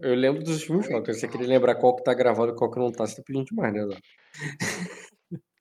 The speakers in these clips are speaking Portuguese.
Eu lembro dos últimos jogos. Se você queria lembrar qual que tá gravado e qual que não tá, você tá pedindo demais, né, Zé?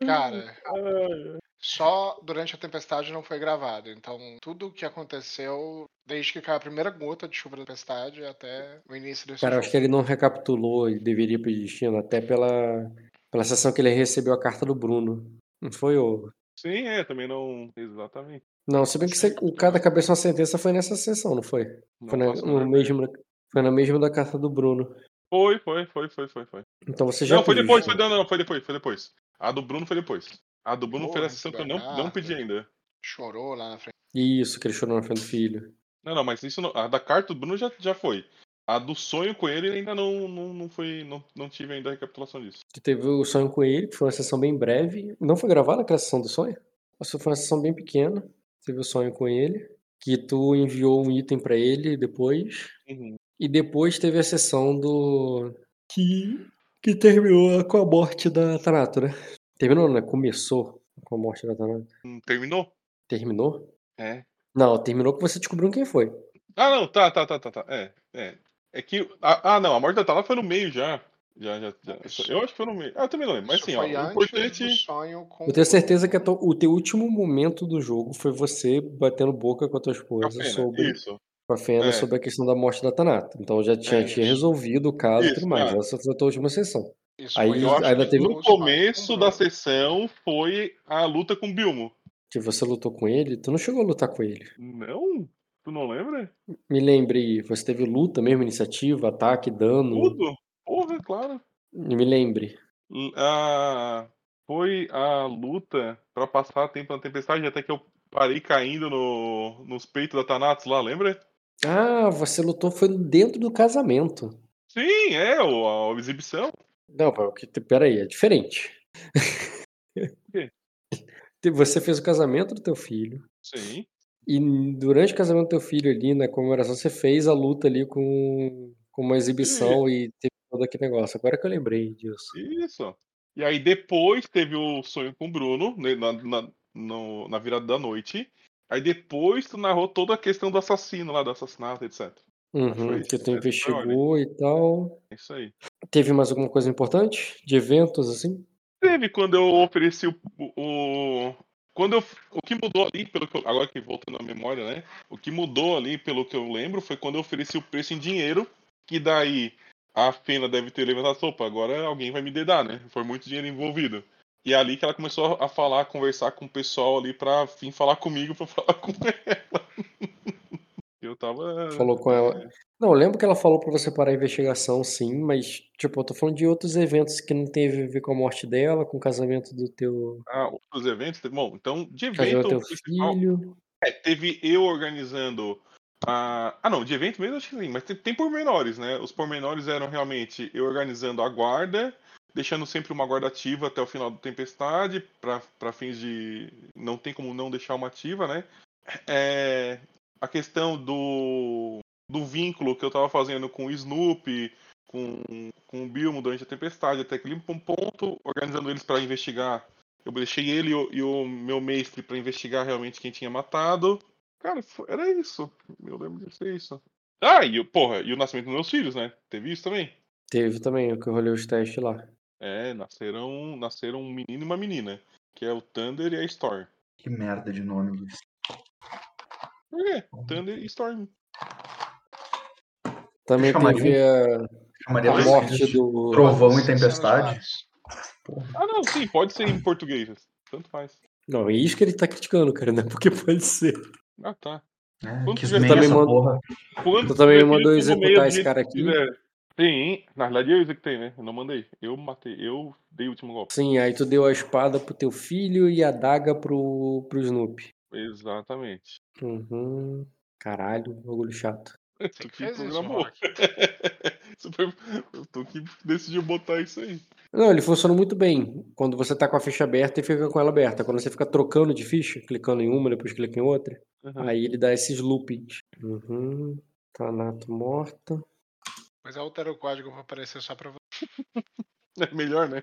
Cara, só durante a tempestade não foi gravado. Então, tudo o que aconteceu desde que caiu a primeira gota de chuva da tempestade até o início desse Cara, jogo. acho que ele não recapitulou e deveria pedir destino, até pela, pela sessão que ele recebeu a carta do Bruno. Não foi o. Sim, é, também não. Exatamente. Não, se bem que você- o cada cabeça uma sentença foi nessa sessão, não foi? Não Foi na, no menor mesmo, foi na mesma da carta do Bruno. Foi, foi, foi, foi, foi, foi. Então você já Não, foi depois, foi, não, não, foi depois, foi depois. A do Bruno foi depois. A do Bruno foi Porra, a sessão que eu não, não pedi ainda. Chorou lá na frente. Isso, que ele chorou na frente do filho. Não, não, mas isso não, a da carta do Bruno já, já foi. A do sonho com ele ainda não, não, não foi. Não, não tive ainda a recapitulação disso. Tu teve o sonho com ele, que foi uma sessão bem breve. Não foi gravada aquela sessão do sonho? Essa foi uma sessão bem pequena. Teve o sonho com ele. Que tu enviou um item pra ele depois. Uhum. E depois teve a sessão do. Que. Que terminou com a morte da Tanato, né? Terminou, né? Começou com a morte da Tanato. Terminou? Terminou? É. Não, terminou que você descobriu quem foi. Ah, não, tá, tá, tá, tá, tá. É, é. É que. Ah, não, a morte da Tala foi no meio já. Já, já, já. Eu acho que foi no meio. Ah, eu também não lembro. Mas assim, ó, o importante. com Eu tenho certeza que to- o teu último momento do jogo foi você batendo boca com a tua esposa sobre Isso. Com a Fena É. sobre a questão da morte da Tanata. Então já tinha, É, tinha resolvido o caso e tudo mais. ah. Essa foi a última sessão. Isso Aí ainda teve- no começo com da sessão foi a luta com o Bilmo. Que você lutou com ele, tu não chegou a lutar com ele. Não? Tu não lembra? Me lembre, você teve luta mesmo, iniciativa, ataque, dano. Tudo? Porra, claro. Me lembre. L- a- foi a luta pra passar tempo na tempestade até que eu parei caindo no, nos peitos da Thanatos lá, lembra? Ah, você lutou foi dentro do casamento. Sim, é, o- a, exibição. Não, peraí, é diferente. Você fez o casamento do teu filho. Sim. E durante o casamento do teu filho ali, na comemoração, você fez a luta ali com, com uma exibição e teve todo aquele negócio. Agora que eu lembrei disso. Isso. E aí depois teve o sonho com o Bruno, né, na, na, no- na virada da noite. Aí depois tu narrou toda a questão do assassino lá, do assassinato, etc. Uhum, que tu a investigou e tal. É isso aí. Teve mais alguma coisa importante? De eventos, assim? Teve quando eu ofereci o. o- quando eu, o que mudou ali, pelo que eu, agora que voltando à memória, né? O que mudou ali, pelo que eu lembro, foi quando eu ofereci o preço em dinheiro, que daí a Fena deve ter levantado, opa, agora alguém vai me dedar, né? Foi muito dinheiro envolvido. E é ali que ela começou a falar, a conversar com o pessoal ali pra vir falar comigo, pra falar com ela. Eu tava. Falou com ela. Não, eu lembro que ela falou pra você parar a investigação, sim, mas, tipo, eu tô falando de outros eventos que não teve a ver com a morte dela, com o casamento do teu. Ah, outros eventos. Bom, então, de evento teu filho. É, teve eu organizando. A... Ah, não, de evento mesmo acho que sim, mas tem, tem pormenores, né? Os pormenores eram realmente eu organizando a guarda, deixando sempre uma guarda ativa até o final da tempestade, para fins de. Não tem como não deixar uma ativa, né? É, A questão do, do vínculo que eu tava fazendo com o Snoopy, com, com o Bilmo durante a tempestade, até que limpa um ponto, organizando eles para investigar. Eu deixei ele e o, e o meu mestre para investigar realmente quem tinha matado. Cara, era isso. Eu lembro de ser isso. Ah, e, porra, e o nascimento dos meus filhos, né? Teve isso também? Teve também, o que eu rolei os testes lá. É, nasceram, nasceram um menino e uma menina, que é o Thunder e a Storm. Que merda de nome, Luiz. É, Thunder e Storm. Também Chamaria- teve a, Chamaria a morte do. Trovão e Tempestade. Ah, não, sim, pode ser em português. Tanto faz. Não, é isso que ele tá criticando, cara, não é porque pode ser. Ah, tá. É, que já nem também essa manda- Tu também mandou tu executar esse cara aqui? quiser. Sim, na verdade eu executei, né? Eu não mandei. Eu matei. Eu dei o último golpe. Sim, aí tu deu a espada pro teu filho e a daga pro, pro Snoopy. Exatamente. Uhum. Caralho, bagulho chato. Tu que programou. Tu que decidiu botar isso aí. Não, ele funciona muito bem. Quando você tá com a ficha aberta e fica com ela aberta. Quando você fica trocando de ficha, clicando em uma, depois clica em outra, Uhum. aí ele dá esses loopings. Uhum. Tanato morta. Mas altera o código pra aparecer só pra você. É melhor, né?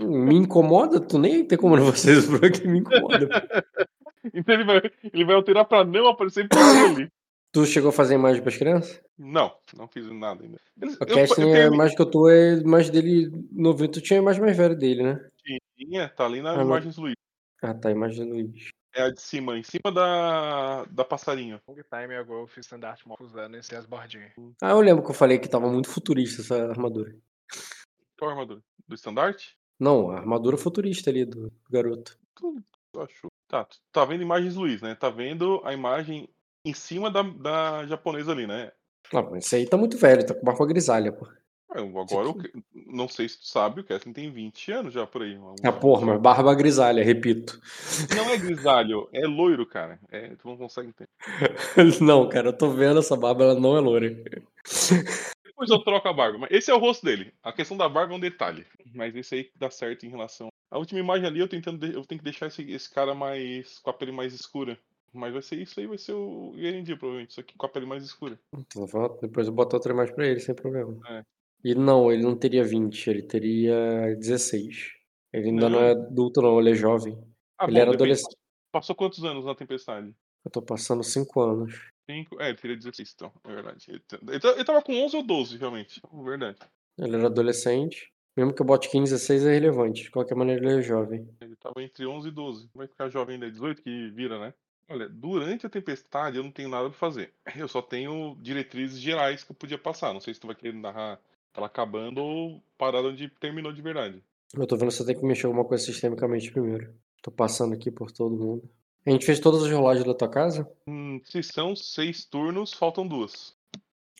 Me incomoda? Tu nem tem como vocês por aqui, me incomoda. Então ele vai, ele vai alterar pra não aparecer pra ele. Tu chegou a fazer imagem pras crianças? Não, não fiz nada ainda. Eles, O eu, casting, eu a termi- imagem que eu tô é a imagem dele novinho. Tu tinha a imagem mais velha dele, né? tinha, tá ali na Ah, não. imagens Luiz. Ah, tá, a imagem do Luiz. É a de cima, em cima da, da passarinho. Long time ago eu fiz standard mó usando esse as bordinhas. Ah, eu lembro que eu falei que tava muito futurista essa armadura. Qual armadura? Do estandarte? Não, a armadura futurista ali do garoto. Tu achou? Tá, tu tá vendo imagens Luiz, né? Tá vendo a imagem em cima da, da japonesa ali, né? Ah, mas esse aí tá muito velho, tá com barba grisalha, pô. É, Agora, o não sei se tu sabe, o Kessin tem 20 anos já por aí. Ah, porra, mas barba grisalha, repito. Não é grisalho, é loiro, cara. É, tu não consegue entender. Não, cara, eu tô vendo essa barba, ela não é loira. Depois eu troco a barba. Mas esse é o rosto dele. A questão da barba é um detalhe. Mas esse aí que dá certo em relação. A última imagem ali eu tentando. de- Eu tenho que deixar esse, esse cara mais. com a pele mais escura. Mas vai ser isso aí, vai ser o Erendir, provavelmente. Isso aqui com a pele mais escura. Falando, Depois eu boto outra imagem pra ele, sem problema. É. E não, ele não teria 20, ele teria 16. Ele ainda não, Não. é adulto, não, ele é jovem. Ah, ele bom, era adolescente. Passou quantos anos na tempestade? Eu tô passando 5 anos. Cinco? É, ele teria 16, então. É verdade. Ele, t- ele, tá- ele tava com 11 ou 12, realmente. Verdade. Ele era adolescente. Mesmo que eu bote 15, 16 é relevante. De qualquer maneira, ele é jovem. Ele tava entre 11 e 12. Vai ficar jovem ainda, 18 que vira, né? Olha, durante a tempestade eu não tenho nada pra fazer. Eu só tenho diretrizes gerais que eu podia passar. Não sei se tu vai querer narrar ela acabando ou parada onde terminou de verdade. Eu tô vendo se eu tenho que mexer alguma coisa sistemicamente primeiro. Tô passando aqui por todo mundo. A gente fez todas as rolagens da tua casa? Hum, se são seis turnos, faltam duas.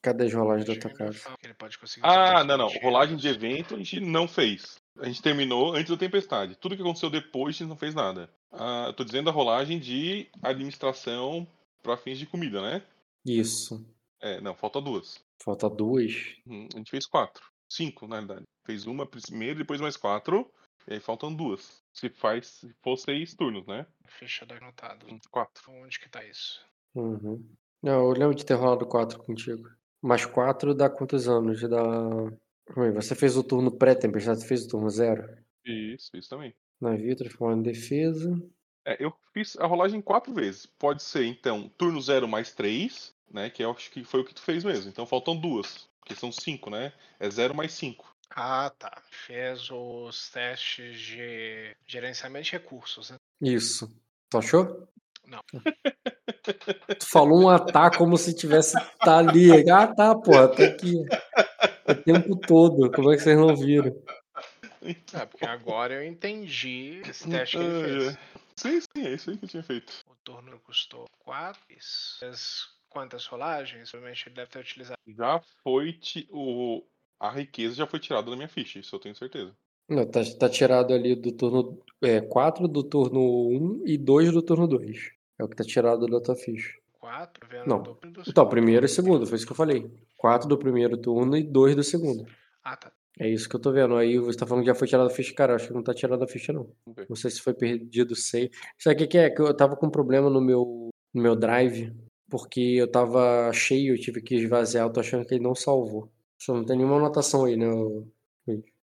Cadê as rolagens da tua casa? fala que Ele pode conseguir Ah, não, não. Rolagem de evento a gente não fez. A gente terminou antes da tempestade. Tudo que aconteceu depois a gente não fez nada. Ah, eu tô dizendo a rolagem de administração para fins de comida, né? Isso. É, não, falta duas. Falta duas. Hum, A gente fez quatro. Cinco, na verdade. Fez uma primeiro, depois mais quatro. E aí faltam duas. Se faz, se for seis turnos, né? Ficha da anotado. Quatro. Onde que tá isso? Uhum. Não, eu lembro de ter rolado 4 contigo. Mais 4 dá quantos anos? Dá. Você fez o turno pré-tempestade, você fez o turno zero? Isso, isso também. Navio transformado em defesa. É, eu fiz a rolagem quatro vezes. Pode ser, então, turno zero mais três, né? Que eu acho que foi o que tu fez mesmo. Então faltam duas. Porque são cinco, né? É zero mais cinco. Ah, tá. Fez os testes de gerenciamento de recursos, né? Isso. Tu achou? Não. Tu falou um ataque como se tivesse tá ali. Ah, tá, porra, tá aqui. O tempo todo. Como é que vocês não viram? É, porque agora eu entendi esse teste que ele Ai, fez. ai. Sim, sim, é isso aí que eu tinha feito. O turno custou 4. Fez quantas rolagens? Provavelmente ele deve ter utilizado. Já foi. Ti... O... A riqueza já foi tirada da minha ficha, isso eu tenho certeza. Não, tá, tá tirado ali do turno 4 do turno 1 e 2 do turno 2. É o que tá tirado da tua ficha. 4, vendo Não. o dobro do Então, primeiro e segundo, foi isso que eu falei. 4 do primeiro turno e 2 do segundo. Ah, tá. É isso que eu tô vendo. Aí você tá falando que já foi tirado da ficha, cara. eu Acho que não tá tirado da ficha, não. Ver. Não sei se foi perdido sei. Sabe o que, que é? Que eu tava com problema no meu, no meu drive, porque eu tava cheio, eu tive que esvaziar. Eu tô achando que ele não salvou. Só não tem nenhuma anotação aí, né?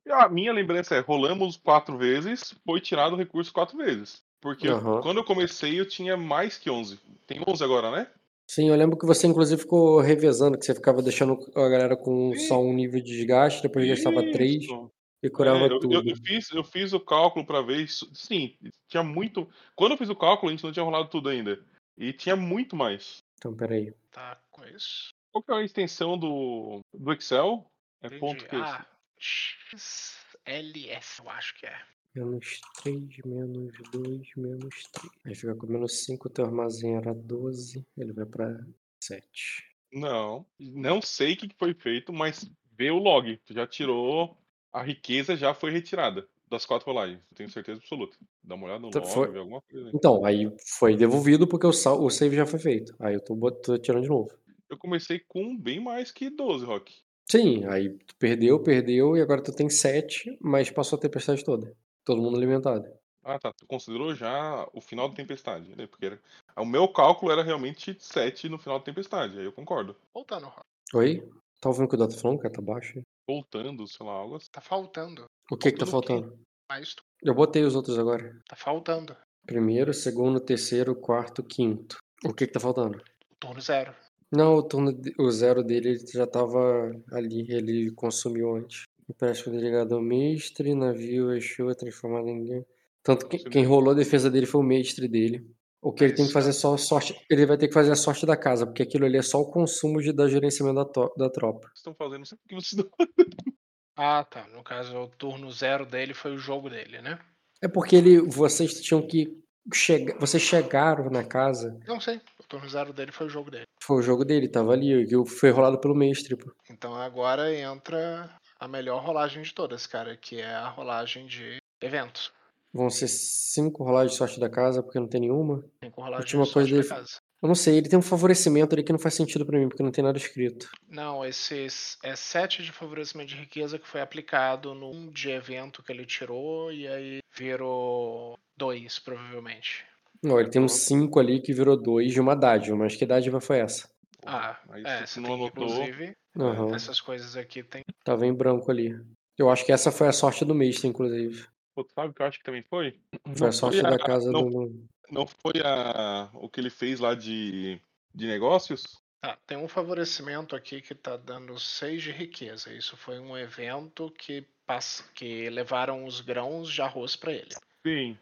A minha lembrança é: rolamos quatro vezes, foi tirado o recurso quatro vezes. Porque eu- Aham. quando eu comecei eu tinha mais que 11. Tem 11 agora, né? Sim, eu lembro que você inclusive ficou revezando, que você ficava deixando a galera com Sim. só um nível de desgaste, depois gastava 3 Isso. e curava É, eu, tudo. eu- eu fiz, eu fiz o cálculo pra ver isso. Sim, tinha muito. Quando eu fiz o cálculo, a gente não tinha rolado tudo ainda. E tinha muito mais. Então, peraí. Tá com isso. Qual que é a extensão do, do Excel? É Entendi. ponto que Ah, XLS, eu acho que é. Menos 3, menos 2, menos 3. Aí fica com menos 5, teu armazém era 12, ele vai pra 7. Não, não sei o que foi feito, mas vê o log. Já tirou. A riqueza já foi retirada das quatro rolagens. Tenho certeza absoluta. Dá uma olhada no Então log, foi- vê alguma coisa aí. Então, aí foi devolvido porque o, sal- o save já foi feito. Aí eu tô, tô tirando de novo. Eu comecei com bem mais que 12, Rock. Sim, aí tu perdeu, perdeu, e agora tu tem 7, mas passou a tempestade toda. Todo mundo alimentado. Ah, tá. Tu considerou já o final da tempestade, né? Porque era... o meu cálculo era realmente 7 no final da tempestade. Aí eu concordo. Voltando, Rock. Oi? Tá ouvindo o que o Dota tá falando, cara? Tá baixo? Voltando, sei lá, algo assim. Tá faltando. O que que tá Faltando tu. Eu botei os outros agora. Tá faltando. Primeiro, segundo, terceiro, quarto, quinto. O que que tá faltando? Turno zero. Não, o turno, de- o zero dele ele já tava ali, ele consumiu antes. Empréstimo delegado ao mestre, navio Exu é transformado em. Tanto que quem rolou a defesa dele foi o mestre dele. O que ele tem que fazer é só a sorte. Ele vai ter que fazer a sorte da casa, porque aquilo ali é só o consumo de, da gerenciamento da, to- da tropa. Vocês estão fazendo, não sei por que vocês não. Ah, tá. No caso, o turno zero dele foi o jogo dele, né? É porque ele, vocês tinham que chegar. Vocês chegaram na casa. Não sei. O turno zero dele foi o jogo dele. Foi o jogo dele, tava ali, que foi rolado pelo mestre, pô. Então agora entra a melhor rolagem de todas, cara, que é a rolagem de eventos. Vão ser cinco rolagens de sorte da casa, porque não tem nenhuma. Cinco rolagens Última de sorte coisa da dele- casa. Eu não sei, ele tem um favorecimento ali que não faz sentido pra mim, porque não tem nada escrito. Não, esses é 7 de favorecimento de riqueza que foi aplicado num de evento que ele tirou e aí virou 2, provavelmente. Não, ele tem um 5 ali que virou 2 de uma dádiva, mas que dádiva foi essa? Ah, Aí é, você não tem anotou. inclusive, Aham, essas coisas aqui tem. tava em branco ali. Eu acho que essa foi a sorte do mestre, inclusive. Pô, sabe o que eu acho que também foi? Foi a sorte da casa não, do. não foi a, o que ele fez lá de, de negócios? Ah, tem um favorecimento aqui que tá dando 6 de riqueza. Isso foi um evento que, passa, que levaram os grãos de arroz pra ele. Sim.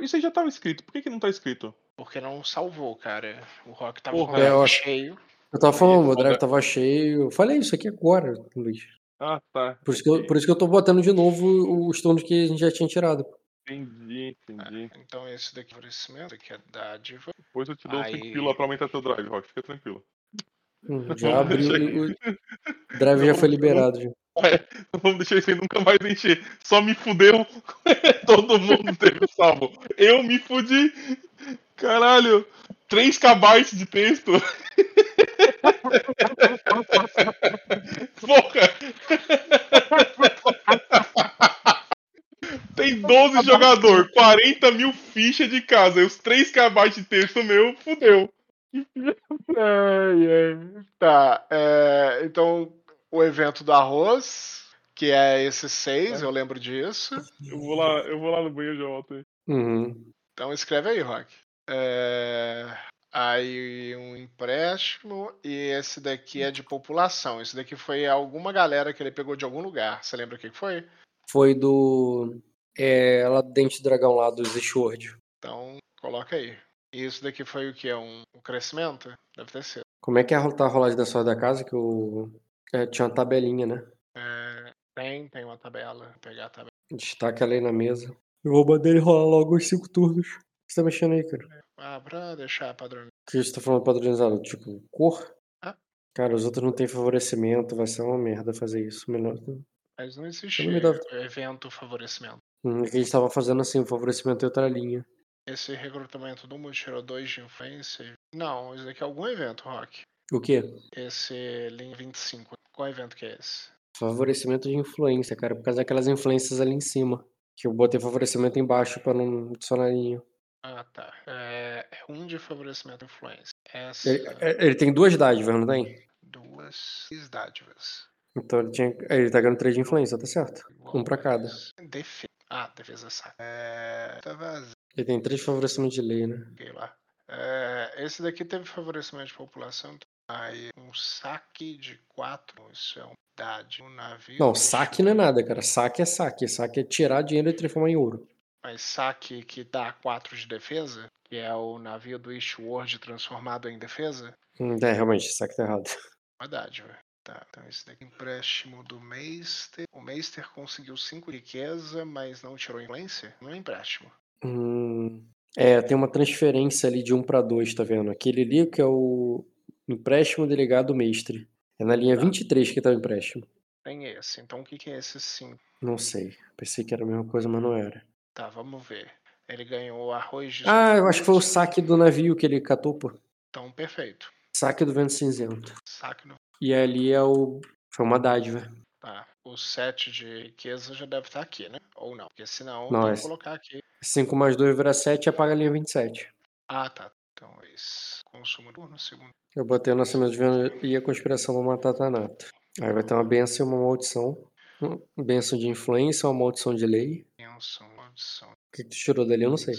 Isso aí já tava escrito. Por que, que não tá escrito? Porque não salvou, cara. O Rock tava Porra, com o é, eu cheio. Eu tava falando, foda. drive tava cheio. Eu falei isso aqui agora, Luiz. Ah, tá. Por isso que eu, por isso que eu tô botando de novo os turnos que a gente já tinha tirado. Entendi, entendi. Então esse daqui é favorecimento, aqui é dádiva. Depois eu te dou Aí- 5 pila pra aumentar teu drive, Rock. Fica tranquilo. Hum, Já abriu. O o drive já foi liberado. Já. Não vamos deixar isso aí nunca mais encher. Só me fudeu. Todo mundo teve salvo. Eu me fudi. Caralho. 3 kbytes de texto. Porra. Tem 12 jogador, 40 mil fichas de casa. E os 3 kbytes de texto meu, fudeu. Ai, ai. Tá, é, então o evento do arroz, que é esse 6, eu lembro disso. Eu vou lá, eu vou lá no banheiro e já volto aí. Uhum. Então escreve aí, Rock. É, aí um empréstimo e esse daqui é de população. Esse daqui foi alguma galera que ele pegou de algum lugar. Você lembra o que que foi? Foi do. É, lá do Dente Dragão lá, do Sword. Então coloca aí. E isso daqui foi o que? Um, um crescimento? Deve ter sido. Como é que é a tá a rolagem da sorte da casa? Que eu. é, tinha uma tabelinha, né? É, tem, tem uma tabela. Vou pegar a tabela. Destaca ela aí na mesa. Eu vou mandar ele rolar logo os cinco turnos. O que você tá mexendo aí, cara? Ah, pra deixar padrão. O que você tá falando padronizado? Tipo, cor? Ah. Cara, os outros não tem favorecimento, vai ser uma merda fazer isso. Melhor. Mas não existe dava- evento favorecimento. Hum, que a gente tava fazendo assim, o favorecimento em outra linha. Esse recrutamento do mundo tirou 2 de influência. Não, isso daqui é algum evento, Rock. O quê? Esse linha 25. Qual evento que é esse? Favorecimento de influência, cara, por causa daquelas influências ali em cima. Que eu botei favorecimento embaixo pra não adicionar linha. Ah, tá. É, é um de favorecimento e influência. Essa. Ele, é- ele tem duas dádivas, não tem? Duas dádivas. Então ele, tinha, ele tá ganhando três de influência, tá certo. Um pra cada. Defe... Ah, defesa saca. É. Tá vazio Ele tem três favorecimentos de lei, né? lá. É, esse daqui teve favorecimento de população. Aí um saque de quatro. Isso é uma idade. Um navio. Não, saque não é nada, cara. Saque é saque. Saque é tirar dinheiro e transformar em ouro. Mas saque que dá 4 de defesa, que é o navio do Eastward transformado em defesa, Hum, É, realmente, saque tá errado. uma dádiva. Tá, então esse daqui é empréstimo do Meister. O Meister conseguiu 5 riqueza, mas não tirou influência? Não é empréstimo. Hum, é, tem uma transferência ali de um pra dois, tá vendo? Aquele ali que é o empréstimo delegado mestre. É na linha Tá. 23 que tá o empréstimo. Tem esse. Então o que, que é esse 5? Não sei. Pensei que era a mesma coisa, mas não era. Tá, vamos ver. Ele ganhou arroz de Ah, eu acho que foi o saque do navio que ele catou, pô. Então, perfeito. Saque do vento cinzento. Saque no. E ali é o. Foi uma dádiva. Tá. O 7 de riqueza já deve estar aqui, né? Ou não. Porque senão Não, tem esse- que colocar aqui. 5 mais 2 vira 7 e apaga a linha 27. Ah, tá. Então esse. Consumo no segundo. Eu botei o nascimento de Vênus e a conspiração do Matatanato. Aí vai ter uma benção e uma maldição. Uma benção de influência, uma maldição de lei. Benção, O que, que tu tirou dali? Eu não sei.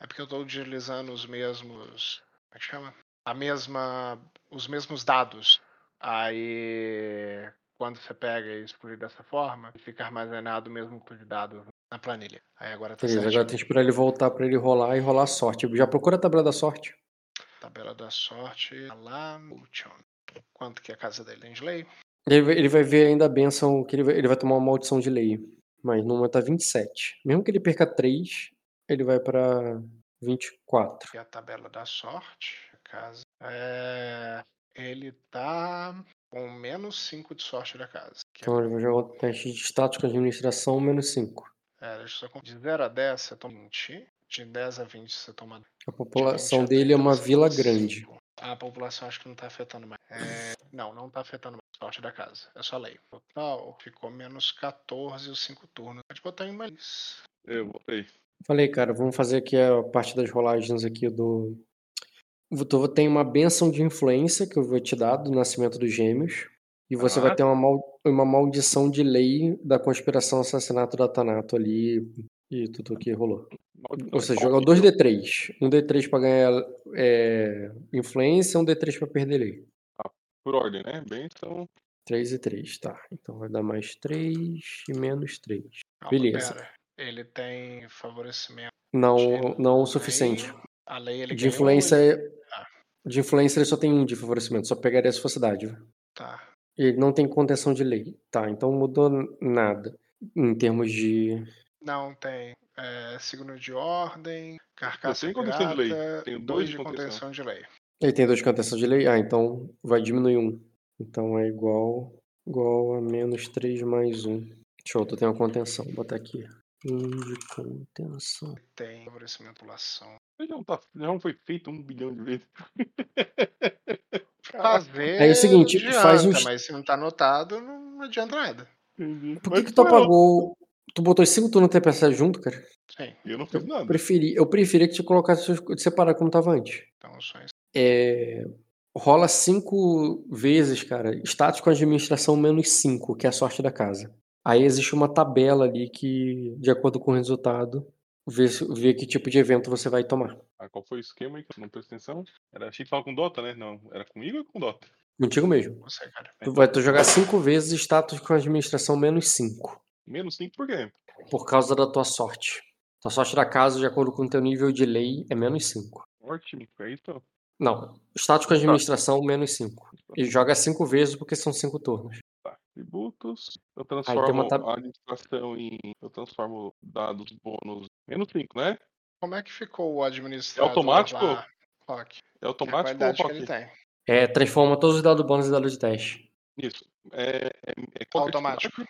É porque eu tô utilizando os mesmos. Como é que chama? a mesma, os mesmos dados. Aí, quando você pega e exclui dessa forma, fica armazenado o mesmo tipo de dados na planilha. Aí agora tá Beleza, agora tem que esperar ele voltar pra ele rolar e rolar a sorte. Já procura a tabela da sorte. Tabela da sorte, tá lá. Quanto que é a casa dele? Ele vai, ele vai ver ainda a benção que ele vai, ele vai tomar uma maldição de lei. Mas momento tá 27. Mesmo que ele perca 3, ele vai pra 24. E a tabela da sorte, a casa. É, ele tá com menos 5 de sorte da casa. É Então ele vai jogar o teste de status com administração menos 5. É, deixa eu só... De 0 a 10 você toma 20. De 10 a 20 você toma. A de população 20 a dele é 30 uma vila grande. A população acho que não tá afetando mais. É, não, não tá afetando mais. Sorte da casa. É só lei. Total ficou menos 14 os 5 turnos. Pode botar em mais. Eu botei. Falei, cara, vamos fazer aqui a parte das rolagens aqui do. Tu tem uma benção de influência que eu vou te dar do nascimento dos gêmeos. E você Ah. vai ter uma, mal- uma maldição de lei da conspiração assassinato da Tanato ali e tudo que rolou. Ou seja, jogar o 2D3. Um D3 pra ganhar é, influência, um D3 pra perder lei. Por ordem, né? Benção. 3 e 3, tá. Então vai dar mais 3 e menos 3. Calma, Beleza. pera. Ele tem favorecimento. Não, de não o suficiente. A lei ele De influência, ele- Ah. de influência ele só tem um de favorecimento, só pegaria se fosse dádiva. Tá. Ele não tem contenção de lei. Tá, então mudou nada em termos de. Não tem. É, signo de ordem, carcaça tenho contenção de lei. pirata, Tenho dois dois de contenção. contenção de lei. Ele tem dois de contenção de lei? Ah, então vai diminuir um. Então é igual, igual a menos 3 mais 1. Show, tu tem uma contenção. Vou botar aqui. Um de contenção. Tem favorecimento população. Já não, tá, já não foi feito um bilhão de vezes. Fazer Aí é o seguinte, adianta, faz um mas se não tá anotado, não adianta nada. Entendi. Por Mas que, que tu apagou. Tu botou os 5 turnos TPS junto, cara? Sim, Eu não fiz nada. Preferi, eu preferia que tu colocasse os- separar como tava antes. então só isso. É, rola cinco vezes, cara. Status com administração menos 5, que é a sorte da casa. Aí existe uma tabela ali que, de acordo com o resultado, vê, vê que tipo de evento você vai tomar. Ah, qual foi o esquema aí que eu não prestei atenção? Era, achei que falava com Dota, né? Não, era comigo ou com Dota? Contigo mesmo. Você, cara. Tu vai tu jogar cinco vezes status com administração menos 5. Menos 5 por quê? Por causa da tua sorte. Tua sorte da casa, de acordo com o teu nível de lei, é menos 5. Ótimo, é isso. Não, status com administração menos 5. E joga cinco vezes porque são cinco turnos. Tá. Tributos. Eu transformo tab- a administração em. Eu transformo dados bônus. Menos 5, né? Como é que ficou o administrador automático? lá, Rock? É automático ou que ele rock? tem. É, transforma todos os dados bônus em dados de teste. Isso. É, é, é qual que é a Automático.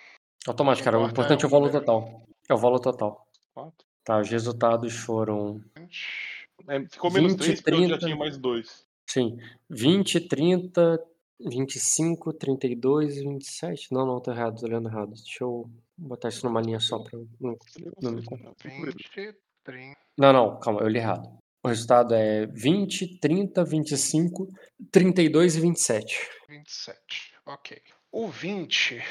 Automático, cara. O importa, importante é é o valor total. É o valor total. dificuldade? Tá, os resultados foram. É, ficou menos 20, 3 porque eu já 30. tinha mais 2. Sim, 20, 30, 25, 32 e 27. Não, não, tô errado, tô olhando errado. Deixa eu botar isso numa linha só pra. Não, não me confundo. 20, 30. não, não, calma, eu li errado. O resultado é 20, 30, 25, 32 e 27. 27. Ok. O 20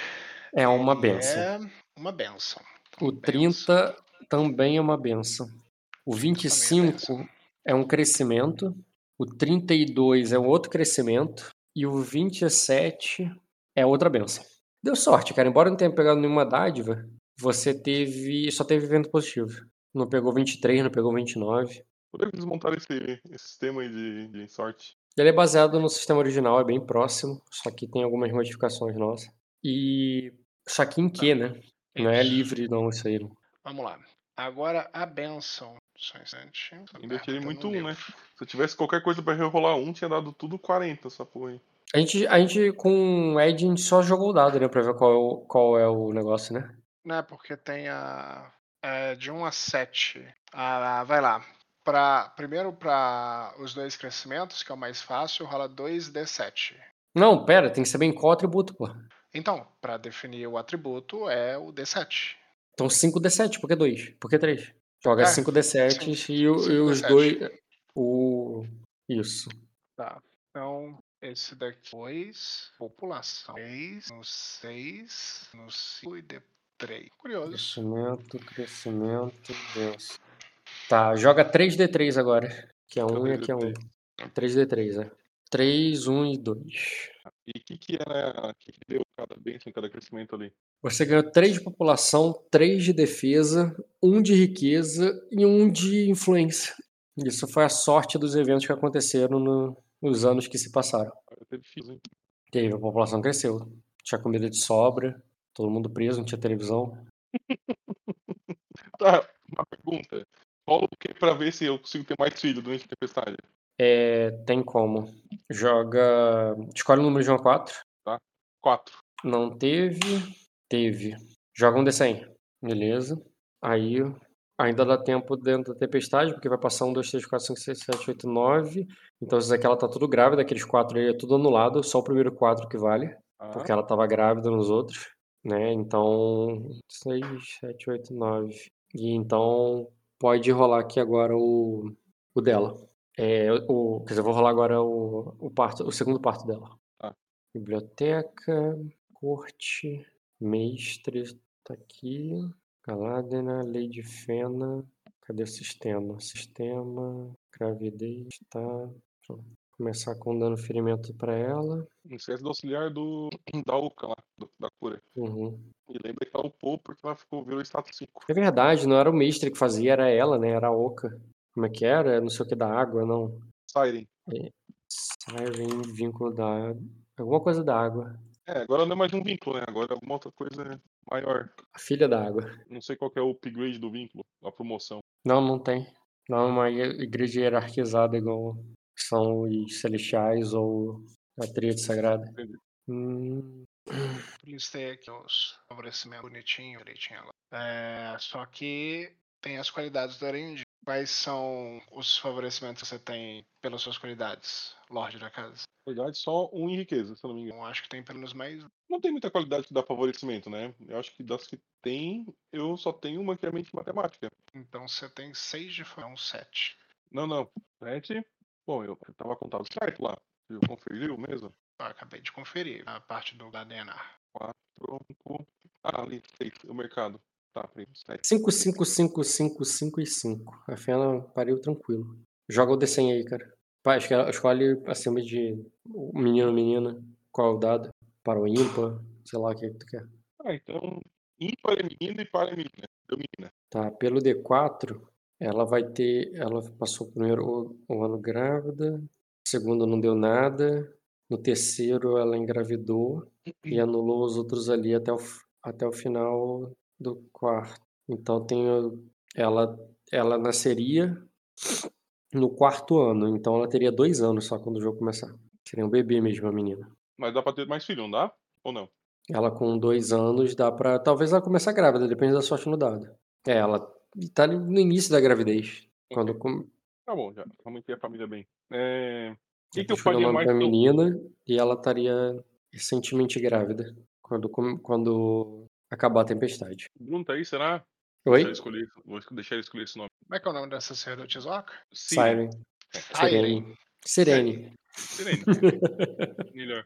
É uma benção. é uma benção. O Benção. 30 também é uma benção. O também é 25 benção. é um crescimento. O 32 é um outro crescimento. E o 27 é outra benção. Deu sorte, cara. Embora não tenha pegado nenhuma dádiva, você teve. só teve evento positivo. Não pegou 23, não pegou 29. Poderia desmontar esse, esse sistema aí de, de sorte. Ele é baseado no sistema original, é bem próximo, só que tem algumas modificações nossas. E. Só que em que, né? Não é Isso. livre, não, isso aí. não. Vamos lá. Agora a benção. Só um instante. Ainda tirei muito um, né? livro. Se eu tivesse qualquer coisa pra rerolar um, tinha dado tudo 40 essa porra aí. A gente, a gente com o Ed, a gente só jogou o dado, né? Pra ver qual é o, qual é o negócio, né? Não é porque tem a. É, de 1 a 7. Ah, vai lá. Pra, primeiro para os dois crescimentos, que é o mais fácil, rola 2d7. Não, pera, tem que saber em qual atributo, pô. Então, para definir o atributo é o d7. Então 5d7, por que 2? Por que 3? Joga É, 5d7 sim, e, o- e os 5d7. dois. O. Isso. Tá. Então, esse daqui 2, população. 6, no 6, no 5 e d 3. Curioso. Crescimento, crescimento, denso. Tá, joga 3d3 agora. Que é um e aqui é um. 3D3, é. 3, 1 e 2. E o que, que era. O que, que deu cada bênção, cada crescimento ali? Você ganhou 3 de população, 3 de defesa, 1 de riqueza e 1 de influência. Isso foi a sorte dos eventos que aconteceram no- nos anos que se passaram. Teve hein? Teve, a população cresceu. Tinha comida de sobra, todo mundo preso, não tinha televisão. Tá, uma pergunta. Rola o que pra ver se eu consigo ter mais filho durante a tempestade? É, tem como. Joga. Escolhe o número de 1 a 4. Quatro. Não teve. Teve. Joga um D100. Beleza. Aí ainda dá tempo dentro da tempestade, porque vai passar 1, 2, 3, 4, 5, 6, 7, 8, 9. Então essa aqui ela tá tudo grávida, aqueles 4 aí é tudo anulado, só o primeiro 4 que vale, Tá? porque ela tava grávida nos outros, né? Então 6, 7, 8, 9. E então pode rolar aqui agora o, o dela. É, o, quer dizer, eu vou rolar agora o, o, parto, o segundo parto dela. Tá. Biblioteca, corte, mestre, tá aqui. Galadena, Lady Fena. Cadê o sistema? Sistema, gravidez, tá. Começar com dando ferimento pra ela. Não esquece do auxiliar do, da Uca lá, do- da cura. Uhum. E lembra que ela upou porque ela ficou, virou status 5. É verdade, não era o mestre que fazia, era ela, né? Era a Oca. Como é que era? Não sei o que da água, não. Siren. Siren, vínculo da água. Alguma coisa da água. É, agora não é mais um vínculo, né? Agora é alguma outra coisa maior. A filha da água. Não sei qual que é o upgrade do vínculo, a promoção. Não, não tem. Não é uma igreja hierarquizada igual são os celestiais ou a tríade sagrada. Entendi. Hum, Listei aqui os favorecimentos bonitinho, direitinho lá. É, só que tem as qualidades do Erendi. Quais são os favorecimentos que você tem pelas suas qualidades, Lorde da Casa? Verdade, só um em riqueza, se eu não me engano. Eu acho que tem pelo menos mais um. Não tem muita qualidade que dá favorecimento, né? Eu acho que das que tem, eu só tenho uma que é mente matemática. Então você tem seis de é um sete. Não, não. Sete. Bom, eu tava contado certo lá. Eu conferiu mesmo. Ah, acabei de conferir a parte do da DNA. Tronco. Ah, ali, seis. O mercado. Sete. 5, 5, 5, 5, 5 e 5. A Fena pariu tranquilo. Joga o desenho aí, cara. Esque- escolhe acima de menino menina. Qual é o dado? Para o ímpar. Sei lá o que, que tu quer. Ah, então. Ímpar é menino e par é menina. Tá, pelo D4, ela vai ter. Ela passou o primeiro o, ano grávida, segundo não deu nada, no terceiro ela engravidou e anulou os outros ali até o, até o final do quarto. Então tem o- ela, ela nasceria no quarto ano, então ela teria dois anos só quando o jogo começar. Seria um bebê mesmo a menina. Mas dá pra ter mais filho, não dá? Ou não? Ela com dois anos dá pra. Talvez ela comece grávida, depende da sorte no dado. É, ela tá no início da gravidez. Quando com... Tá bom, já. Aumentei a família bem. É... O que, que eu faria mais eu- menina e ela estaria recentemente grávida quando, quando acabar a tempestade. Bruno tá aí, será? Oi? Deixa eu escolher, vou deixar ele escolher esse nome. Como é que é o nome dessa sacerdotisa Oca? Siren. Sirene. Sirene. Sirene. Melhor.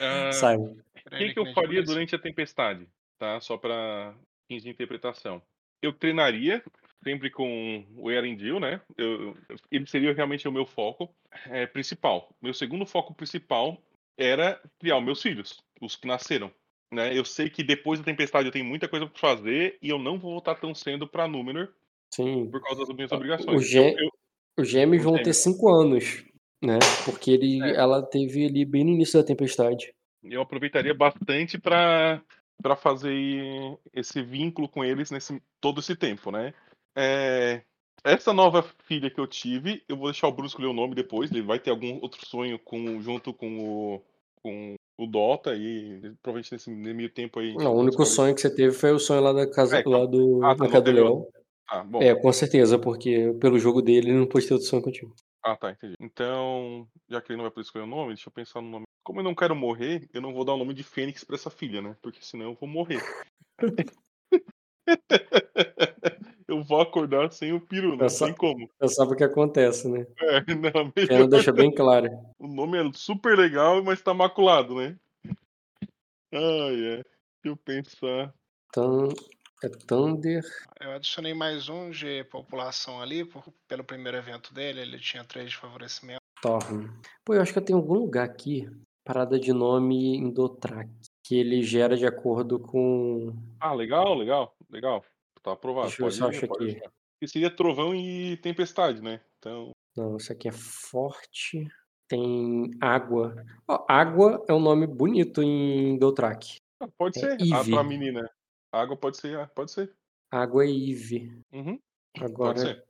Ah, Siren. O que, que eu faria durante a tempestade? Tá? Só para fins de interpretação. Eu treinaria sempre com o Erendil, né? Eu, ele seria realmente o meu foco é, principal. Meu segundo foco principal era criar os meus filhos, os que nasceram. Né? Eu sei que depois da tempestade eu tenho muita coisa para fazer e eu não vou voltar tão cedo para Númenor Sim. por causa das minhas O obrigações. gê- Eu- eu- Os gêmeos Os vão ter cinco anos, né? Porque ele, É. ela teve ali bem no início da tempestade. eu aproveitaria bastante para para fazer esse vínculo com eles nesse todo esse tempo, né? É, essa nova filha que eu tive, eu vou deixar o Bruno escolher o nome depois. Ele vai ter algum outro sonho com junto com o com o Dota e provavelmente nesse meio tempo aí. Não, o único sonho que você teve foi o sonho lá da casa, É, então- lá do, Ah, tá, Leão. Ah, bom. É, com certeza, porque pelo jogo dele ele não pôde ter outro sonho contigo. Ah, tá, entendi. Então, já que ele não vai poder escolher o nome, deixa eu pensar no nome. Como eu não quero morrer, eu não vou dar o nome de Fênix pra essa filha, né? Porque senão eu vou morrer. eu vou acordar sem o peru, não tem como. Você sabe o que acontece, né? É, não, Ela melhor. deixa bem claro. O nome é super legal, mas tá maculado, né? Ai, é. Deixa eu pensar. Tan... É Thunder. Eu adicionei mais um de população ali, por- pelo primeiro evento dele, ele tinha três de favorecimento. Storm. Pô, eu acho que eu tenho algum lugar aqui, parada de nome em Dothraki, que ele gera de acordo com. Ah, legal, legal, legal. Tá aprovado. Deixa eu Pode, eu acho pode aqui. Que seria trovão e tempestade, né? Então, Não, isso aqui é forte. Tem água. Água é um nome bonito em Dothraki. ah, pode É ser. Ah, Eve. pra menina. Água pode ser, ah, pode ser. Água é Eve. Uhum, pode Agora, ser.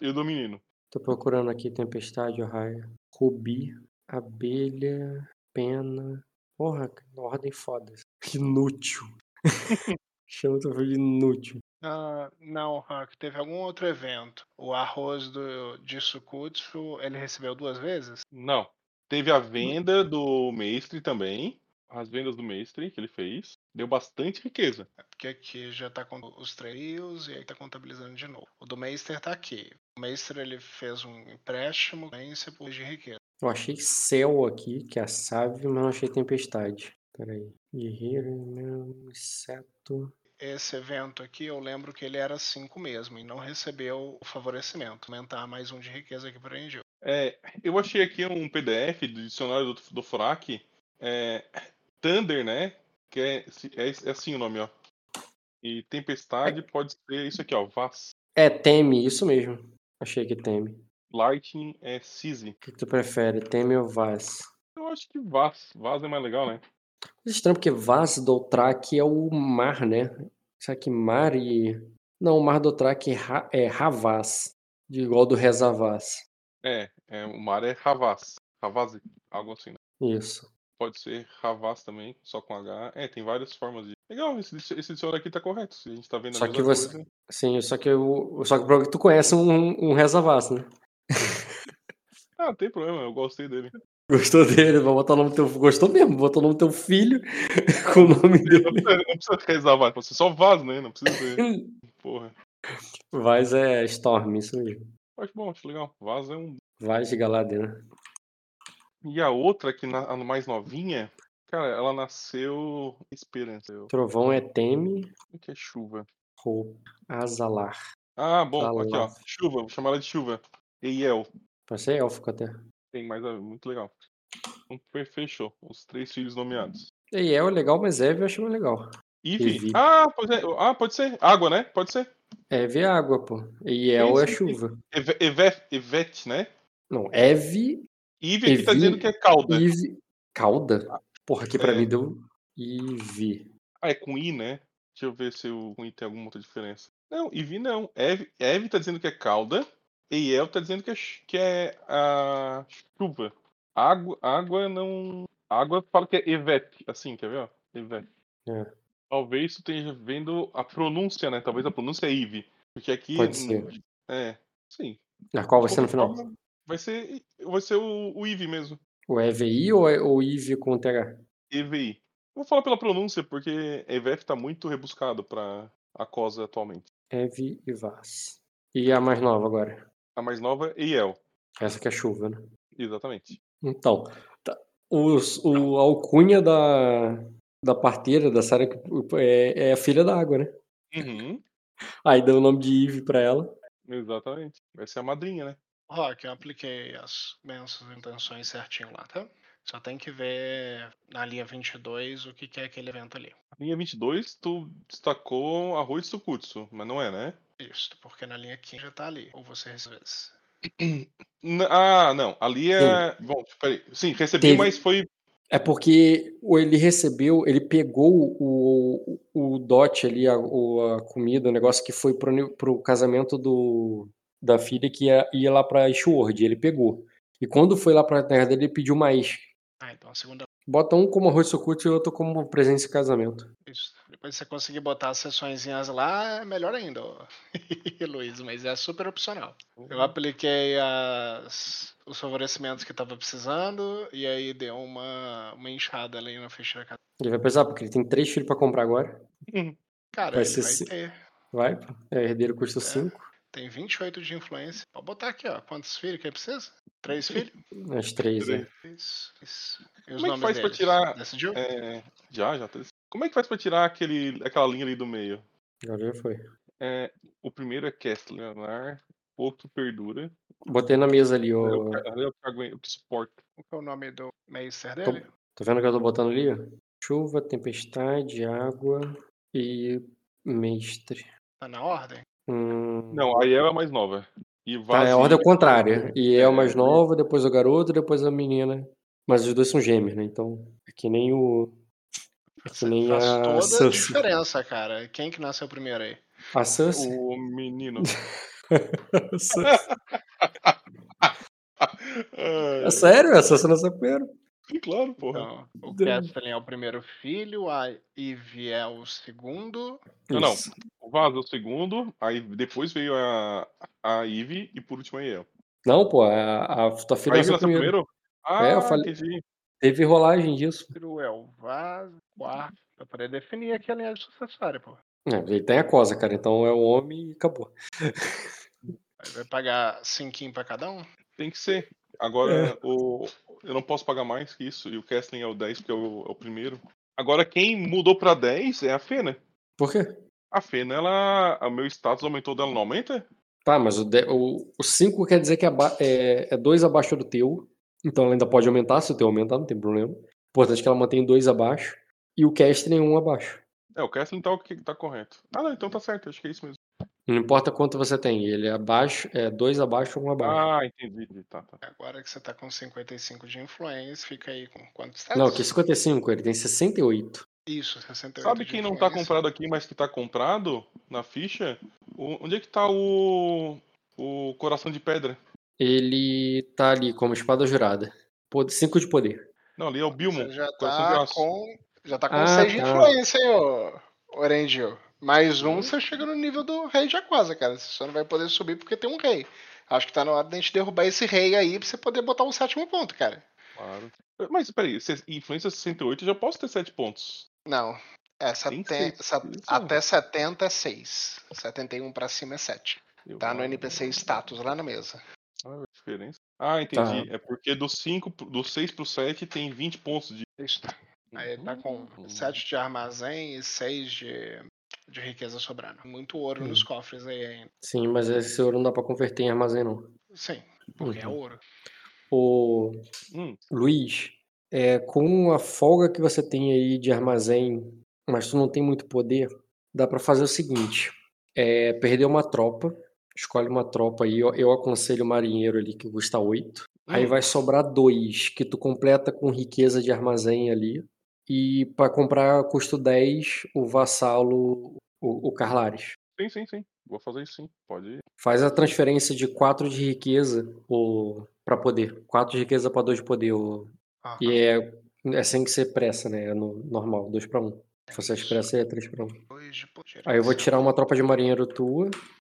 E o do menino? tô procurando aqui tempestade, raia. Rubi, abelha, pena. Porra, ordem foda. Inútil. Chama o de inútil. Ah, não, Huck, teve algum outro evento. O arroz do, de Sukutsu, ele recebeu duas vezes? Não. Teve a venda do mestre também. As vendas do mestre que ele fez. Deu bastante riqueza. É Porque aqui já tá com os trios e aí tá contabilizando de novo. O do Meister tá aqui. O Meister ele fez um empréstimo por de riqueza. Eu achei céu aqui, que é a Save, mas não achei tempestade. Peraí. Guerreiro, meu, inseto. Esse evento aqui, eu lembro que ele era 5 mesmo e não recebeu o favorecimento. Aumentar mais um de riqueza aqui para Angel. É, eu achei aqui um PDF do dicionário do, do FRAC. É, Thunder, né? Que é, é, é assim o nome, ó. E tempestade pode ser isso aqui, ó. Vas. É, teme, isso mesmo. Achei que teme. Lightning é Sisi. O que tu prefere, teme ou Vaz? Eu acho que Vas. Vas é mais legal, né? Estranho porque Vaz do Outrak é o mar, né? Será que mar e. Não, o mar do Outrak é, Ra... é Ravaz. De igual do Rezavaz. É, é, o mar é Havas. Havaz, algo assim, né? Isso. Pode ser Havas também, só com H. É, tem várias formas de. Legal, esse, esse dicionário aqui tá correto. A gente tá vendo a Só que você- coisa. Sim, só que eu. Só que que tu conhece um, um Rezavaz, né? Ah, não tem problema, eu gostei dele. Gostou dele, vai botar o nome do teu. Gostou mesmo, botou o nome do teu filho com o nome Não dele. precisa, não precisa rezar Vaz, você só Vaz, né? Não precisa ser. Porra. Vaz é Storm, isso mesmo. Acho bom, acho legal. Vaz é um. Vaz de Galadriel. E a outra, que na, a mais novinha, cara, ela nasceu. Esperança. Trovão é Teme, O que é chuva? Roupa, Azalar. Ah, bom, Tá aqui ó. Chuva, vou chamar ela de chuva. Eiel. Pode ser élfico até. Tem mais. a- Muito legal. Então, fe- fechou. Os três filhos nomeados. E é legal, mas Eve eu acho mais legal. Eve. Eve. Ah, pode ser. Ah, pode ser. Água, né? Pode ser. Eve é água, pô. E El é chuva. Eve, Eve- Evete, né? Não, Eve, Eve aqui tá Evi- dizendo que é cauda. Ive. Cauda? Porra, aqui pra É. mim deu. Ive. Ah, é com I, né? Deixa eu ver se o I tem alguma outra diferença. Não, Eve não. Eve, Eve tá dizendo que é cauda. Eiel tá dizendo que é, que é a chuva. Água, água não. Água fala que é Evete. Assim, quer ver? Ó? Evete. É. Talvez tu esteja vendo a pronúncia, né? Talvez a pronúncia é Eve. Porque aqui. Pode ser. É, sim. Na qual vai ser no final? Vai ser, vai ser o, o Eve mesmo. O EVI ou é o Ive com TH? EVI. Vou falar pela pronúncia, porque EVF tá muito rebuscado pra a COSA atualmente. Eve e Vaz. E a mais nova agora? A mais nova é EL. Essa que é chuva, né? Exatamente. Então, tá. Os, o a alcunha da, da parteira, da Sarah, é, é a filha da água, né? Uhum, Aí deu o nome de Eve pra ela. exatamente. Vai ser a madrinha, né? Rock, eu apliquei as bênçãos e intenções certinho lá, tá? Só tem que ver na linha 22 o que, que é aquele evento ali. Linha 22, tu destacou arroz sukutsu, mas não é, né? Isso, porque na linha 15 já tá ali. Ou você recebeu. N- ah, não. Ali é. Bom, peraí. Sim, recebi, Teve- mas foi. É porque o- ele recebeu, ele pegou o, o dote ali, a, o- a comida, o negócio que foi pro, pro casamento do, da filha que ia, ia lá pra Ishword, ele pegou. E quando foi lá pra terra dele, ele pediu mais. Ah, então a segunda. Bota um como arroz sucuto e outro como presença de casamento. Isso. Depois você conseguir botar as sessõezinhas lá, é melhor ainda. Luiz, mas é super opcional. Eu apliquei as, os favorecimentos que tava precisando e aí deu uma, uma enxada ali na ficha da casa. Ele vai pesar, porque ele tem três filhos pra comprar agora. Cara, Vai ele ser vai ter. Vai. É, herdeiro custa 5. Tem 28 de influência. Pode botar aqui, ó. Quantos filhos que ele precisa? Três filhos? As três, é. Isso, isso. E os Como é que faz pra deles? tirar- Decidiu? É, já, já. tá- Como é que faz pra tirar aquele, aquela linha ali do meio? Agora já foi. É, o primeiro é Kessler, Leonard. pouco perdura. Botei na mesa ali, ó. o que- ali é o que aguenta- o que suporta. Qual que é o nome do Meister Tô- dele? Tá vendo o que eu tô botando ali? ó? Chuva, tempestade, água e mestre. Tá na ordem? Hum, Não, a Yel é a mais nova. E Tá, é a ordem contrária. E é o mais É, novo, depois o garoto, depois a menina. Mas os dois são gêmeos, né? Então, é que nem o. É que nem Faz a toda a diferença, cara. Quem que nasceu primeiro aí? A Cersei? O menino. A. Ai, É sério? A Cersei nasceu primeiro? Claro, porra. Então, o. Castellan é o primeiro filho, a Eve é o segundo. Não, não. O Vaz é o segundo, aí depois veio a, a Eve e por último a Yel. Não, pô, a, a tua filha A nasceu nasceu primeiro. primeiro? Ah, É, eu falei- entendi. Teve rolagem disso. É o Vaz, quarto. Pra poder definir aqui a linha sucessória, pô. É, ele tem a cosa, cara. Então é o homem e acabou. Aí vai pagar cinquinho pra cada um? Tem que ser. Agora, o, eu não posso pagar mais que isso. E o Casting é o 10, porque é o, é o primeiro. Agora, quem mudou pra 10 é a Fena. Por quê? A Fena, ela. O meu status aumentou dela, não aumenta? Tá, mas o 5 o, o cinco quer dizer que é, aba- é, é dois abaixo do teu. Então ela ainda pode aumentar, se o teu aumentar, não tem problema. Importante que ela mantenha dois abaixo. E o cast nenhum abaixo. É, o Casting tá que tá correto. Ah, não, então tá certo, acho que é isso mesmo. Não importa quanto você tem, ele é abaixo, é dois abaixo ou um abaixo. Ah, entendi. Tá, tá. Agora que você tá com 55 de influência, fica aí com quantos status? não, que 55, ele tem 68. Isso, 68 Sabe de quem não tá comprado aqui, mas que tá comprado na ficha? O- onde é que tá o. O coração de pedra? Ele tá ali como espada jurada. 5 de poder. Não, ali é o Bilmo. Você já de tá com. Já tá com Ah, 6 de tá. influência, hein, ô Orangel. Mais Uhum. um, você chega no nível do rei de Aquasa, cara. Você só não vai poder subir porque tem um rei. Acho que tá na hora da gente derrubar esse rei aí pra você poder botar um sétimo ponto, cara. Claro. Mas peraí, se- influência 68 eu já posso ter 7 pontos. Não. É, sa- isso. até 70 é 6. 71 pra cima é 7. Eu Tá no. NPC status lá na mesa. Ah, a diferença. Ah, entendi. É porque do 5, do 6 pro 7 tem 20 pontos de. Isso. Aí tá com Uhum. 7 de armazém e 6 de, de riqueza sobrando. Muito ouro nos cofres aí ainda. Sim, mas esse ouro não dá pra converter em armazém, não. Sim, porque é ouro. O Hum, Luiz, é, com a folga que você tem aí de armazém, mas tu não tem muito poder, dá pra fazer o seguinte: é, perder uma tropa, escolhe uma tropa aí, eu, eu aconselho o marinheiro ali que custa 8. Aí Hum. vai sobrar dois, que tu completa com riqueza de armazém ali. E pra comprar custo 10, o vassalo, o, o Carlares. sim, sim, sim. Vou fazer isso sim. Pode ir. Faz a transferência de 4 de riqueza o, pra poder. 4 de riqueza pra 2 de poder. O, Aham. e é, é sem que ser pressa, né? É no normal, 2 pra 1. Um. Se você expressa, é 3 pra 1. Um. Dois de poder. Aí eu vou tirar uma tropa de marinheiro tua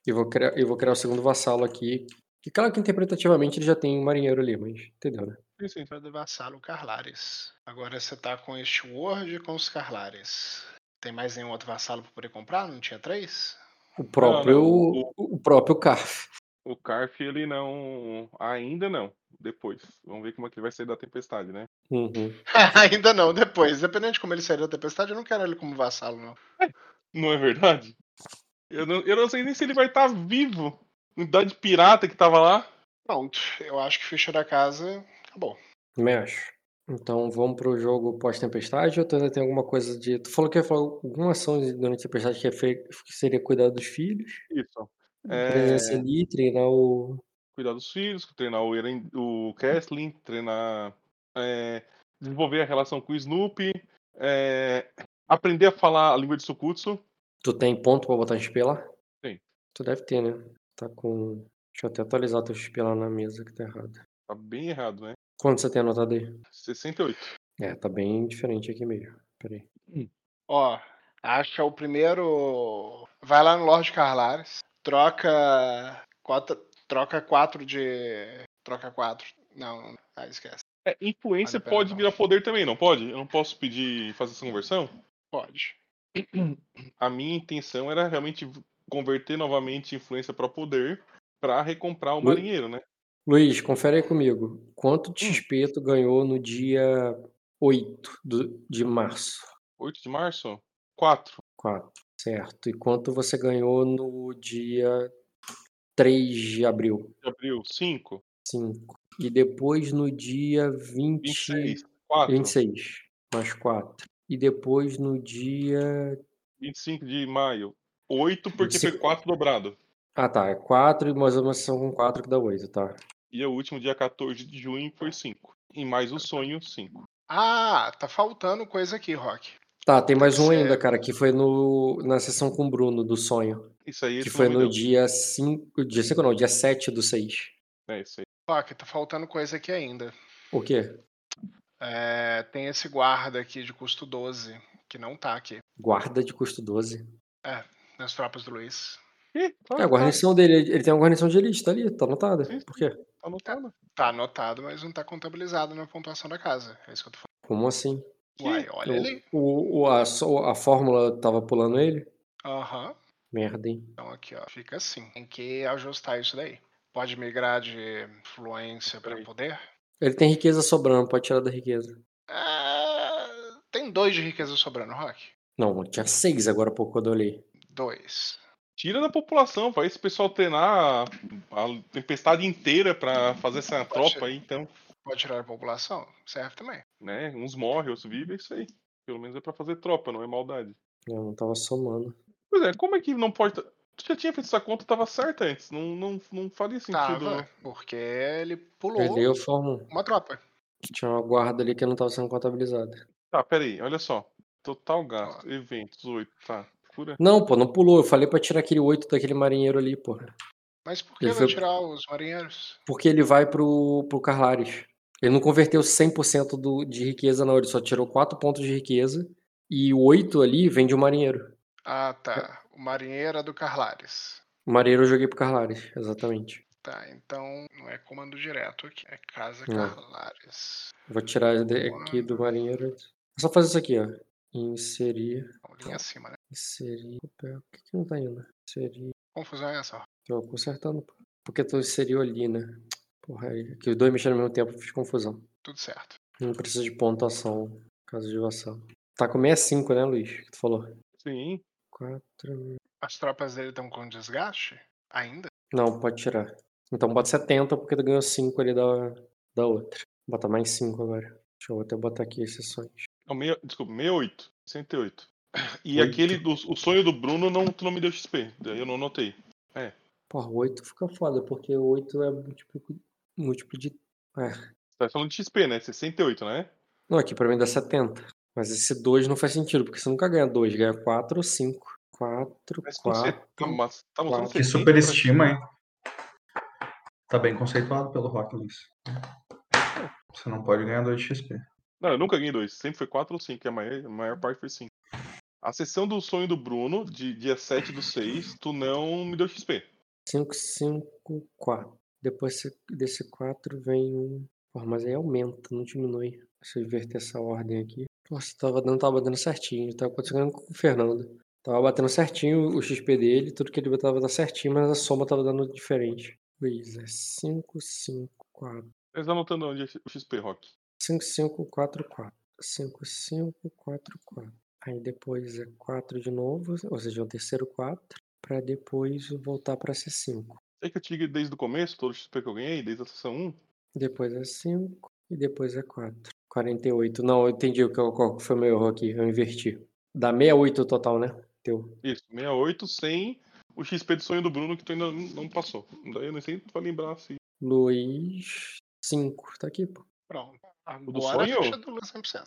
e vou criar, e vou criar o segundo vassalo aqui. Que claro que interpretativamente ele já tem um marinheiro ali, mas entendeu, né? Sim, sim. do vassalo Carlares. Agora você tá com este Word e com os Carlares. Tem mais nenhum outro vassalo pra poder comprar? Não tinha três? O próprio, não, o- o próprio Carf. O Carf, ele não. Ainda não. Depois. Vamos ver como é que ele vai sair da tempestade, né? Uhum. Ainda não, depois. Dependendo de como ele sair da tempestade, eu não quero ele como vassalo, não. Não é verdade? Eu não, eu não sei nem se ele vai estar vivo. Unidade pirata que tava lá. Pronto, eu acho que ficha da casa acabou. Também acho. Então vamos pro jogo pós-tempestade ou tu ainda tem alguma coisa de. Tu falou que ia falar alguma ação durante a tempestade que, é fe... que seria cuidar dos filhos, Isso. presença É, ali, treinar o. cuidar dos filhos, treinar o, Eren, o Kessling, treinar. é, desenvolver a relação com o Snoopy. é, aprender a falar a língua de Sukutsu. Tu tem ponto pra botar XP lá? Tem. Tu deve ter, né? Tá com. Deixa eu até atualizar teu XP lá na mesa que tá errado. Tá bem errado, né? Quanto você tem anotado aí? 68. É, tá bem diferente aqui mesmo. Peraí. Ó, acha o primeiro. Vai lá no Lorde Carlares, troca. Quatro, troca quatro de. Troca quatro. Não, ah, esquece. É, influência Vale pode virar poder também, não pode? Eu não posso pedir fazer essa conversão? Pode. A minha intenção era realmente converter novamente influência para poder para recomprar o marinheiro, né? Luiz, confere aí comigo. Quanto XP tu ganhou no dia 8 do- de março? 8 de março? 4. 4, certo. E quanto você ganhou no dia 3 de abril. De abril, 5. 5. E depois no dia 20... 26. 4. 26. Mais 4. E depois no dia. 25 de maio. 8 porque 25. foi 4 dobrado. Ah, tá. É 4 e mais uma sessão com 4 que dá 8, tá. E o último dia 14 de junho foi 5. E mais o sonho, 5. Ah, tá faltando coisa aqui, Rock. Tá, tem mais um ainda, cara, que foi no, na sessão com o Bruno, do sonho. Isso aí Que foi no deu. dia 5. Dia 5 não, dia 7 do 6. É isso aí. Rock, tá faltando coisa aqui ainda. O quê? É, tem esse guarda aqui de custo 12, que não tá aqui. Guarda de custo 12. Nas tropas do Luiz. Ih, tá, É a guarnição dele, ele tem uma guarnição de elite, tá ali, tá anotada. Sim, Por quê? tá anotado. Tá anotado, mas não tá contabilizado na pontuação da casa. É isso que eu tô falando. Como assim? Uai, olha ali. O, o, a, a fórmula tava pulando ele? Aham. Merda, hein? Então aqui, ó. Fica assim. Tem que ajustar isso daí. Pode migrar de influência para poder. Ele tem riqueza sobrando, pode tirar da riqueza. Ah, tem dois de riqueza sobrando, Rock. Não, tinha seis agora há pouco quando eu olhei. Dois. Tira da população, faz esse pessoal treinar a, a tempestade inteira pra fazer essa Pode tropa aí, então. Pode tirar da população? Serve também. Né? Uns morrem, outros vivem, é isso aí. Pelo menos é pra fazer tropa, não é maldade. Eu não tava somando. Pois é, como é que não pode. Tu já tinha feito essa conta, tava certa antes. Não, não, não faria sentido. Tava, porque ele pulou Perdeu a fórmula. uma tropa. Tinha uma guarda ali que não tava sendo contabilizada. Tá, peraí, olha só. Total gasto, eventos, 8, tá. Não, pô, não pulou. Eu falei pra tirar aquele 8 daquele marinheiro ali, porra. Mas por que Ele vai foi- tirar os marinheiros? Porque ele vai pro, pro Carlares. Ele não converteu 100% do, de riqueza, não. Ele só tirou 4 pontos de riqueza. E o 8 ali vem de um marinheiro. Ah, tá. O marinheiro é do Carlares. O marinheiro eu joguei pro Carlares, exatamente. Tá, então não é comando direto aqui. É Casa Não. Carlares. Vou tirar aqui do marinheiro. É só fazer isso aqui, ó. Inserir. Linha acima, né? Inserir. Por que, que não tá indo? Inserir. Confusão é essa. Tô consertando. pô. Porque tu inseriu ali, né? Porra, aí. Que os dois mexeram ao mesmo tempo, fiz confusão. Tudo certo. Não precisa de pontuação. Caso de vassalo. Tá com 65, né, Luiz? Que tu falou. Sim. 4. As tropas dele estão com desgaste? Ainda? Não, pode tirar. Então bota 70 porque tu ganhou 5 ali da, da outra. Bota mais 5 agora. Deixa eu até botar aqui exceções. Não, meia, desculpa, 68. 68. E Oito. aquele do o sonho do Bruno não, tu não me deu XP. Daí eu não anotei. Porra, 8 fica foda, porque 8 é múltiplo, múltiplo de. É. Você tá falando de XP, né? 68, né? Não, aqui pra mim dá 70. Mas esse 2 não faz sentido, porque você nunca ganha 2, ganha 4 ou 5. 4, Mas quando você- 4. mas tá mostrando quatro. Que 70 superestima, hein? Tá bem conceituado pelo Rock, Luiz. Você não pode ganhar 2 XP. Não, eu nunca ganhei dois. Sempre foi 4 ou 5. A maior, a maior parte foi 5. A sessão do sonho do Bruno, de dia 7 do 6, tu não me deu XP. 5, 5, 4. Depois se- desse 4 vem um. Porra, mas aí aumenta, não diminui. Se eu inverter essa ordem aqui. Nossa, tava dando, tava batendo certinho. Tava acontecendo com o Fernando. Tava batendo certinho o XP dele, tudo que ele tava dando certinho, mas a soma tava dando diferente. Luiz, é 5, 5, 4. Mas anotando onde é o XP, Rock. 5, 5, 4, 4. 5, 5, 4, 4. Aí depois é 4 de novo, ou seja, o terceiro 4, pra depois voltar pra ser 5. Sei que eu te liguei desde o começo, todo o XP que eu ganhei, desde a sessão 1. Depois é 5 e depois é 4. 48. Não, eu entendi o que qual foi o meu erro aqui, eu inverti. Dá 68 o total, né? Teu. Isso, 68 sem o XP do sonho do Bruno que tu ainda não passou. Daí eu nem sei pra lembrar se. Luiz, 5. Tá aqui, pô. Pronto. do Agora sonho? fecha do Lula 100%.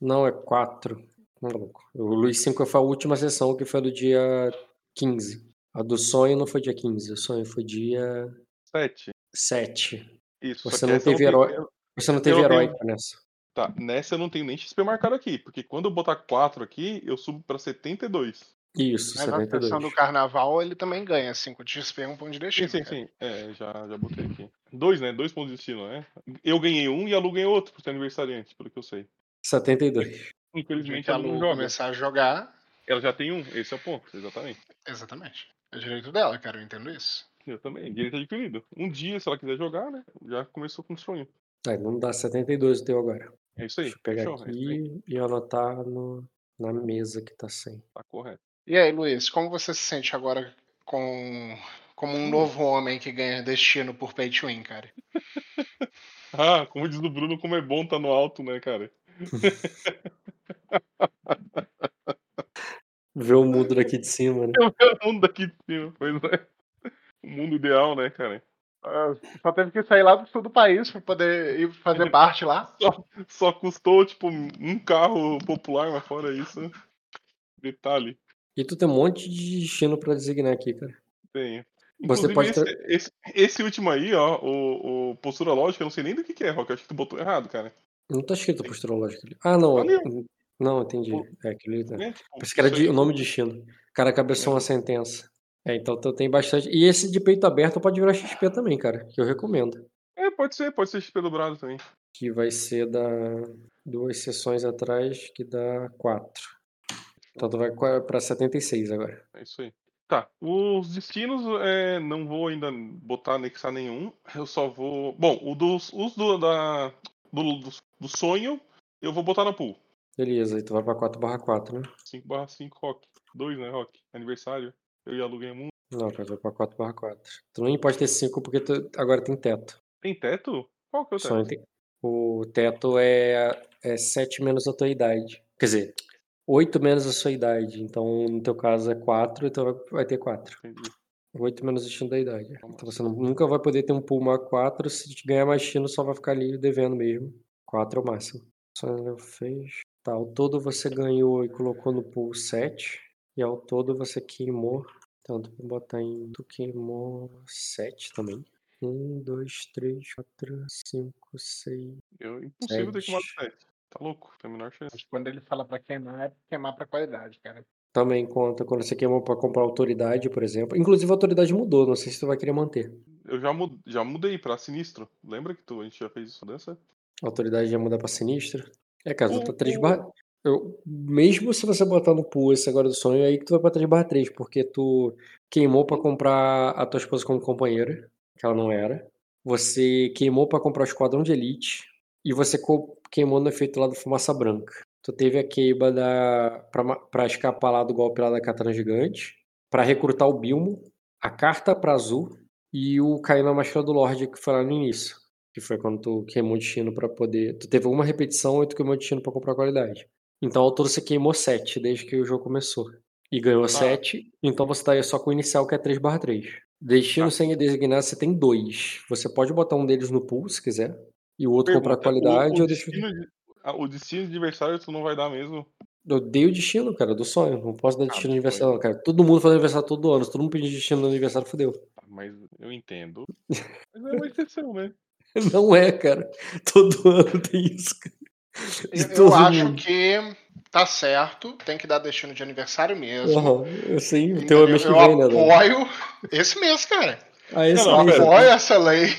Não, é 4. Maluco. O Luiz 5 foi a última sessão, que foi do dia 15. A do sonho não foi dia 15, o sonho foi dia 7. 7. Isso. Você não teve tenho- herói. Você não teve não tenho- nessa. Tá, nessa eu não tenho nem XP marcado aqui, porque quando eu botar 4 aqui, eu subo pra 72. Isso, Mas na 72. sessão do carnaval ele também ganha 5 de XP e 1 ponto de Sim, destino. sim, cara. sim. É, já, já botei aqui. Dois, né? Dois pontos de destino, né? Eu ganhei um e a Lu ganhou outro por ser aniversariante, pelo que eu sei. 72. Infelizmente ela não joga. começar a jogar, Ela já tem um, esse é o ponto, exatamente. exatamente. É direito dela, cara, eu entendo isso. Eu também, direito adquirido. Um dia, se ela quiser jogar, né? Já começou com um sonho. Aí, não dá 72 o teu agora. É isso aí. Deixa eu pegar Fechou, é aqui e anotar no, na mesa que tá sem. Tá correto. E aí, Luiz, como você se sente agora com, com como um novo homem que ganha destino por pay to win, cara. Ah, como diz o Bruno, como é bom tá no alto, né, cara? Ver o mundo daqui de cima, né? Eu quero o mundo daqui de cima, pois é. O mundo ideal, né, cara? Ah, Só teve que sair lá do sul do país pra poder ir fazer parte lá. Só, só custou, tipo, um carro popular, mas fora isso. Detalhe, E tu tem um monte de destino pra designar aqui, cara. tem. Você pode esse, ter- esse, esse último aí, ó, o, o postura lógica, eu não sei nem do que, que é, Rock. Eu acho que tu botou errado, cara. Não tá escrito postura lógica ali. Ah, não. Olha. Não, entendi. É aquele. Né? Tipo, Pensei que era de, o nome de destino. Cara, cabeçou É. uma sentença. É, então tu tem bastante. E esse de peito aberto pode virar XP também, cara. Que eu recomendo. É, pode ser, pode ser XP dobrado também. Que vai ser da duas sessões atrás, que dá 4. Então tu vai pra 76 agora. É isso aí. Tá, os destinos, é, não vou ainda botar anexar nenhum. Eu só vou. Bom, o dos, os do, da, do, do, do sonho, eu vou botar na pool. Beleza, aí tu vai pra 4/4, né? 5/5 Rock. 2, né, Rock? Aniversário. Eu e a Lu ganhamos um. Não, cara, vai pra 4/4. Tu nem pode ter 5 porque tu agora tem teto. Tem teto? Qual que é o teto? tem- O teto é, é 7 menos a tua idade. Quer dizer, 8 menos a sua idade. Então, no teu caso é 4, então vai- ter 4. Entendi. 8 menos o destino da idade. Então você nunca vai poder ter um que 4. Se ganhar mais destino, só vai ficar ali devendo mesmo. 4 é o máximo. Só eu fez. Tá, ao todo você ganhou e colocou no pool 7. E ao todo você queimou. Então, tu pode botar em. Tu queimou 7 também. 1, 2, 3, 4, 5, 6. Eu, impossível ter queimado 7. Tá louco? Tem a menor chance. Mas quando ele fala pra queimar, é queimar pra qualidade, cara. Também conta quando você queimou pra comprar autoridade, por exemplo. Inclusive a autoridade mudou, não sei se tu vai querer manter. Eu já, mu- já mudei pra sinistro. Lembra que tu, a gente já fez isso dança? A autoridade ia mudar pra sinistra. É, cara, tu tá O- 3 o- barra. Eu, mesmo se você botar no pool esse agora do sonho, é aí que tu vai pra 3 barra 3, porque tu queimou pra comprar a tua esposa como companheira, que ela não era. Você queimou pra comprar o esquadrão de elite. E você queimou no efeito lá do fumaça branca. Tu teve a queima da, pra, pra escapar lá do golpe lá da katana gigante. Pra recrutar o Bilmo. A carta pra azul. E o cair na máscara do Lorde, que foi lá no início. Que foi quando tu queimou destino pra poder. Tu teve alguma repetição e tu queimou destino pra comprar qualidade. Então ao todo você queimou 7 desde que o jogo começou. E ganhou 7. Então você tá aí só com o inicial que é 3/3. Destino Tá. sem designar você tem dois. Você pode botar um deles no pool se quiser. E o outro comprar Pergunta, qualidade o, o, destino de, ah, o destino de adversário tu não vai dar mesmo? Eu dei o destino, cara, do sonho. Não posso dar destino do no aniversário, não, cara. Todo mundo faz aniversário todo ano. Se todo mundo pedir destino no aniversário, fodeu. Ah, Mas eu entendo. Mas é uma exceção, né? Não é, cara. Todo ano tem isso, cara. Eu, eu acho mundo. que tá certo, tem que dar destino de aniversário mesmo. Eu sei. O teu é mês que eu vem, né, Dan? apoio esse mês, cara. Ah, esse Não, não, mês. pera. Apoio essa lei.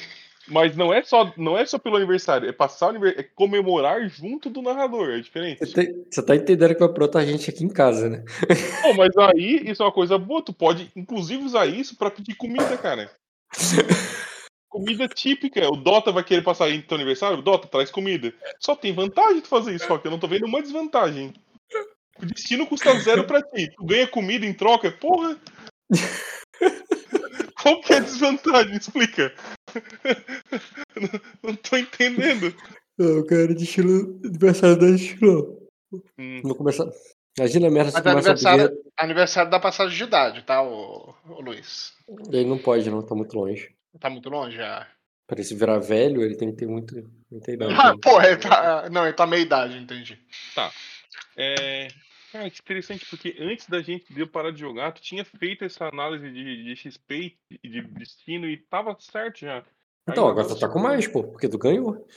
Mas não é só, não é só pelo aniversário, é passar o aniversário, é comemorar junto do narrador, é diferente. Você tem- Você tá entendendo que vai brotar gente aqui em casa, né? Pô, mas aí isso é uma coisa boa, tu pode inclusive usar isso pra pedir comida, cara. Comida típica. O Dota vai querer passar aí no teu aniversário? Dota, traz comida. Só tem vantagem de fazer isso, só que eu não tô vendo uma desvantagem. O destino custa zero pra ti. Tu ganha comida em troca? Porra! Qual que é a desvantagem? Explica. Não, não tô entendendo. Não, cara, destino. Aniversário da destino. Hum, Vou começar. Imagina a merda se Mas começa a aniversário, aniversário da passagem de idade, tá, ô, ô Luiz? Ele não pode, não, tá muito longe. Tá muito longe já. Pra ele se virar velho, ele tem que ter muito, muita idade. Ah, né? porra, ele tá. Não, ele tá meia idade, entendi. É, cara, que interessante, porque antes da gente de eu parar de jogar, tu tinha feito essa análise de, de XP e de destino e tava certo já. Então, Aí agora tu tá com mais, pô, porque tu ganhou.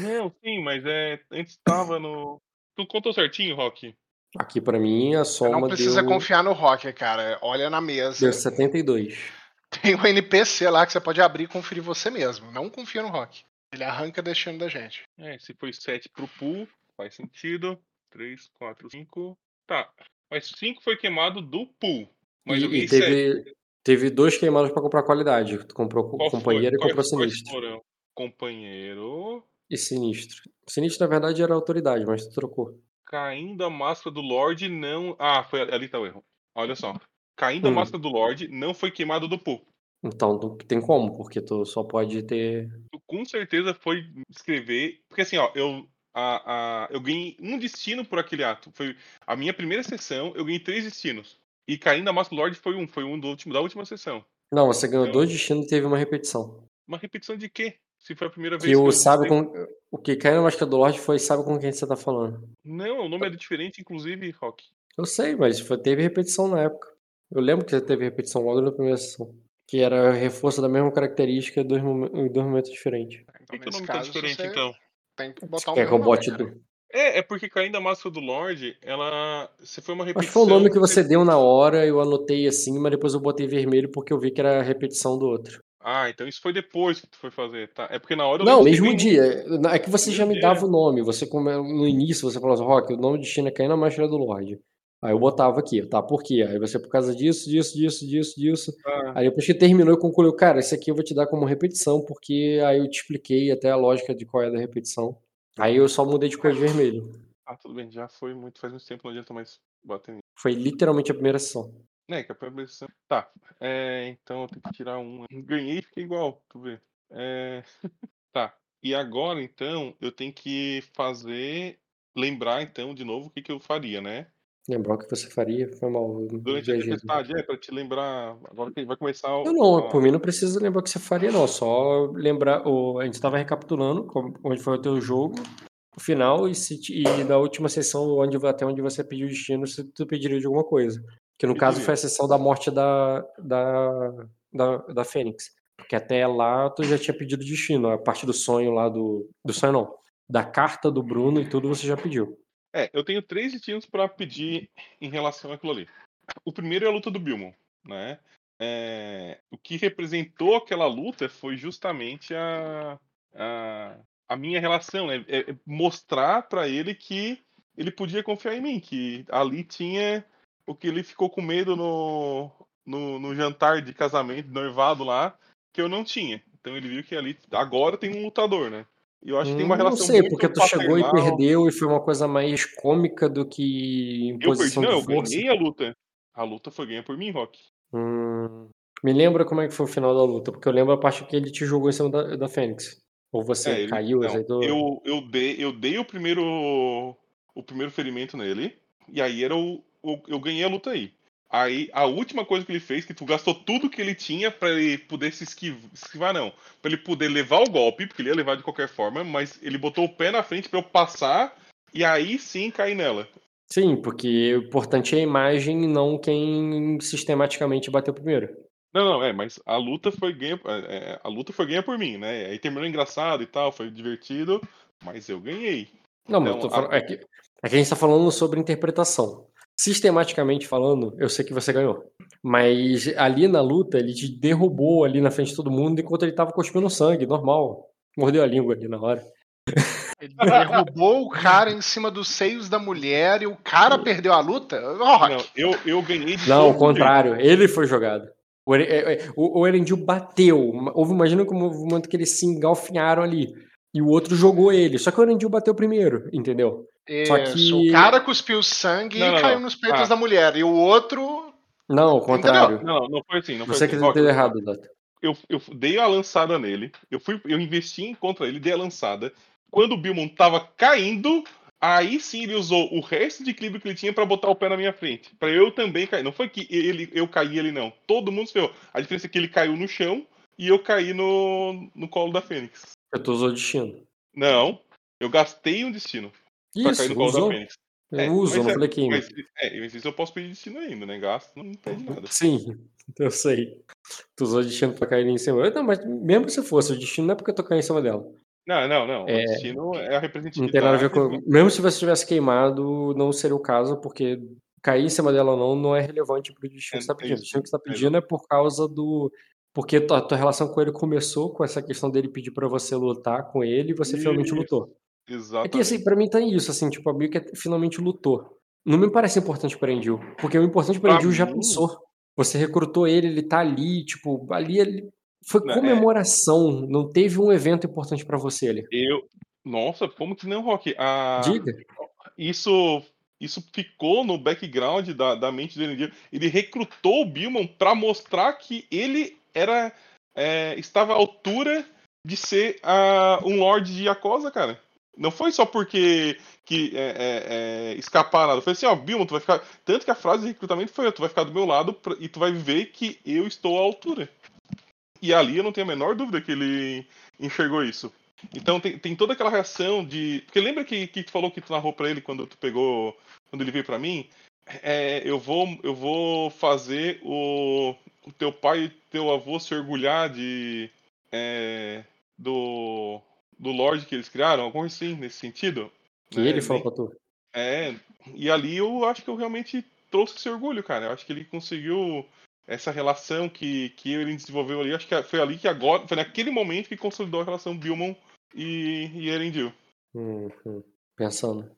Não, sim, mas é. Antes tava no. Tu contou certinho, Rock? Aqui pra mim a Você não soma precisa deu, confiar no Rock, cara. Olha na mesa. deu 72. Tem o NPC lá que você pode abrir e conferir você mesmo. Não confia no Rock. Ele arranca destino da gente. É, se foi 7 pro pool, faz sentido. 3, 4, 5. Tá. Mas 5 foi queimado do pool. Mas E, eu e 7. teve, teve dois queimados pra comprar qualidade. Tu comprou Qual foi? companheiro e Quais- comprou quais sinistro. Companheiro. E sinistro. Sinistro, na verdade, era autoridade, mas tu trocou. Caindo a máscara do Lorde não. Ah, foi ali tá o erro. Olha só. Caindo a Hum. máscara do Lorde não foi queimado do pool. Então tem como, porque tu só pode ter. Tu com certeza foi escrever. Porque assim, ó, eu. A, a, eu ganhei um destino por aquele ato. Foi a minha primeira sessão, eu ganhei três destinos. E caindo a Master Lord foi um, foi um do último, da última sessão. Não, você ganhou Então- dois destinos e teve uma repetição. Uma repetição de quê? Se foi a primeira vez Que o eu sabe com. O que caiu na máscara do Lorde foi sabe com quem você tá falando. Não, o nome era diferente, inclusive, Rock. Eu sei, mas foi- teve repetição na época. Eu lembro que teve repetição logo na primeira sessão. Que era reforço da mesma característica em dois, em dois momentos diferentes. Por Então, que, o nesse nome tá caso, diferente, você então? tem que Você botar o quer que eu mesmo nome, bote do. É, é porque caindo a máscara do Lorde, ela. Se foi uma repetição. Acho que foi o nome que você deu na hora, eu anotei assim, mas depois eu botei vermelho porque eu vi que era a repetição do outro. Ah, então isso foi depois que tu foi fazer, tá? É porque na hora eu Não, mesmo dia. É que você já me dava o nome. Você no início você falou assim, Rock, o nome de China caiu na máscara do Lorde. Aí eu botava aqui, tá? Por quê? Aí você, por causa disso, disso, disso, disso, disso. Ah, Aí depois que terminou, eu concluí, cara, esse aqui eu vou te dar como repetição, porque aí eu te expliquei até a lógica de qual é da repetição. Aí eu só mudei de cor de vermelho. ah, tudo bem, já foi muito, faz muito tempo, não adianta mais bater nisso. Foi literalmente a primeira sessão. É, que a primeira versão- Tá, é, então eu tenho que tirar um. Ganhei e fiquei igual, tu vê. É, Tá, e agora então eu tenho que fazer. Lembrar então de novo o que, que eu faria, né? Lembrar o que você faria? Foi mal. Durante a tempestade, é, pra te lembrar. Agora que vai começar o. Não, não, por mim não precisa lembrar o que você faria, não. Só lembrar. O, a gente estava recapitulando como- onde foi o teu jogo, o final, e, se, e da última sessão, onde, até onde você pediu o destino, se tu pediria de alguma coisa. Que no caso foi a sessão da morte da, da, da, da Fênix. Porque até lá tu já tinha pedido destino, a parte do sonho lá do. Do sonho não. Da carta do Bruno e tudo você já pediu. É, eu tenho três destinos pra pedir em relação àquilo ali. O primeiro é a luta do Bilmon, né? É, o que representou aquela luta foi justamente a, a, a minha relação, né? É- é mostrar pra ele que ele podia confiar em mim, que ali tinha o que ele ficou com medo no, no, no jantar de casamento, noivado lá, que eu não tinha. Então ele viu que ali agora tem um lutador, né? E eu acho que tem uma Hum, Não relação sei, muito porque tu chegou e perdeu e foi uma coisa mais cômica do que Eu perdi, imposição não, eu ganhei a luta. A luta foi ganha por mim, Rock. Hum, me lembra como é que foi o final da luta, porque eu lembro a parte que ele te jogou em cima da, da Fênix. Ou você É, ele- caiu, não, aceitou. eu, eu, dei, eu dei o primeiro o primeiro ferimento nele, e aí era o, o- eu ganhei a luta aí. Aí a última coisa que ele fez, que tu gastou tudo que ele tinha pra ele poder se esquiv- esquivar, não, Pra ele poder levar o golpe, porque ele ia levar de qualquer forma, mas ele botou o pé na frente pra eu passar e aí sim cair nela. Sim, porque o importante é a imagem e não quem sistematicamente bateu primeiro. Não, não, é, mas a luta foi ganha, é, é, a luta foi ganha por mim, né? Aí terminou engraçado e tal, foi divertido, mas eu ganhei. Não, mas Então, eu tô falando, é, que, é que a gente tá falando sobre interpretação. Sistematicamente falando, eu sei que você ganhou. Mas ali na luta, ele te derrubou ali na frente de todo mundo enquanto ele tava cuspindo sangue, normal. Mordeu a língua ali na hora. Ele derrubou o cara em cima dos seios da mulher e o cara perdeu a luta? Rock, Não, eu, eu ganhei de Não, o contrário. Ele foi jogado. O, é, é, o, o Erendil bateu. Houve, imagina como um momento que eles se engalfinharam ali. E o outro jogou ele. Só que o Erendil bateu primeiro, entendeu? Só Isso, que- o cara cuspiu sangue Não, não, e caiu nos peitos Ah. da mulher. E o outro. Não, o contrário. Não, não foi assim. Não foi Você assim. que entendeu errado, Dota. eu, eu dei a lançada nele, eu fui, eu investi em contra ele, dei a lançada. Quando o Bilmon tava caindo, aí sim ele usou o resto de equilíbrio que ele tinha pra botar o pé na minha frente, Pra eu também cair. Não foi que ele, eu caí ele não. Todo mundo se ferrou. A diferença é que ele caiu no chão e eu caí no, no colo da Fênix. Eu tô usando destino. Não, eu gastei um destino pra cair Isso, no colo usou. da Fênix. Eu É, uso, não é- falei queima. Mas, é, mas isso eu posso pedir destino ainda, né? Gasto não pede nada. Sim, eu sei. Tu usou destino pra cair em cima. Eu, Não, mas mesmo se fosse, o destino não é porque eu tô caindo em cima dela. Não, não, não. É, o destino é a representatividade. Não tem nada a ver com. Mesmo se você tivesse queimado, não seria o caso, porque cair em cima dela ou não não é relevante pro destino que você tá É, é pedindo. O destino que você tá pedindo é por causa do. Porque tua, tua relação com ele começou com essa questão dele pedir pra você lutar com ele e você finalmente Isso. Lutou. É Exatamente. que assim, pra mim tá isso, assim, tipo, a Bill finalmente lutou. Não me parece importante pra Endil, porque o importante pra Pra Endil já passou. Você recrutou ele, ele tá ali, tipo, ali ele. Foi Não, é. comemoração, não teve um evento importante pra você ali. Eu. Nossa, como que não, Rock? A... Diga. Isso, isso ficou no background da, da mente do Elendil. Ele recrutou o Bilmon pra mostrar que ele era é, estava à altura de ser uh, um Lorde de Yakosa, cara. Não foi só porque que é, é, é, escapar nada. Foi assim, ó, Bilmo, tu vai ficar. Tanto que a frase de recrutamento foi: tu vai ficar do meu lado pra... e tu vai ver que eu estou à altura. E ali eu não tenho a menor dúvida que ele enxergou isso. Então tem, tem toda aquela reação de. Porque lembra que, que tu falou que tu narrou pra ele quando tu pegou. Quando ele veio pra mim? É, eu, vou, eu vou fazer o, o teu pai e teu avô se orgulhar de. É, do do Lorde que eles criaram, algum assim, nesse sentido. Que né? ele falou pra tu. É, e ali eu acho que eu realmente trouxe esse orgulho, cara. Eu acho que ele conseguiu essa relação que, que ele desenvolveu ali. Acho que foi ali que agora, foi naquele momento que consolidou a relação Bilmon e, e Erendil. Uhum. Pensando.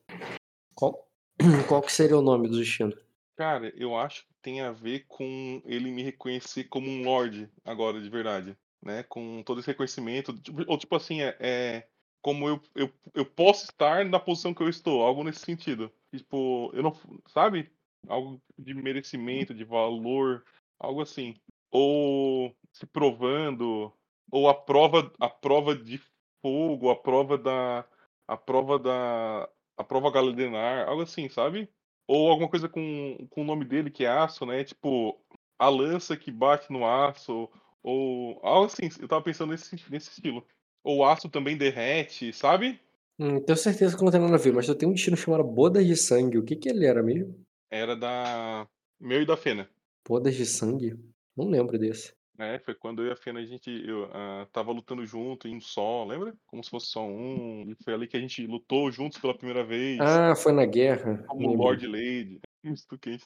Qual, qual que seria o nome do destino? Cara, eu acho que tem a ver com ele me reconhecer como um Lorde agora, de verdade né? Com todo esse reconhecimento. Tipo, ou tipo assim, é, é como eu, eu, eu posso estar na posição que eu estou, algo nesse sentido. Tipo, eu não. Sabe? Algo de merecimento, de valor, algo assim. Ou se provando, ou a prova, a prova de fogo, a prova da. A prova da. A prova Galadenar, algo assim, sabe? Ou alguma coisa com, com o nome dele, que é aço, né? Tipo, a lança que bate no aço, ou algo assim, eu tava pensando nesse, nesse estilo. Ou o aço também derrete, sabe? Hum, tenho certeza que não tem nada a ver, mas eu tenho um destino chamado Bodas de Sangue. O que que ele era mesmo? Era da. Meu e da Fena. Bodas de Sangue? Não lembro desse. É, foi quando eu e a Fena a gente eu, uh, tava lutando junto em um só, lembra? Como se fosse só um. E foi ali que a gente lutou juntos pela primeira vez. Ah, foi na guerra. Como Lord Lady. Misto quente.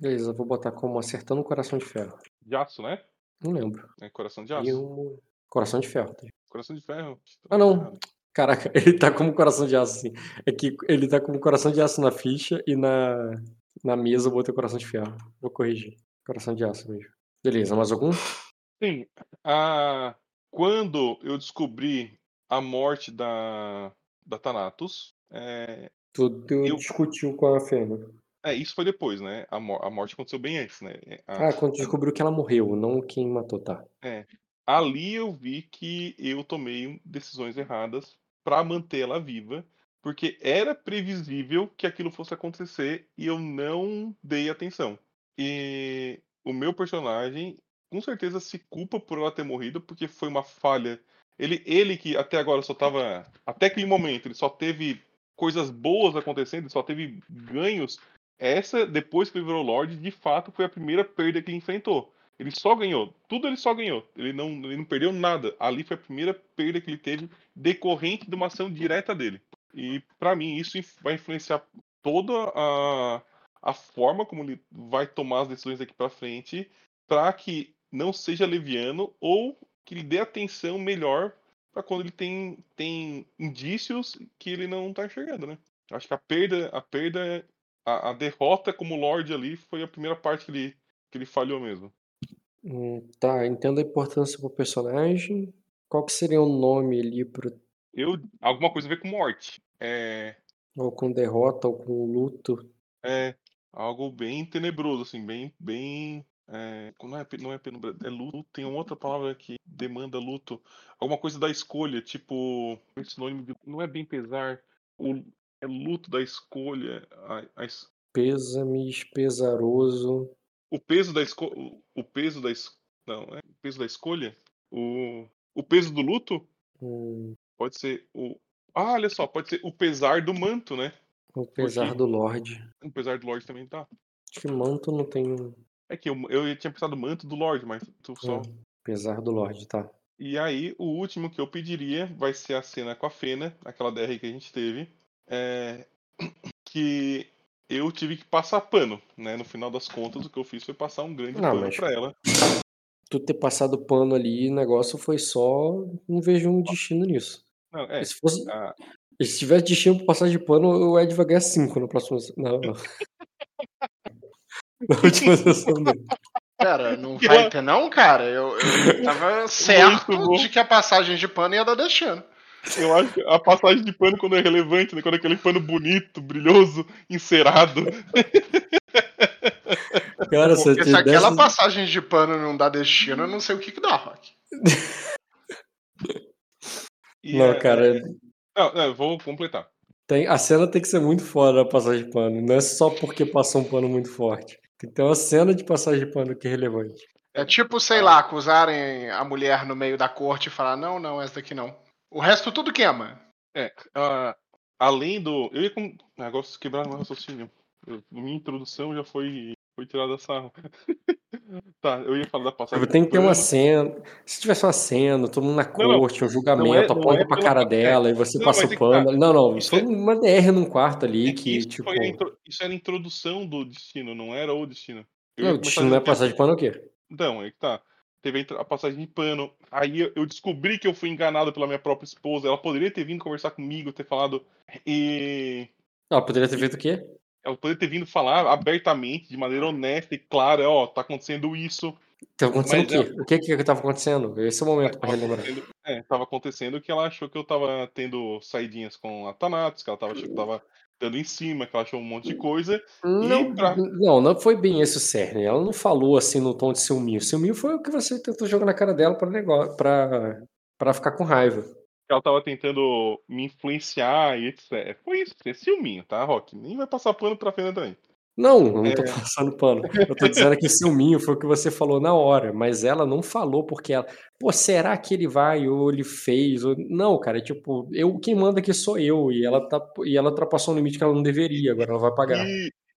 Beleza, vou botar como acertando o coração de ferro. De aço, né? Não lembro. É Coração de Aço. E um... Coração de Ferro. Tá? Coração de Ferro. Ah, não. Caraca, ele tá como Coração de Aço, assim. É que ele tá como Coração de Aço na ficha e na, na mesa eu botei Coração de Ferro. Vou corrigir. Coração de Aço mesmo. Beleza, mais algum? Sim. Ah, quando eu descobri a morte da, da Thanatos... É, tu, eu... discutiu com a Fena. É, isso foi depois, né? A, a morte aconteceu bem antes, né? É, a... Ah, quando descobriu que ela morreu, não quem matou, tá? É. Ali eu vi que eu tomei decisões erradas para manter ela viva, porque era previsível que aquilo fosse acontecer e eu não dei atenção. E o meu personagem com certeza se culpa por ela ter morrido, porque foi uma falha. Ele, ele que até agora só tava. Até aquele momento, ele só teve coisas boas acontecendo, só teve ganhos essa, depois que ele virou Lorde, de fato foi a primeira perda que ele enfrentou. Ele só ganhou. Tudo ele só ganhou. Ele não, ele não perdeu nada. Ali foi a primeira perda que ele teve decorrente de uma ação direta dele. E para mim isso vai influenciar toda a, a forma como ele vai tomar as decisões daqui para frente, para que não seja leviano ou que ele dê atenção melhor para quando ele tem, tem indícios que ele não está enxergando, né? Acho que a perda, a perda a, a, derrota como Lorde ali foi a primeira parte que ele, que ele falhou mesmo. Hum, tá, entendo a importância pro personagem. Qual que seria o nome ali pro. Eu, alguma coisa a ver com morte. É... Ou com derrota, ou com luto. É, algo bem tenebroso, assim, bem. bem é, não é, não é penumbra, é luto, tem outra palavra que demanda luto. Alguma coisa da escolha, tipo. Esse nome não é bem pesar. O, é luto da escolha. A, a... Pêsames, pesaroso. O peso da escolha. O peso da es... Não, é o peso da escolha? O, o peso do luto? Hum. Pode ser o. Ah, olha só, pode ser o pesar do manto, né? O pesar Porque... do Lorde. O pesar do Lorde também tá. Acho que manto não tem. É que eu, eu tinha pensado manto do Lorde, mas tu só. Hum, pesar do Lorde, tá. E aí, o último que eu pediria vai ser a cena com a Fena, aquela DR que a gente teve é, que eu tive que passar pano, né? No final das contas, o que eu fiz foi passar um grande não, pano mas... pra ela. Tu ter passado pano ali, o negócio foi só. Não vejo um destino nisso. Não, é, se, fosse... a... se tivesse destino pra passar de pano, o Ed vai ganhar 5 no próximo. Não, não. Na última sessão dele. Cara, não vai ter, não, cara. Eu, eu tava certo de que a passagem de pano ia dar destino. Eu acho que a passagem de pano quando é relevante, né? Quando é aquele pano bonito, brilhoso, encerado. Cara, Porque se aquela passagem de pano não dá destino, eu não sei o que, que dá, Rock. Não, é, cara, Não, não, eu vou completar. tem, a cena tem que ser muito foda a passagem de pano. Não é só porque passou um pano muito forte. Tem que ter uma cena de passagem de pano que é relevante. É tipo, sei lá, acusarem a mulher no meio da corte e falar, não, não, essa daqui não. O resto tudo queima. É, ah, além do. Eu ia com. Negócio quebrar meu raciocínio. Eu- minha introdução já foi, foi tirada essa. tá, eu ia falar da passagem. Tem que ter uma cena. Se tivesse uma cena, todo mundo na Não, não. corte, um Não é- julgamento, não aponta é pra cara é. dela e você Não, passa o é que tá. pano. Não, não. Isso Foi é- uma DR num quarto ali É que isso, tipo. intro- isso era a introdução do destino, não era o destino. Eu Não, o destino não é passagem de pano o quê? Então, aí que tá. Teve a passagem de pano. Aí eu- descobri que eu fui enganado pela minha própria esposa. Ela poderia ter vindo conversar comigo, ter falado. E. Ela poderia ter feito o quê? Ela poderia ter vindo falar abertamente, de maneira honesta e clara, ó, tá acontecendo isso. Tava acontecendo Mas o quê? O que que tava acontecendo? Esse é o momento Tava relembrar. é, tava acontecendo que ela achou que eu tava tendo saidinhas com a Thanatos, que ela tava, achando que eu tava dando em cima, que ela achou um monte de coisa. Não, pra- não, não foi bem esse o cerne. Ela não falou assim no tom de ciúminho. Ciúminho foi o que você tentou jogar na cara dela negócio, pra, pra ficar com raiva. ela tava tentando me influenciar e etc. Foi isso, é ciúminho, tá, Rock? Nem vai passar pano pra Fernanda também. Não, eu não É. tô passando pano. Eu tô dizendo que ciúminho foi o que você falou na hora, mas ela não falou porque ela, pô, será que ele vai ou ele fez? Ou... Não, cara, é tipo, eu quem manda aqui sou eu e ela tá e ela ultrapassou um limite que ela não deveria, agora ela vai pagar.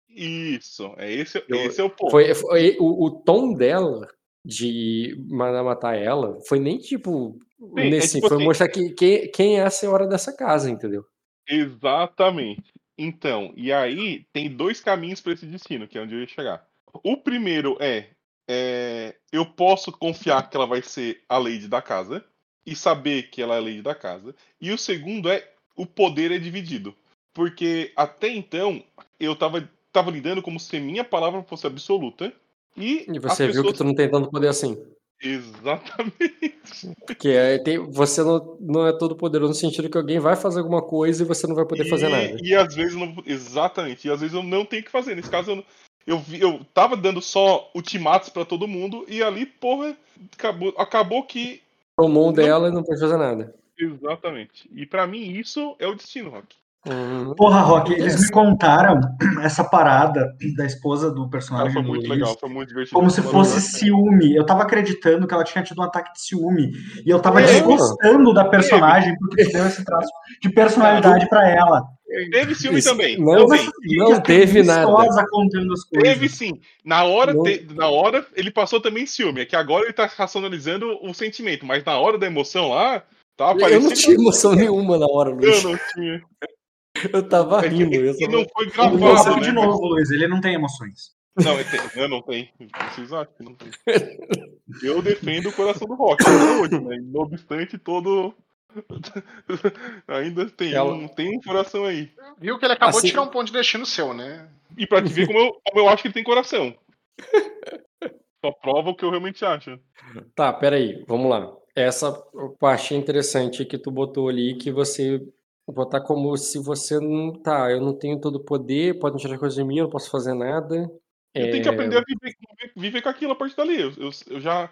Isso, é esse, Eu- esse é o ponto. Foi, foi o, o tom dela de mandar matar ela foi nem tipo é nesse, tipo foi assim- mostrar que, quem, quem é a senhora dessa casa, entendeu? Exatamente. Então, e aí tem dois caminhos para esse destino, que é onde eu ia chegar. O primeiro é, é, eu posso confiar que ela vai ser a lady da casa e saber que ela é a lady da casa. E o segundo é o poder é dividido. Porque até então eu tava, tava lidando como se minha palavra fosse absoluta. E, E você viu que pessoas- tu não tem tanto poder assim. Exatamente. Porque é, tem, você não, não é todo poderoso no sentido que alguém vai fazer alguma coisa e você não vai poder fazer e, nada. E às vezes não. Exatamente. E às vezes eu não tenho o que fazer. Nesse caso, eu, não- eu, eu tava dando só ultimatos pra todo mundo. E ali, porra, acabou, acabou que. Tomou dela e não pode fazer nada. Exatamente. E pra mim, isso é o destino, Rock. Uhum. Porra, Rock, eles me contaram essa parada da esposa do Cara, personagem foi muito Luiz legal, foi muito divertido. como se fosse ciúme. Eu tava acreditando que ela tinha tido um ataque de ciúme. E eu tava É, desgostando da personagem porque deu esse traço de personalidade pra ela. Teve ciúme Isso- também. não, Eu também. não teve nada. gostosa contando as coisas. Teve sim. Na hora, te- na hora ele passou também ciúme. É que agora ele tá racionalizando o sentimento, mas na hora da emoção lá, tava Eu não tinha emoção nenhuma na hora, Eu Luiz. não tinha. Eu tava É rindo. Eu é que só- não foi Ele gravado, né? de novo, Luiz. Ele não tem emoções. Não, eu, tenho, eu não tenho. Vocês acham que não tem. Eu defendo o coração do rock hoje, né? Não obstante todo. Ainda tem, Ela- um, tem um coração aí. Viu que ele acabou Assim- de tirar um ponto de destino seu, né? E pra te ver como eu, como eu acho que ele tem coração. Só prova o que eu realmente acho. Tá, peraí, vamos lá. Essa parte interessante que tu botou ali, que você botar como se você não. Tá, eu não tenho todo o poder, podem tirar coisas de mim, eu não posso fazer nada. Eu tenho que É, aprender a viver, viver- viver com aquilo a partir dali. Eu, eu, eu já.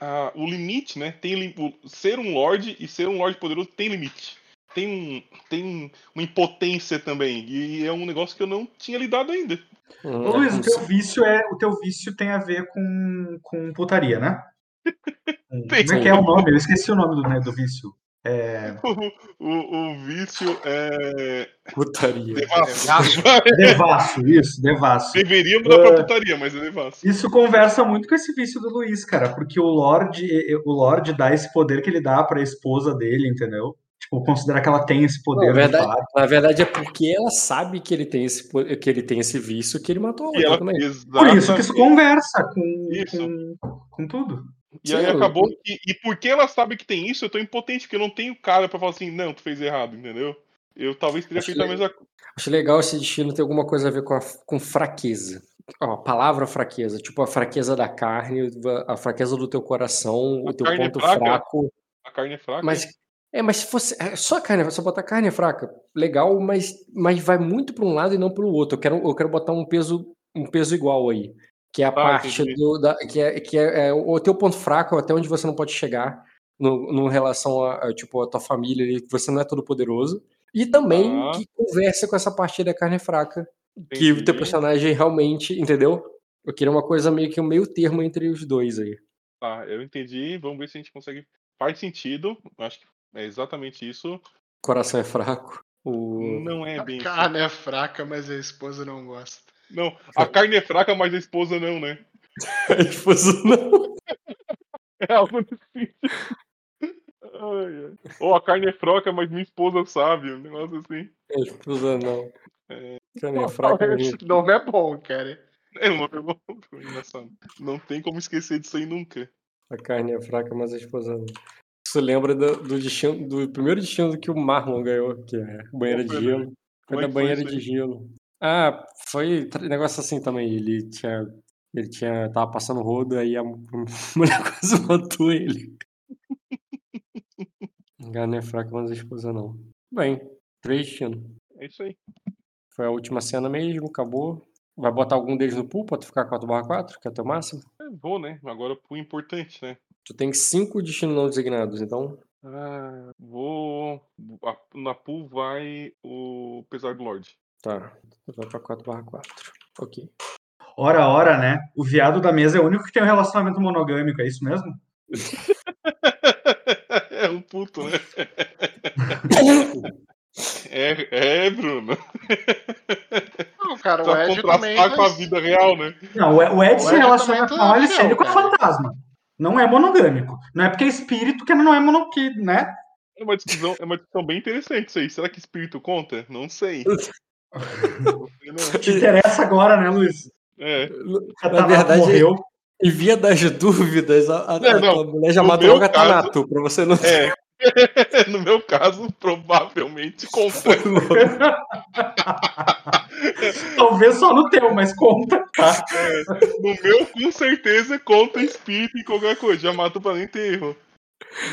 ah, o limite, né? Tem, o- ser um Lorde e ser um Lorde poderoso tem limite. Tem, um, tem um- uma impotência também. E é um negócio que eu não tinha lidado ainda. hum, Ô, é Luiz, o teu vício é o teu vício tem a ver com, com putaria, né? Como é que é o nome? Eu esqueci o nome do, né, do vício. É, O, o, o vício é. Putaria. Devasso. devasso, isso, devasso. Deveria mudar pra É. putaria, mas é devasso. Isso conversa muito com esse vício do Luiz, cara, porque o Lorde, o Lorde dá esse poder que ele dá pra esposa dele, entendeu? Tipo, considera que ela tem esse poder Na de verdade, na verdade é porque ela sabe que ele tem esse, que ele tem esse vício que ele matou a outra ela, também. Por isso que isso conversa com, Isso. com, com tudo. E aí acabou que. E porque ela sabe que tem isso, eu tô impotente, porque eu não tenho cara pra falar assim, não, tu fez errado, entendeu? Eu talvez teria Acho feito a mesma coisa. Acho legal esse destino ter alguma coisa a ver com, a, com fraqueza. Ó, a palavra fraqueza, tipo a fraqueza da carne, a fraqueza do teu coração, A o teu é ponto fraca? fraco. A carne é fraca. Mas é, mas se fosse é, só carne, só botar carne é fraca, legal, mas, mas vai muito para um lado e não para o outro. Eu quero, eu quero botar um peso um peso igual aí. Que é a Ah, parte entendi. do. Da, que é, que é, é o teu ponto fraco, até onde você não pode chegar no, no relação a, a, tipo, a tua família, ali, que você não é todo poderoso. E também Tá. que conversa com essa parte da carne fraca. Que o teu Entendi. personagem realmente, entendeu? Eu queria uma coisa meio que um meio termo entre os dois aí. Tá, eu entendi. Vamos ver se a gente consegue. Faz sentido. Acho que é exatamente isso. Coração é fraco. O... Não é A bem. carne é fraca, mas a esposa não gosta. Não, a carne é fraca, mas a esposa não, né? A esposa não. É algo assim. Ou a carne é fraca, mas minha esposa sabe. Um negócio assim. A esposa não. É. Carne é fraca. Esse nome é bom, cara. É uma pergunta engraçada. Não tem como esquecer disso aí nunca. A carne é fraca, mas a esposa não. Isso lembra do, do, destino, do primeiro destino que o Marlon ganhou, que é banheira de foi, gelo. Foi Como é banheira de gelo. Ah, foi negócio assim também. Ele tinha. Ele tinha. Tava passando rodo, aí a mu- mulher quase matou ele. Carne é fraca, mas a esposa não. Bem, três destinos. É isso aí. Foi a última cena mesmo, acabou. Vai botar algum deles no pool pra tu ficar 4/4, que é o teu máximo? É, vou, né? Agora pro importante, né? Tu tem cinco destinos não designados, então. Ah, vou. na pool vai o Pesar do Lorde. Tá. Vai pra 4/4. Ok. Ora, ora, né? O viado da mesa é o único que tem um relacionamento monogâmico, é isso mesmo? é um puto, né? É, é Bruno. Não, cara, o Pra Ed também. contrastar com a vida real, né? Não, o o Ed se relaciona com a tá Alicene fiel, com a fantasma. Não é monogâmico. Não é porque é espírito que não é mono, que, né? É uma discussão, é uma discussão bem interessante isso aí. Será que espírito conta? Não sei. Te interessa agora, né, Luiz? É. Na verdade, morreu. Em via das dúvidas, a, a, É, a não, tua mulher já matou a caso- Thanato, pra você não É. no meu caso, provavelmente conta. Talvez só no teu, mas conta, tá? No meu, com certeza, conta espírito e qualquer coisa. Já matou pra nem ter erro.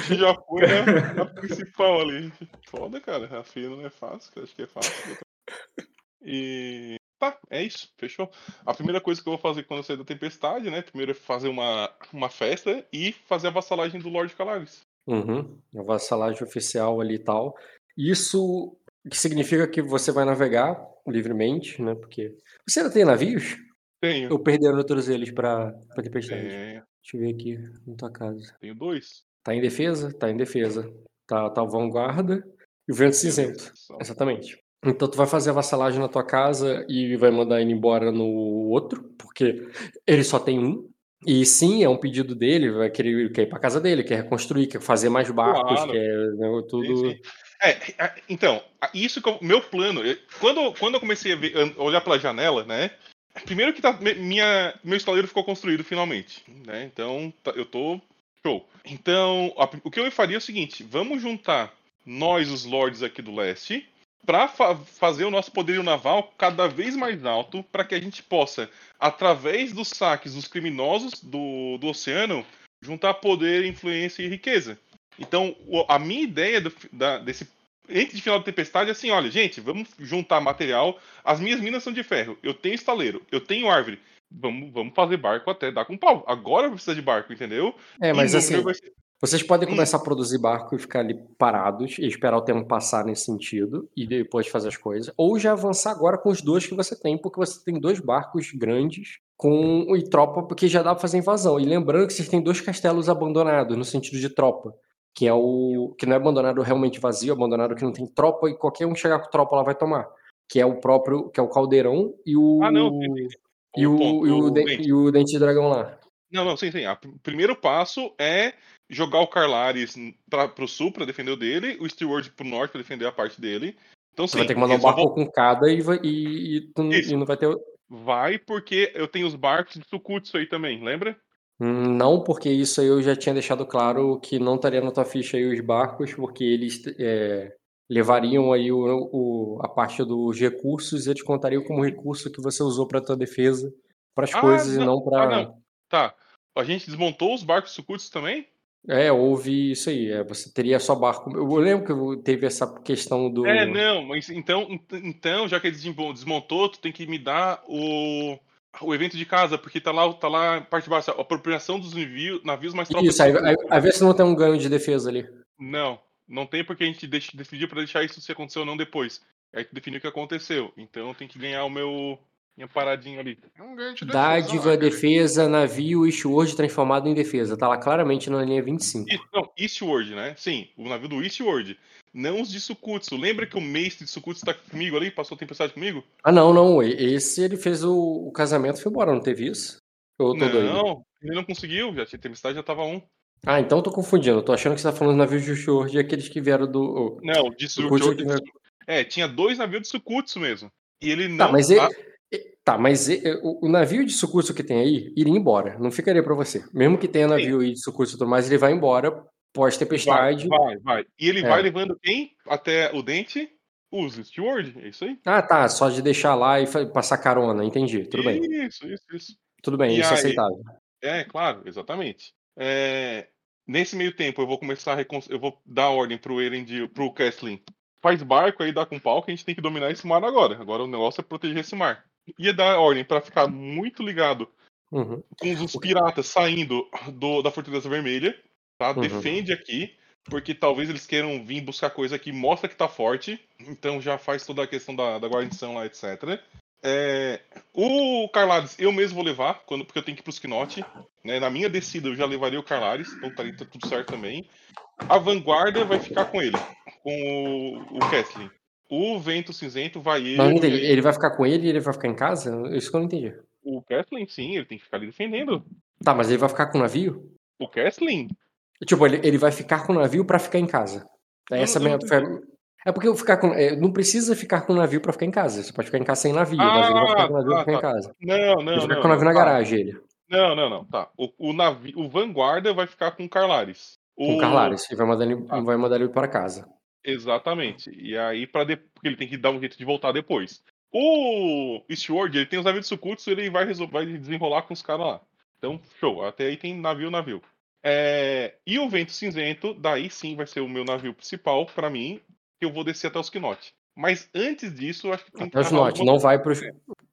Isso já foi na principal ali. Foda, cara. A filha não é fácil, que eu acho que é fácil. E. Tá, é isso, fechou. A primeira coisa que eu vou fazer quando eu sair da tempestade, né? Primeiro é fazer uma, uma festa e fazer a vassalagem do Lorde Calaris. Uhum. A vassalagem oficial ali e tal. Isso que significa que você vai navegar livremente, né? Porque. Você ainda tem navios? Tenho. Ou perderam todos eles pra, pra tempestade? É, Deixa eu ver aqui na tua casa. tenho dois. Tá em defesa? Tá em defesa. Tá, tá o vanguarda e o vento cinzento. Exatamente. Então tu vai fazer a vassalagem na tua casa e vai mandar ele embora no outro, porque ele só tem um. E sim, é um pedido dele, vai querer, quer ir pra casa dele, quer reconstruir, quer fazer mais barcos, Claro. quer né, tudo. Sim, sim. É, então, isso que eu- meu plano, eu- quando, quando eu comecei a ver- a olhar pela janela, né? Primeiro que tá, minha, meu estaleiro ficou construído finalmente, né? Então, tá- eu tô show. Então, a- o que eu faria é o seguinte: vamos juntar nós, os lords aqui do leste, para fazer o nosso poderio naval cada vez mais alto, para que a gente possa, através dos saques dos criminosos do, do oceano, juntar poder, influência e riqueza. Então, a minha ideia do, da- desse antes de final da tempestade é assim, olha, gente, vamos juntar material. As minhas minas são de ferro. Eu tenho estaleiro, eu tenho árvore. Vamos, vamos fazer barco até dar com pau. Agora precisa de barco, entendeu? É, mas Em assim, ser- vocês podem Hum. começar a produzir barco e ficar ali parados e esperar o tempo passar nesse sentido e depois fazer as coisas. Ou já avançar agora com os dois que você tem, porque você tem dois barcos grandes com e tropa, porque já dá pra fazer invasão. E lembrando que vocês têm dois castelos abandonados, no sentido de tropa. Que é o. que não é abandonado realmente vazio, é abandonado que não tem tropa, e qualquer um chegar com tropa lá vai tomar. Que é o próprio. que é o caldeirão e o. Ah, não. E o, e, o, e o dente de dragão lá. Não, não, sim, sim. O primeiro passo é jogar o Carlares pra, pro sul pra defender o dele, o Steward pro norte pra defender a parte dele. Então, Você sim, vai ter que mandar um barco com cada e, vai- e, e, e não vai ter. Vai porque eu tenho os barcos de Sukutsu aí também, lembra? Hum, Não, porque isso aí eu já tinha deixado claro que não estaria na tua ficha aí os barcos, porque eles é, levariam aí o, o- a parte dos recursos e eles contariam como recurso que você usou para tua defesa, para as Ah, coisas e não, não ah, para. não. Tá. A gente desmontou os barcos Sukutsu também? É, houve isso aí. é, você teria só barco. Eu lembro que teve essa questão do. É, não, mas então, ent- então, já que ele desmo- desmontou, tu tem que me dar o, o evento de casa, porque tá lá, tá lá parte de baixo, a apropriação dos navios, navios mais tropas. Isso, aí, aí, aí vê se não tem um ganho de defesa ali. Não, não tem porque a gente decidiu pra deixar isso se aconteceu ou não depois. Aí que definiu o que aconteceu. Então tem que ganhar o meu minha paradinha ali. É um de defesa. Dádiva, defesa, navio, Eastward transformado em defesa. Tá lá claramente na linha 25. E- não, Eastward, né? Sim, o navio do Eastward. Não os de Sukutsu. Lembra que o mestre de Sukutsu tá comigo ali? Passou tempestade comigo? Ah, não, não. Esse ele fez o, o casamento e foi embora, não teve isso? Eu tô doido. Não, ele não conseguiu. Já tinha tempestade, já tava um. Ah, então eu tô confundindo. Eu tô achando que você tá falando dos navios de Eastward e aqueles que vieram do. Não, de Sukutsu É, tinha dois navios de Sukutsu mesmo. E ele não. Tá, mas, ele, tá, mas o, navio de Sukutsu que tem aí iria embora. Não ficaria pra você. Mesmo que tenha navio aí de Sukutsu e tudo mais, ele vai embora vai, pós-tempestade. vai, vai. E ele É. vai levando quem até o dente? Os Steward, é isso aí? Ah, tá. Só de deixar lá e passar carona. Entendi. Tudo bem. Isso, isso, isso. Tudo bem. E Isso é aí? aceitável. É, claro, exatamente. É, nesse meio tempo, eu vou começar a recon... eu vou dar ordem pro Eren de... pro Kesslin. Faz barco aí, dá com pau, que a gente tem que dominar esse mar agora. Agora o negócio é proteger esse mar. Ia dar ordem pra ficar muito ligado Uhum. com os piratas saindo do, da Fortaleza Vermelha, tá? Uhum. Defende aqui, porque talvez eles queiram vir buscar coisa aqui, mostra que tá forte, então já faz toda a questão da, da guarnição lá, etc. É, o Carlares eu mesmo vou levar, quando, porque eu tenho que ir pros Quinote. Né? Na minha descida eu já levaria o Carlares, então tá, tá tudo certo também. A vanguarda vai ficar com ele, com o, o Kesslin. O vento cinzento vai ele. Não entendi. Ele vai ficar com ele e ele vai ficar em casa? Isso que eu não entendi. O Kesslin, sim, ele tem que ficar ali defendendo. Tá, mas ele vai ficar com o navio? O Kesslin, Tipo, ele, ele vai ficar com o navio pra ficar em casa. É essa não- minha. não É porque eu ficar com. é, não precisa ficar com o navio pra ficar em casa. Você pode ficar em casa sem navio, mas ele vai ficar com o navio pra Ah, ficar em tá. casa. Não, Ele não, vai ficar não. com o navio na tá. garagem, ele. Não, não, não. Tá. O, o, navio, o Vanguarda vai ficar com o Carlares. Com O... o Carlares. E vai mandar ele, Ah. vai mandar ele para casa. Exatamente. E aí, para de... porque ele tem que dar um jeito de voltar depois. O Eastward, ele tem os navios de Sukutsu, ele vai, resol... vai desenrolar com os caras lá. Então, show. Até aí tem navio, navio. É, E o Vento Cinzento, daí sim vai ser o meu navio principal pra mim, que eu vou descer até os Knot. Mas antes disso, acho que tem que Até os narrar Not. alguma Não vai pros.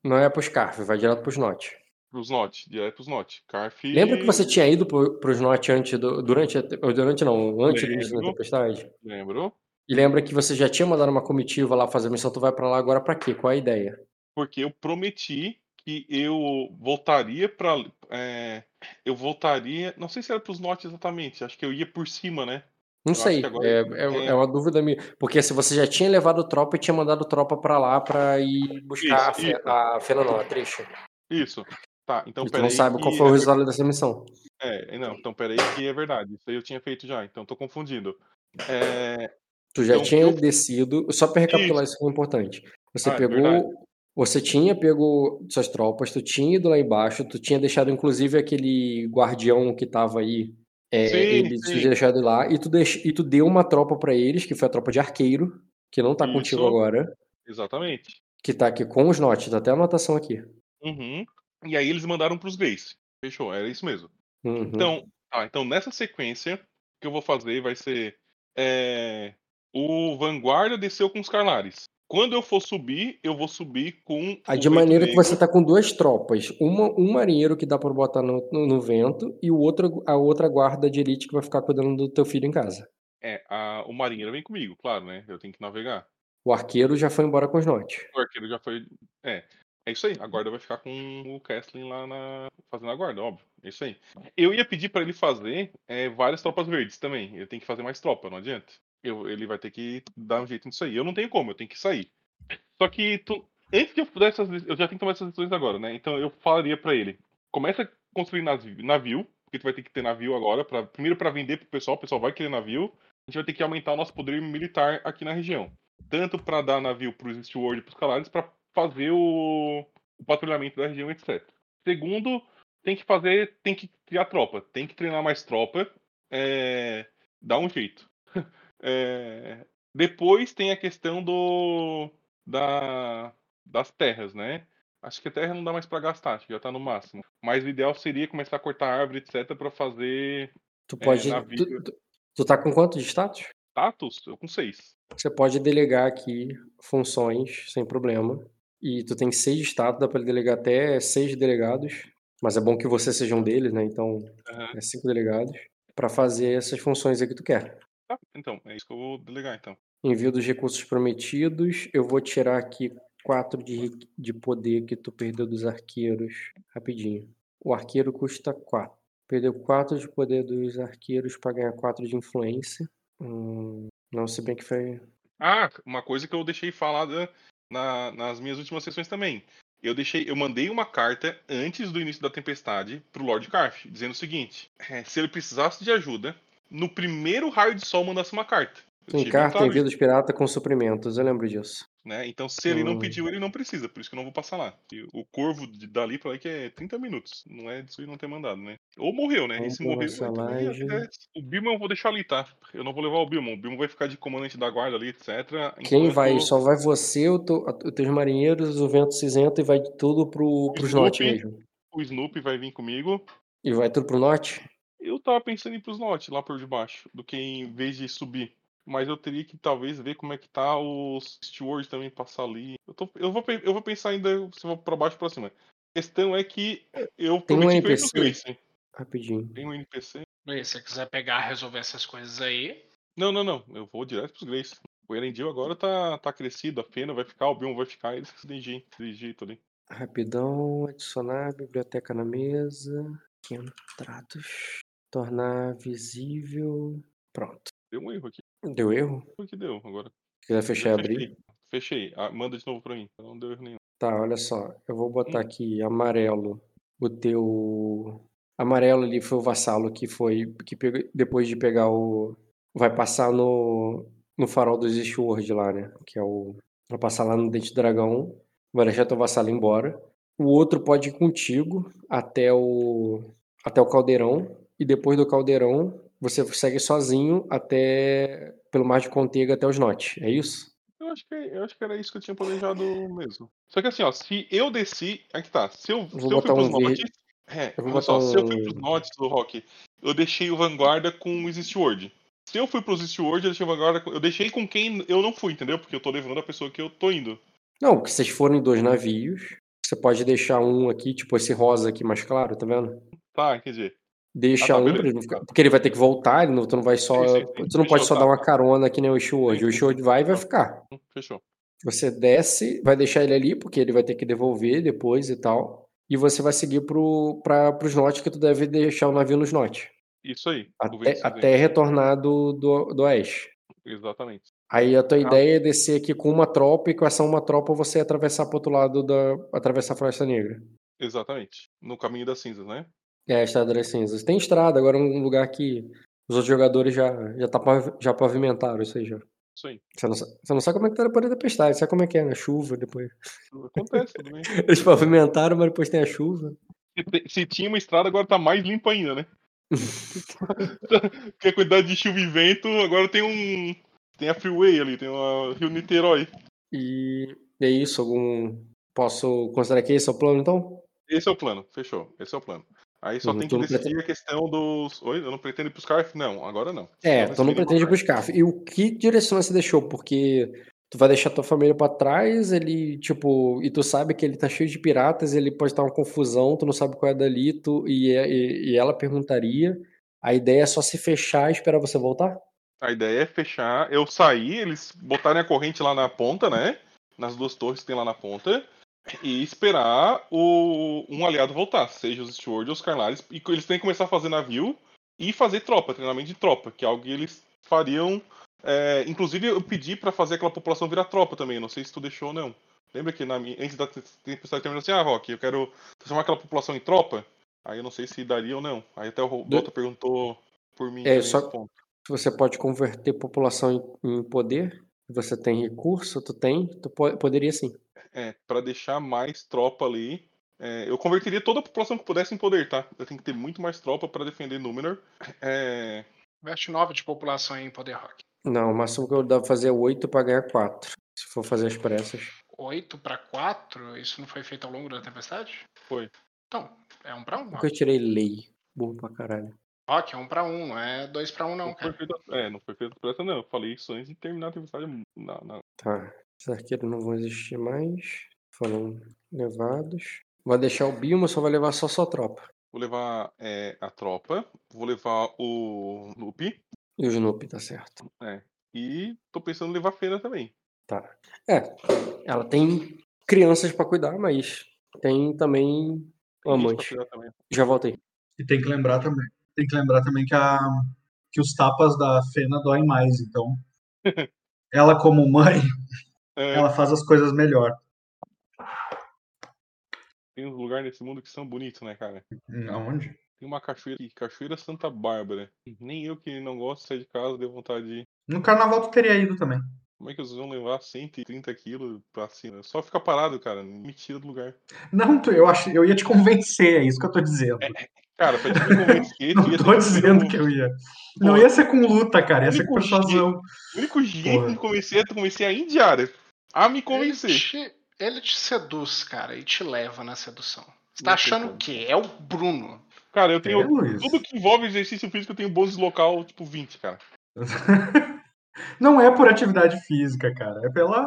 Não é pros Carf, vai direto pros Not. Pros Not, direto pros Not. Carf. Lembra que você tinha ido pro, pros Not antes do, durante. Durante não, antes do início da Lembro. tempestade? Lembro? E lembra que você já tinha mandado uma comitiva lá fazer a missão, tu vai pra lá agora pra quê? Qual a ideia? Porque eu prometi que eu voltaria pra. é, Eu voltaria. Não sei se era pros Not exatamente. Acho que eu ia por cima, né? Não Eu sei, agora- é, é, é. é uma dúvida minha. Porque se você já tinha levado tropa e tinha mandado tropa pra lá pra ir buscar Isso, a, isso. a Fena, não, a Trecha. Isso. Tá, então peraí. não sabe qual que foi o é resultado dessa missão. É, não, então peraí que é verdade. Isso aí eu tinha feito já, então tô confundindo. É, Tu já Então, tinha eu- descido, só pra recapitular isso que é importante. Você Ah, é pegou, você tinha pego suas tropas, tu tinha ido lá embaixo, tu tinha deixado inclusive aquele guardião que tava aí, é, Sim, ele sim. tinha deixado lá, e tu, deix, e tu deu uma tropa pra eles, que foi a tropa de arqueiro, que não tá contigo Isso. agora, exatamente. que tá aqui com os notes, até a anotação aqui. Uhum. E aí eles mandaram pros Base. Fechou, era isso mesmo. Uhum. Então, tá, então nessa sequência, o que eu vou fazer vai ser. é, o Vanguarda desceu com os Carlares. Quando eu for subir, eu vou subir com. Ah, de maneira que você tá com duas tropas. Uma, um marinheiro que dá pra botar no, no, no vento e o outro, a outra guarda de elite que vai ficar cuidando do teu filho em casa. É, a- o marinheiro vem comigo, claro, né? Eu tenho que navegar. O arqueiro já foi embora com os notes. O arqueiro já foi. É. É isso aí. A guarda vai ficar com o Kesslin lá na. fazendo a guarda, óbvio. É isso aí. Eu ia pedir pra ele fazer é, várias tropas verdes também. Eu tenho que fazer mais tropa, não adianta. Eu- ele vai ter que dar um jeito nisso aí. Eu não tenho como, eu tenho que sair. Só que tu- antes que eu pudesse. Eu já tenho que tomar essas decisões agora, né? Então eu falaria pra ele: começa a construir navi- navio, porque tu vai ter que ter navio agora. Pra, primeiro pra vender pro pessoal, o pessoal vai querer navio. A gente vai ter que aumentar o nosso poder militar aqui na região. Tanto pra dar navio pros Steward e pros Calares, pra fazer o, o patrulhamento da região, etc. Segundo, tem que fazer, tem que criar tropa, tem que treinar mais tropa, é, dá um jeito. É, depois tem a questão do da, das terras, né? Acho que a terra não dá mais pra gastar, acho que já tá no máximo. Mas o ideal seria começar a cortar árvore, etc, pra fazer Tu pode. navio. tu, tu- tu tá com quanto de status? status, eu com seis. Você pode delegar aqui funções sem problema. E tu tem seis de status, dá pra delegar até seis delegados. Mas é bom que você seja um deles, né? Então, Aham. é cinco delegados. Pra fazer essas funções aí que tu quer. Tá, então, é isso que eu vou delegar, então. Envio dos recursos prometidos. Eu vou tirar aqui 4 de, de poder que tu perdeu dos arqueiros. Rapidinho. O arqueiro custa 4. Perdeu 4 de poder dos arqueiros pra ganhar 4 de influência. Hum, não, se bem que foi. Ah, uma coisa que eu deixei falada na- nas minhas últimas sessões também. Eu deixei, eu mandei uma carta antes do início da tempestade pro Lord Carf, dizendo o seguinte: é, se ele precisasse de ajuda, no primeiro raio de sol mandasse uma carta. Bem carta, envio dos piratas com suprimentos. Eu lembro disso. né? Então, se ele não Hum. pediu, ele não precisa, por isso que eu não vou passar lá. E o corvo de- dali pra lá que é 30 minutos, não é disso ele não ter mandado, né? Ou morreu, né? E Vamos se por morreu, é- o Bilman eu vou deixar ali, tá? Eu não vou levar o Bilman, o Bilman vai ficar de comandante da guarda ali, etc. Quem enquanto vai? Só vai você, o teu- os teus marinheiros, o vento cinzento e vai tudo pro, Snoopy. norte mesmo. O Snoopy vai vir comigo. E vai tudo pro norte? Eu tava pensando em ir pros norte, lá por debaixo, do que em vez de subir. Mas eu teria que talvez ver como é que tá os Steward também passar ali. Eu, tô- eu vou, eu vou pensar ainda se eu vou pra baixo ou pra cima. A questão é que eu Tem um NPC? Grace. Rapidinho. Tem um NPC? Luiz, se você quiser pegar, resolver essas coisas aí, Não, não, não. Eu vou direto pros Grace. O Erendil agora tá, tá crescido, a Fena vai ficar, o Bion vai ficar, eles desse jeito ali. Rapidão, adicionar biblioteca na mesa. Entrados. Tornar visível. Pronto. Deu um erro aqui. Deu erro? O que deu agora? Se quiser fechar e abrir. Fechei. Ah, manda de novo pra mim. Não deu erro nenhum. Tá, olha só. Eu vou botar Hum. aqui amarelo. O teu. Amarelo ali foi o vassalo que foi. Que pegou- depois de pegar o. Vai passar no. No farol dos Eastward lá, né? Que é o. Vai passar lá no Dente do Dragão. Vai deixar teu vassalo embora. O outro pode ir contigo até o. Até o caldeirão. E depois do caldeirão, você segue sozinho até. Pelo mar de Contega até os Notes. É isso? Eu acho, que, eu acho que era isso que eu tinha planejado mesmo. Só que assim, ó, se eu desci. Aqui tá. Se eu, Vou se eu fui pros um norte. É, eu vou só, botar se eu fui um- pros norte do Rock, eu deixei o Vanguarda com os Eastward. Se eu fui pros Eastward, eu deixei o Vanguarda com... Eu deixei com quem eu não fui, entendeu? Porque eu tô levando a pessoa que eu tô indo. Não, porque vocês foram em dois navios. Você pode deixar um aqui, tipo esse rosa aqui mais claro, tá vendo? Tá, quer dizer. Deixa Ah, tá, um, ele não ficar- porque ele vai ter que voltar, ele não, tu não vai só. Sim, sim, sim. Tu não pode Fechou, só tá, dar uma carona que nem o Ishword. Sim, O Ishword vai e vai Tá. ficar. Hum, Fechou. Você desce, vai deixar ele ali, porque ele vai ter que devolver depois e tal. E você vai seguir pro, pra, pros notes, que tu deve deixar o navio nos notes. Isso aí. Até, até retornar do, do, do oeste. Exatamente. Aí a tua Ah. ideia é descer aqui com uma tropa e com essa uma tropa você atravessar pro outro lado da. atravessar a Floresta Negra. Exatamente. No caminho das cinzas, né? É, a Estrada das Cinzas. Tem estrada, agora é um lugar que os outros jogadores já, já, tá, já pavimentaram isso aí já. Aí. Você não, sa- você não sabe como é que tá depois da tempestade, sabe como é que é, né? Chuva depois. Acontece, bem. Eles pavimentaram, mas depois tem a chuva. Se tinha uma estrada, agora tá mais limpa ainda, né? Porque a quantidade de chuva e vento, agora tem um. Tem a freeway ali, tem o Rio Niterói. E é isso, algum. Posso considerar que esse é o plano, então? Esse é o plano, fechou. Esse é o plano. Aí só Uhum, tem que decidir a questão dos. Oi, eu não pretendo ir pros Scarf? Não, agora não. É, tu não pretende pro buscar. E o que direção você deixou? Porque tu vai deixar tua família pra trás, ele, tipo, e tu sabe que ele tá cheio de piratas, ele pode estar uma confusão, tu não sabe qual é dali, tu, e, e, e ela perguntaria. A ideia é só se fechar e esperar você voltar? A ideia é fechar, eu sair, eles botarem a corrente lá na ponta, né? Nas duas torres que tem lá na ponta. E esperar o, um aliado voltar, seja os Steward ou os Carlares. E eles têm que começar a fazer navio e fazer tropa, treinamento de tropa, que é algo que eles fariam. é, inclusive, eu pedi pra fazer aquela população virar tropa também, não sei se tu deixou ou não. Lembra que na antes da tempestade terminar assim, ah, Rock, eu quero transformar aquela população em tropa? Aí eu não sei se daria ou não. Aí até o Dota perguntou por mim. É, só- ponto. Você pode converter população em, em poder, você tem recurso, tu tem, tu po- poderia sim. É, pra deixar mais tropa ali. é, eu converteria toda a população que pudesse em poder, tá? Eu tenho que ter muito mais tropa pra defender Númenor. É, investe 9 de população em Poder Rock. Não, o máximo que eu dá pra fazer é 8 pra ganhar 4. Se for fazer as pressas. 8 para 4, isso não foi feito ao longo da tempestade? Foi. Então, é 1 para 1. Porque eu tirei lei. Burro pra caralho. Rock é 1 para 1, não é 2 para 1 não, não foi cara. feito, é, não foi feito pressa, não. Eu falei isso antes de terminar a tempestade. Na, na- Tá. Os arqueiros não vão existir mais. Foram levados. Vai deixar o Bilma, só vai levar só sua tropa. Vou levar é, a tropa, vou levar o Lupe, E o Snoopy, tá certo. é, e tô pensando em levar a Fena também. Tá. É, ela tem crianças pra cuidar, mas tem também amante. Já voltei. E tem que lembrar também, tem que lembrar também que, a, que os tapas da Fena doem mais, então. Ela, como mãe, É, ela faz as coisas melhor. Tem uns lugares nesse mundo que são bonitos, né, cara? Aonde? Tem uma cachoeira aqui, Cachoeira Santa Bárbara. Nem eu que não gosto de sair de casa deu vontade de ir. No carnaval tu teria ido também. Como é que vocês vão levar 130 quilos pra cima? Só ficar parado, cara. Me tira do lugar. Não, tu- eu, ach, eu ia te convencer, é isso que eu tô dizendo. Cara, pra te convencer, Não tô que dizendo que eu ia. Não Pô, ia ser com luta, cara, ia ser com persuasão. O único jeito Porra. de convencer é tu convencer a Indiara a me Ele convencer. te, ele te seduz, cara, e te leva na sedução. Você tá Não achando o quê? É o Bruno. Cara, eu É, tenho. Luiz. Tudo que envolve exercício físico, eu tenho bônus local, tipo 20, cara. Não é por atividade física, cara. É pela.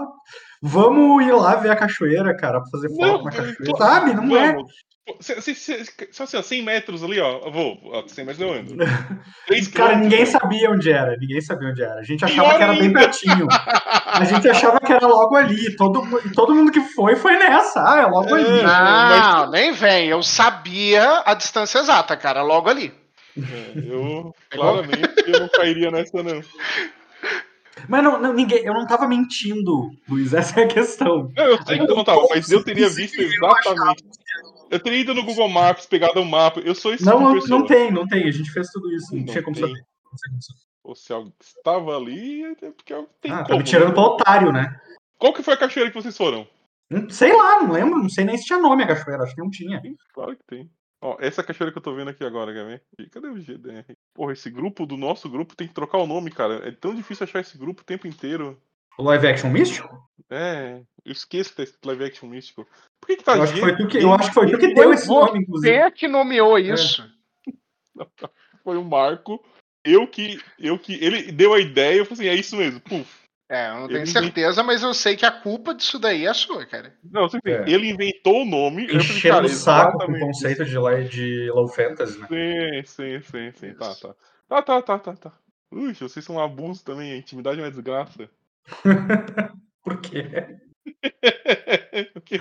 Vamos ir lá ver a cachoeira, cara, pra fazer foto na eu cachoeira. tô- Sabe? Não é. vamos. Pô, se- se- se- Só assim, ó, 100 metros ali, ó. Eu vou. Ó, 100 metros eu ando. 3 Cara, ninguém sabia onde era. Ninguém sabia onde era. A gente achava Pior que era bem pertinho. A gente achava que era logo ali. Todo, todo mundo que foi, foi nessa. Ah, é logo É. ali. Não, nem vem. Eu sabia a distância exata, cara, logo ali. É, eu, claramente, eu não cairia nessa, não. Mas não, não, ninguém. Eu não tava mentindo, Luiz. Essa é a questão. Não, eu sei que eu não tava, mas eu teria visto exatamente. Eu teria ido no Google Maps, pegado o mapa. Eu sou esse tipo Não, de não, pessoa. não tem, não tem. A gente fez tudo isso. Não, Não tinha como tem. saber. Ou se alguém estava ali, é porque tem Ah, tá como. me tirando né? pra otário, né? Qual que foi a cachoeira que vocês foram? Não- Sei lá, não lembro. Não sei nem se tinha nome a cachoeira. Acho que não tinha. Sim, Claro que tem. Ó, essa cachoeira que eu tô vendo aqui agora, quer ver? Cadê o GDR? Porra, esse grupo do nosso grupo tem que trocar o nome, cara. É tão difícil achar esse grupo o tempo inteiro. O live action místico? É, eu esqueço que tá escrito live action místico. Por que que tá Eu acho que foi tu que, eu acho que, foi tu que deu esse nome, inclusive. Você que nomeou isso. Foi o Marco. Eu que, eu que, ele deu a ideia, eu falei assim, é isso mesmo. Puf. É, eu não tenho Ele- certeza, mas eu sei que a culpa disso daí é sua, cara. Não, você É. ele inventou o nome. eu falei, Enchendo cara, o saco com o exatamente conceito de, de low fantasy, né? Sim, sim, sim, sim. Tá, tá. Tá, tá, tá, tá, tá. Ui, vocês são um abuso também, a intimidade é uma desgraça. Por quê? Porque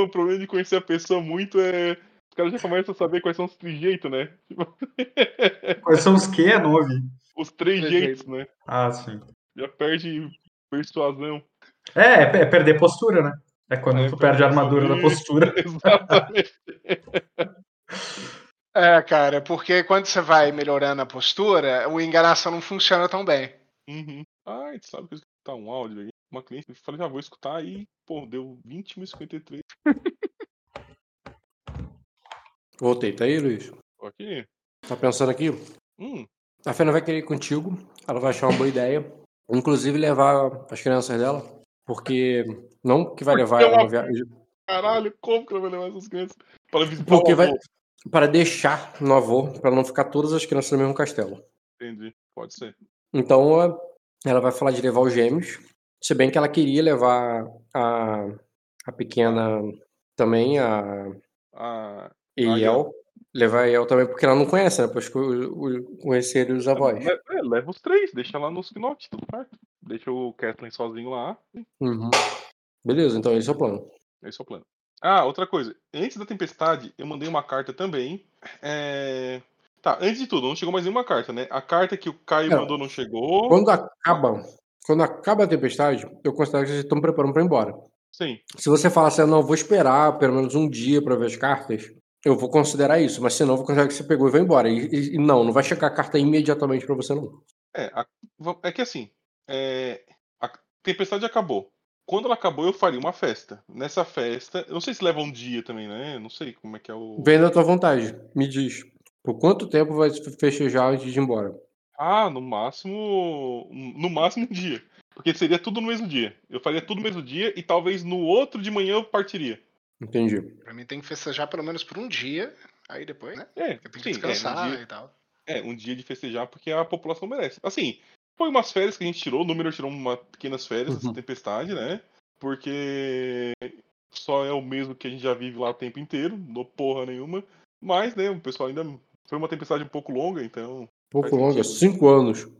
o problema de conhecer a pessoa muito é. Os caras já começam a saber quais são os trejeitos, né? Tipo, Quais são os quê? Não ouvi. os trejeitos, né? Ah, sim. Já perde persuasão. É, é, é perder postura, né? É quando É, tu perde a armadura da postura. Exatamente. É, cara, porque quando você vai melhorando a postura, o enganação não funciona tão bem. Uhum. Ai, tu sabe que eu escutar um áudio aí? Uma cliente, eu falei, já vou escutar e, pô, deu 20,53. Voltei, tá aí, Luiz? Tô aqui. Tá pensando aqui? Hum, A Fena vai querer ir contigo. Ela vai achar uma boa ideia. Inclusive levar as crianças dela. Porque. Não que vai levar ela na viagem. caralho, como que ela vai levar essas crianças para visitar Porque vai. Para deixar no avô, para não ficar todas as crianças no mesmo castelo. Entendi, pode ser. Então ela vai falar de levar os gêmeos. Se bem que ela queria levar a, a pequena também, a Ah, Eiel. Levar a Eiel também, porque ela não conhece, né? Pois conhecer os avós. le- é, leva os três, deixa lá nos Knots, tudo certo. Deixa o Kathleen sozinho lá. Uhum. Beleza, então esse é o plano. Esse é o plano. Ah, outra coisa. Antes da tempestade, eu mandei uma carta também. É... Tá, antes de tudo, não chegou mais nenhuma carta, né? A carta que o Caio Não. mandou não chegou. Quando acaba, quando acaba a tempestade, eu considero que vocês estão preparando para ir embora. Sim. Se você falar assim, "Ah, não, vou esperar pelo menos um dia para ver as cartas, eu vou considerar isso, mas senão eu vou considerar que você pegou e vai embora. E, e- e não, não vai chegar a carta imediatamente para você, não. É, a- é que assim, é, a tempestade acabou. Quando ela acabou, eu faria uma festa. Nessa festa, eu não sei se leva um dia também, né? Não sei como é que é o. Vem da tua vontade, me diz. Por quanto tempo vai festejar antes de ir embora? Ah, no máximo. No máximo um dia. Porque seria tudo no mesmo dia. Eu faria tudo no mesmo dia e talvez no outro de manhã eu partiria. Entendi. Pra mim tem que festejar pelo menos por um dia, aí depois, né? É, Eu tenho que sim, é, um descansar dia, e tal. é, um dia de festejar porque a população merece. Assim, foi umas férias que a gente tirou, o número tirou umas pequenas férias Uhum. dessa tempestade, né? Porque só é o mesmo que a gente já vive lá o tempo inteiro, não porra nenhuma. Mas, né, o pessoal ainda. Foi uma tempestade um pouco longa, então. Pouco longa, cinco anos.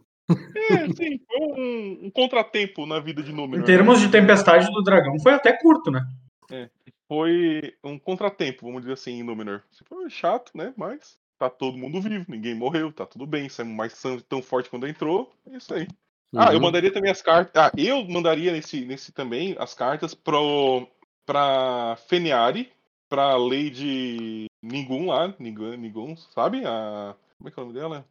É, sim, foi um, um contratempo na vida de Númenor. Em né? termos de tempestade do dragão, foi até curto, né? Foi um contratempo, vamos dizer assim, em Númenor. Foi chato, né? Mas tá todo mundo vivo, ninguém morreu, tá tudo bem. Saímos mais tão, tão forte quando entrou. É isso aí. Ah, eu Uhum. mandaria também as cartas. Ah, eu mandaria nesse, nesse também as cartas pro, pra Feniari, pra Lady Ningun lá, Ningun, Ningun, sabe? A, como é que é o nome dela?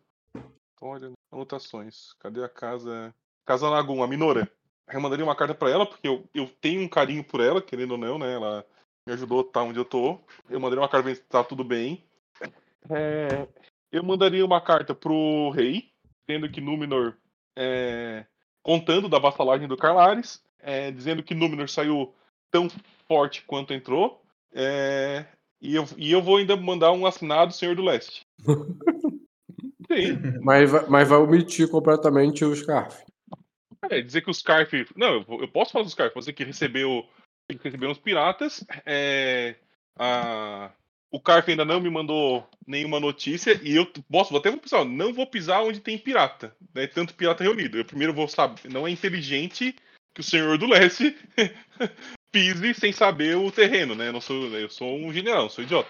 Olha, anotações. Cadê a casa? Casa Nagum, a Minora. Eu mandaria uma carta pra ela, porque eu, eu tenho um carinho por ela, querendo ou não, né? Ela me ajudou a estar onde eu tô. Eu mandaria uma carta pra tá tudo bem. É, eu mandaria uma carta pro rei, tendo que Númenor é, contando da vassalagem do Carlares, é, dizendo que Númenor saiu tão forte quanto entrou, é, e, eu, e eu vou ainda mandar um assinado Senhor do Leste. Sim, Mas, vai- mas vai omitir completamente o Scarf. é, dizer que os Scarf. Não, eu, vou- eu posso falar dos Scarf, você que recebeu, que recebeu uns piratas. É, a, o Carf ainda não me mandou nenhuma notícia, e eu posso, até vou pisar, não vou pisar onde tem pirata, né? Tanto pirata reunido. Eu primeiro vou saber, não é inteligente que o Senhor do Leste pise sem saber o terreno, né? Eu não sou, eu sou um general, não sou idiota.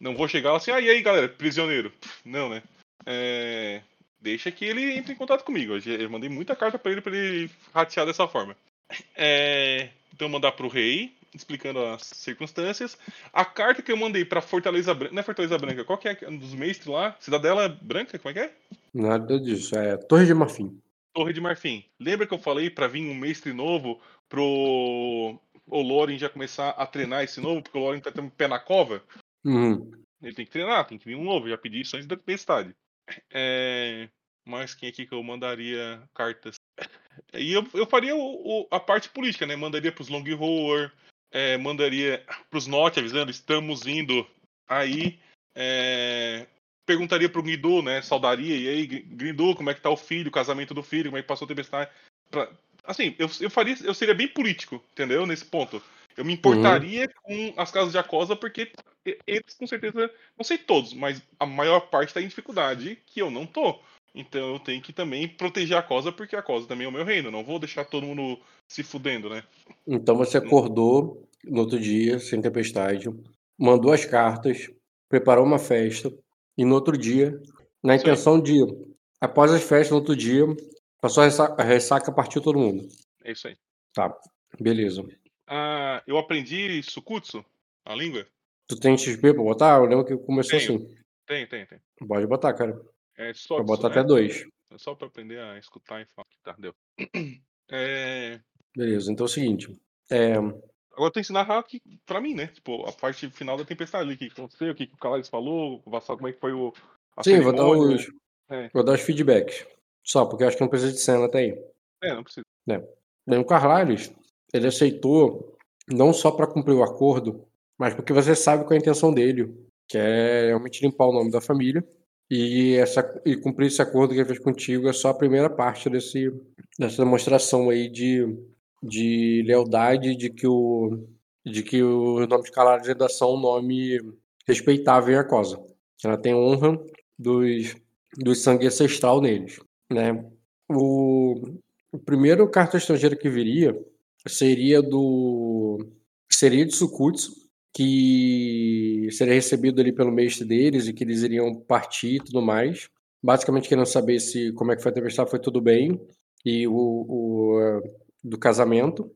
Não vou chegar assim, ah, e aí, galera, prisioneiro? Não, né? É, deixa que ele entre em contato comigo. Eu, mandei muita carta pra ele pra ele ratear dessa forma. É, então mandar pro rei, explicando as circunstâncias. A carta que eu mandei pra Fortaleza Branca, não é Fortaleza Branca, qual que é dos mestres lá? Cidadela Branca, como é que é? Nada disso. É Torre de Marfim. Torre de Marfim. Lembra que eu falei pra vir um mestre novo pro o Loren já começar a treinar esse novo, porque o Loren tá tendo um pé na cova? Uhum. Ele tem que treinar, tem que vir um novo. Já pedi isso antes da tempestade. É... Mas quem aqui que eu mandaria cartas? E eu, eu faria o- o- a parte política, né? Mandaria pros Longhorn, é, mandaria pros Norte avisando, estamos indo aí. É... Perguntaria pro Grindu, né? Saudaria, e aí, Grindu, como é que tá o filho, o casamento do filho, como é que passou a tempestade? Pra- Assim, eu, eu faria, eu seria bem político, entendeu? Nesse ponto. Eu me importaria com as casas de Acosa, porque eles com certeza, não sei todos, mas a maior parte tá em dificuldade que eu não tô. Então eu tenho que também proteger a Cosa, porque a Cosa também é o meu reino. Não vou deixar todo mundo se fudendo, né? Então você acordou no outro dia, sem tempestade, mandou as cartas, preparou uma festa, e no outro dia, na intenção de, após as festas, no outro dia, passou a ressaca, a ressaca partiu todo mundo. É isso aí. Tá, beleza. Ah, eu aprendi Sukutsu, a língua? Tu tem XP pra botar? Eu lembro que começou Tenho. assim. Tem, tem, tem. Pode botar, cara. É só Pode botar né? até dois. É Só pra aprender a escutar e falar. Tá, deu. É... Beleza, então é o seguinte. É, Agora tenho que narrar aqui pra mim, né? Tipo, a parte final da tempestade ali, o que aconteceu, o que, o Calares falou, o Vassal, como é que foi o. A sim, vou dar os. É. Vou dar os feedbacks. Só, porque eu acho que não precisa de cena até aí. É, não precisa. Bem, o Carlares, ele aceitou não só para cumprir o acordo, mas porque você sabe qual é a intenção dele, que é realmente limpar o nome da família. E, essa, e cumprir esse acordo que ele fez contigo é só a primeira parte desse, dessa demonstração aí de, de lealdade, de que o de que os nomes de Carlares ainda são um nome respeitável em Acosa. Ela tem honra dos, do sangue ancestral neles, né? O, o primeiro carta estrangeira que viria seria do seria de Sukutsu, que seria recebido ali pelo mestre deles e que eles iriam partir e tudo mais. Basicamente querendo saber se como é que foi a tempestade, foi tudo bem e o, o eh, do casamento,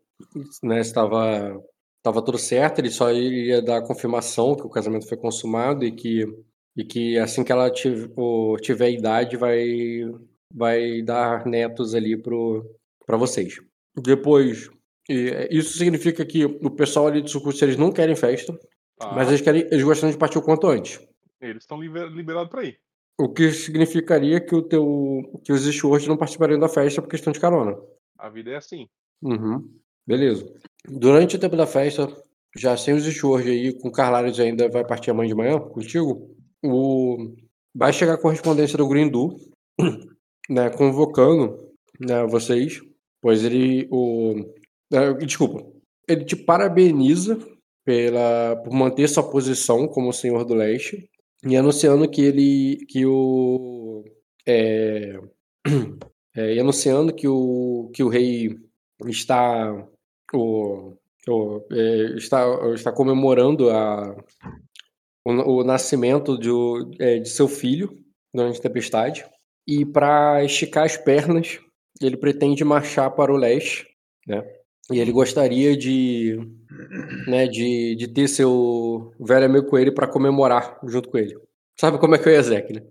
né, estava estava tudo certo, ele só iria dar a confirmação que o casamento foi consumado e que e que assim que ela tiver, tiver idade vai vai dar netos ali para vocês. Depois, e, é, isso significa que o pessoal ali de Sucurso, eles não querem festa, Tá. mas eles, querem, eles gostam de partir o quanto antes. Eles estão liberados pra ir. O que significaria que o teu que os Steward não participariam da festa por questão de carona. A vida é assim. Uhum. Beleza. Durante o tempo da festa, já sem os Steward aí, com o Carlares ainda vai partir amanhã de manhã contigo, o... vai chegar a correspondência do Grindu, né, convocando né, vocês, pois ele, o... é, desculpa, ele te parabeniza pela, por manter sua posição como Senhor do Leste e anunciando que ele que o é, é, e anunciando que o que o rei está o, o é, está está comemorando a o, o nascimento de, é, de seu filho durante a tempestade e para esticar as pernas ele pretende marchar para o leste, né? E ele gostaria de, né, de, de ter seu velho amigo com ele para comemorar junto com ele. Sabe como é que é o Ezek, né?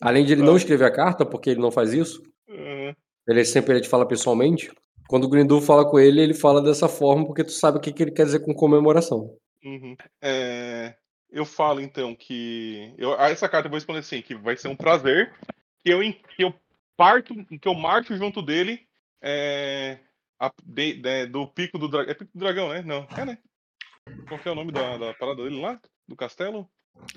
Além de ele não escrever a carta, porque ele não faz isso, uhum. ele sempre ele te fala pessoalmente. Quando o Grindu fala com ele, ele fala dessa forma, porque tu sabe o que, que ele quer dizer com comemoração. Uhum. É, eu falo então que. Eu, essa carta eu vou responder assim: que vai ser um prazer que eu, que eu parto, que eu marcho junto dele é, a, de, de, do pico do dragão. É pico do dragão, né? Não. É, né? Qual que é o nome da, da parada dele lá? Do castelo?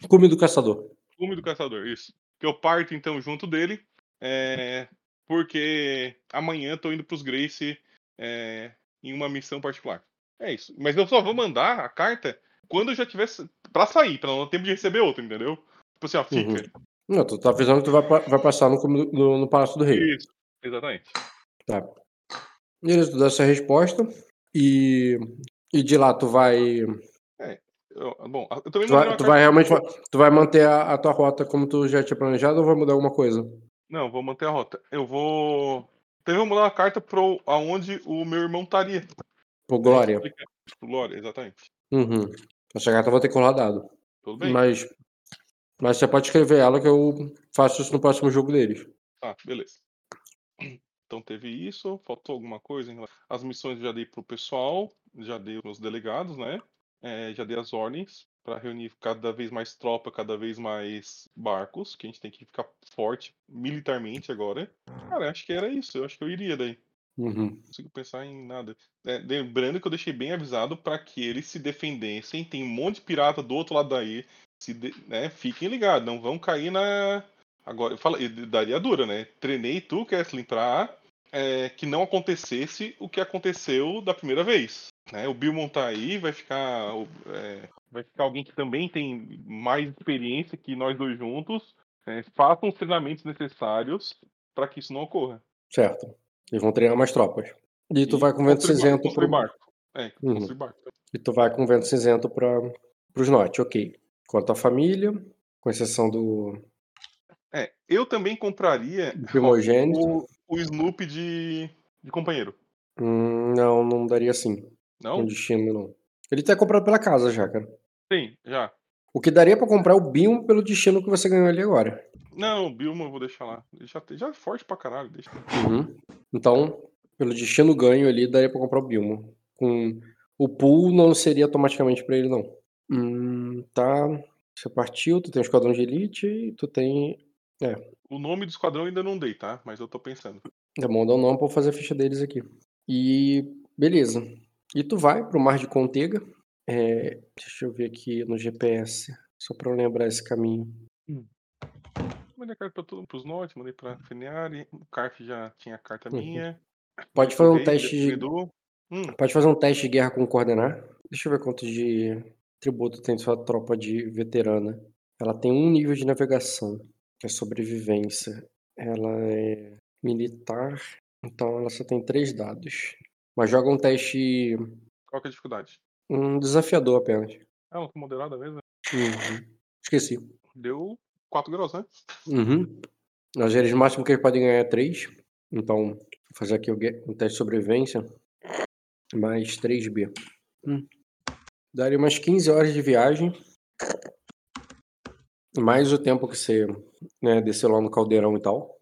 Cume do Caçador. Cume do Caçador, isso. Que eu parto então junto dele. É, porque amanhã tô indo pros Grace é, em uma missão particular. É isso. Mas eu só vou mandar a carta quando eu já tiver. pra sair, pra não ter tempo de receber outra, entendeu? Tipo assim, ó, fica. Uhum. Não, tu tá avisando que tu vai, vai passar no, no, no Palácio do Rei. Isso, exatamente. Tá. Beleza, tu dá essa resposta e, e de lá tu vai. É, eu, bom, eu também tu vai, tu vai realmente tu vai manter a, a, tua rota como tu já tinha planejado ou vai mudar alguma coisa? Não, vou manter a rota. Eu vou. Então eu vou mudar uma carta pro aonde o meu irmão estaria. Pro Glória. Pro Glória, exatamente. Uhum. Essa carta eu vou ter que rolar dado. Tudo bem. Mas mas você pode escrever ela que eu faço isso no próximo jogo deles. Tá, beleza. Então teve isso, faltou alguma coisa? As missões já dei pro pessoal, já dei pros delegados, né? É, já dei as ordens para reunir cada vez mais tropa, cada vez mais barcos, que a gente tem que ficar forte militarmente agora. Cara, acho que era isso, eu acho que eu iria daí. Uhum. Não consigo pensar em nada. É, lembrando que eu deixei bem avisado para que eles se defendessem. Tem um monte de pirata do outro lado daí se né, fiquem ligados, não vão cair na. Agora, eu falei, daria dura, né? Treinei tu, Kathleen, pra é, que não acontecesse o que aconteceu da primeira vez. Né? O Bilmon tá aí, vai ficar. É, vai ficar alguém que também tem mais experiência que nós dois juntos. É, façam os treinamentos necessários para que isso não ocorra. Certo. Eles vão treinar mais tropas. E tu e vai com vento cinzento pro barco. É, uhum. barco. E tu vai com vento cinzento para os norte, ok quanto à família, com exceção do. É, eu também compraria o, o Snoop de, de companheiro. Hum, não, não daria assim. Não? Um destino, não. Ele tá comprado pela casa já, cara. Sim, já. O que daria para comprar o Bilmo pelo destino que você ganhou ali agora. Não, o Bilmo eu vou deixar lá. Ele já, já é forte pra caralho. Deixa. Uhum. Então, pelo destino ganho ali, daria pra comprar o Bilmo. Com... O pool não seria automaticamente para ele, não. Hum, tá. Você partiu, tu tem um esquadrão de elite e tu tem. É. O nome do esquadrão ainda não dei, tá? Mas eu tô pensando. É bom o um nome pra fazer a ficha deles aqui. E. Beleza. E tu vai pro Mar de Contega. É... Deixa eu ver aqui no GPS. Só pra eu lembrar esse caminho. Hum. Mandei a carta pra todos pros norte, mandei pra Feniari. O Carf já tinha a carta uhum. minha. Pode fazer um teste de. Hum. Pode fazer um teste de guerra com coordenar. Deixa eu ver quanto de tributo tem sua tropa de veterana. Ela tem um nível de navegação, que é sobrevivência. Ela é militar, então ela só tem três dados. Mas joga um teste. Qual que é a dificuldade? Um desafiador apenas. Ela tá moderada mesmo? Uhum. Esqueci. Deu 4 graus, né? Uhum. As geres máximo que ele pode ganhar é 3. Então, vou fazer aqui um teste de sobrevivência. Mais 3B. Hum. Daria umas 15 horas de viagem. Mais o tempo que você né, desceu lá no caldeirão e tal.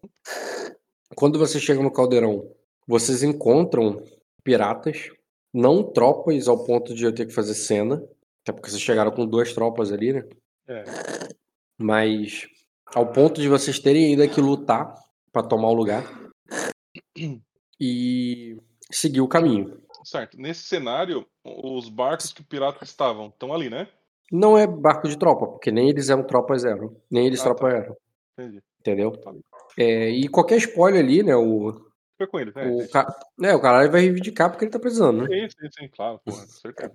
Quando você chega no caldeirão, vocês encontram piratas, não tropas ao ponto de eu ter que fazer cena. Até porque vocês chegaram com duas tropas ali, né? É. Mas ao ponto de vocês terem ainda que lutar para tomar o lugar e seguir o caminho. Certo. Nesse cenário, os barcos que piratas estavam estão ali, né? Não é barco de tropa, porque nem eles eram tropa zero. Nem eles ah, tropa tá. eram. Entendi. Entendeu? Tá é, e qualquer spoiler ali, né? O, fica com ele. É, O, ca... é, o caralho vai reivindicar porque ele tá precisando, né? Sim, sim, sim, claro, porra, com certeza.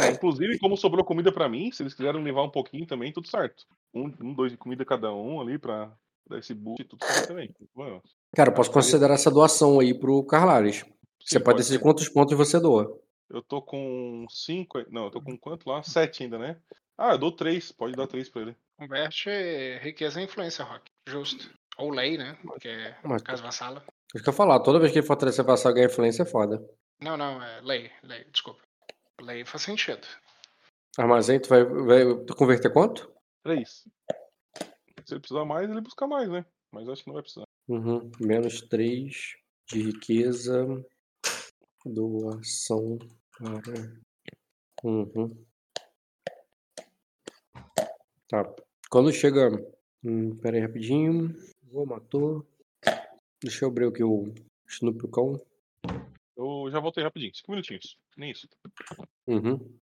É, inclusive, como sobrou comida pra mim, se eles quiserem levar um pouquinho também, tudo certo. Um, um dois de comida cada um ali pra dar esse boost, tudo certo também. Vamos. Cara, eu posso considerar essa doação aí pro Carlares. Você Sim, pode decidir quantos pontos você doa. Eu tô com cinco. Não, eu tô com quanto lá? Sete ainda, né? Ah, eu dou três. Pode dar três pra ele. Converte riqueza em influência, Rock. Justo. Ou lei, né? Que é Mas- caso vassala. Isso que eu ia falar, toda vez que ele fortalecer vassal ganhar influência é foda. Não, não, é lei, lei, desculpa. Lei faz sentido. Armazém, tu vai, vai converter quanto? Três. Se ele precisar mais, ele busca mais, né? Mas acho que não vai precisar. Uhum. Menos 3 de riqueza. Doação para. Uhum. Tá. Quando chega. Hum, pera aí rapidinho. Vou, matou. Deixa eu abrir aqui o Snoopy o cão. Eu já voltei rapidinho. Cinco minutinhos. Nem isso. Uhum.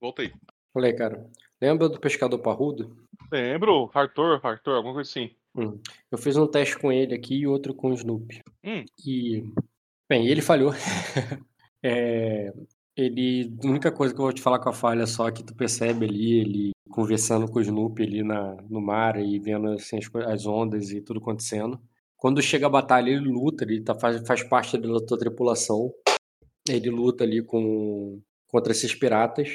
Voltei. Falei, cara. Lembra do pescador parrudo? Lembro, Arthur, Arthur, alguma coisa assim. Eu fiz um teste com ele aqui e outro com o Snoopy. Hum. E. Bem, ele falhou. É, ele. A única coisa que eu vou te falar com a falha só que tu percebe ali, ele conversando com o Snoopy ali na, no mar e vendo assim, as, as ondas e tudo acontecendo. Quando chega a batalha, ele luta, ele tá, faz, faz parte da tua tripulação. Ele luta ali com, contra esses piratas.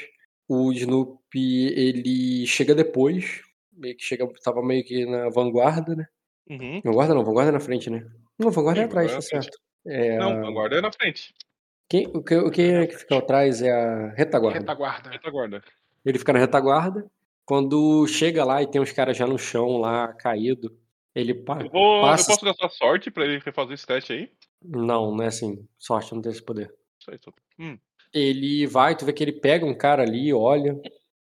O Snoopy, ele chega depois, meio que chega, tava meio que na vanguarda, né? Uhum. Vanguarda não, vanguarda é na frente, né? Não, vanguarda é atrás, tá vanguarda é certo. É, Não, a- a guarda é na frente. quem, o, que, o que é que fica atrás é a retaguarda. Retaguarda. Retaguarda. Ele fica na retaguarda. Quando chega lá e tem uns caras já no chão lá, caído, ele pa... Eu, vou, eu passa. posso gastar sorte pra ele refazer esse teste aí? Não, não é assim. Sorte não tem esse poder. Isso aí, tudo. Hum. Ele vai, tu vê que ele pega um cara ali, olha.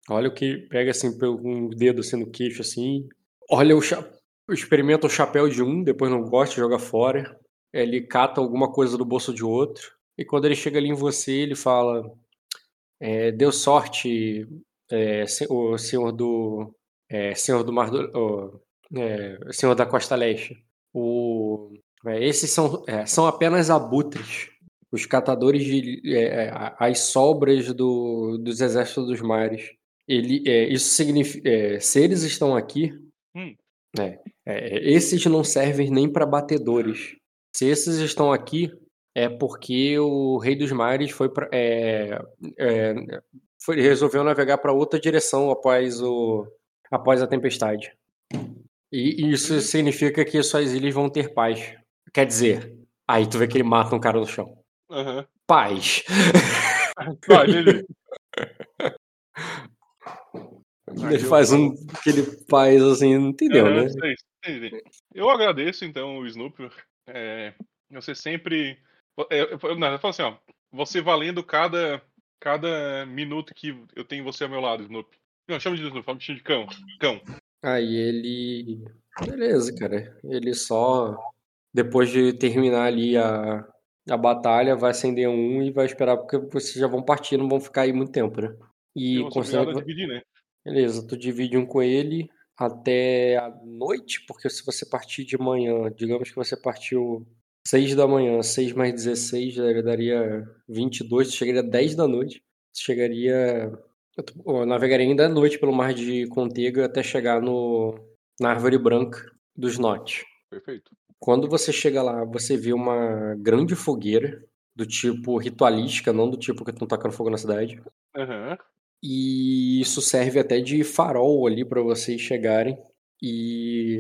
Olha o que pega assim, pelo um dedo assim no queixo, assim. Olha o cha... experimenta o chapéu de um, depois não gosta, joga fora. Ele cata alguma coisa do bolso de outro. E quando ele chega ali em você, ele fala: é, Deu sorte, é, o senhor do. é, senhor do Mar do. é, senhor da Costa Leste. O, é, esses são, é, são apenas abutres. Os catadores de. é, é, as sobras do, dos exércitos dos mares. Ele, é, isso significa. é, se eles estão aqui. Hum. é, é, esses não servem nem para batedores. Se esses estão aqui, é porque o Rei dos Mares foi pra, foi, resolveu navegar para outra direção após, o, após a tempestade. E e isso significa que suas ilhas vão ter paz. Quer dizer, aí tu vê que ele mata um cara no chão. Aham. Paz. Ele faz um aquele paz assim, não entendeu, Aham, né? sei. Eu agradeço, então, o Snoopy. É, você sempre. é, Eu, não, eu falo assim, ó. Você valendo cada, cada minuto que eu tenho você ao meu lado, Snoopy. Não, chama de Snoopy, fala de cão. Cão. Aí ele. Beleza, cara. Ele só. Depois de terminar ali a, a batalha, vai acender um e vai esperar, porque vocês já vão partir, não vão ficar aí muito tempo, né? E Eu sou considera obrigado a que- dividir, né? Beleza, tu divide um com ele até a noite, porque se você partir de manhã, digamos que você partiu 6 da manhã, 6 mais 16 já daria 22, tu chegaria 10 da noite. Tu chegaria. Eu eu navegaria ainda à noite pelo mar de Contega até chegar no, na Árvore Branca dos Norte. Perfeito. Quando você chega lá, você vê uma grande fogueira, do tipo ritualística, não do tipo que estão tacando fogo na cidade. Aham. E isso serve até de farol ali para vocês chegarem e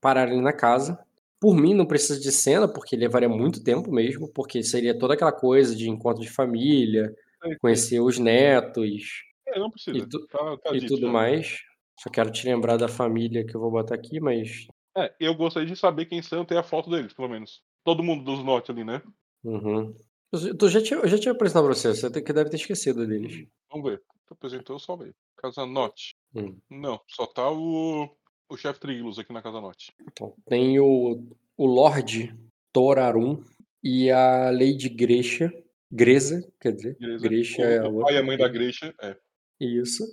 pararem na casa. Por mim, não precisa de cena, porque levaria muito tempo mesmo, porque seria toda aquela coisa de encontro de família, conhecer os netos É, não precisa. E tu- tá, tá e dito tudo já. mais. Só quero te lembrar da família que eu vou botar aqui, mas. É, eu gostaria de saber quem são, ter a foto deles, pelo menos. Todo mundo dos norte ali, né? Uhum. Eu já tinha, eu já tinha apresentado pra você, você que deve ter esquecido deles. Vamos ver. Tu apresentou, só ver. Casa Norte. Hum. Não, só tá o, o chefe Triglos aqui na Casa Norte. Então, tem o, o Lorde Torarum e a Lady Gresha. Gresa, quer dizer. Gresha O- é a o outra. pai e a mãe da Greixa. É. Isso.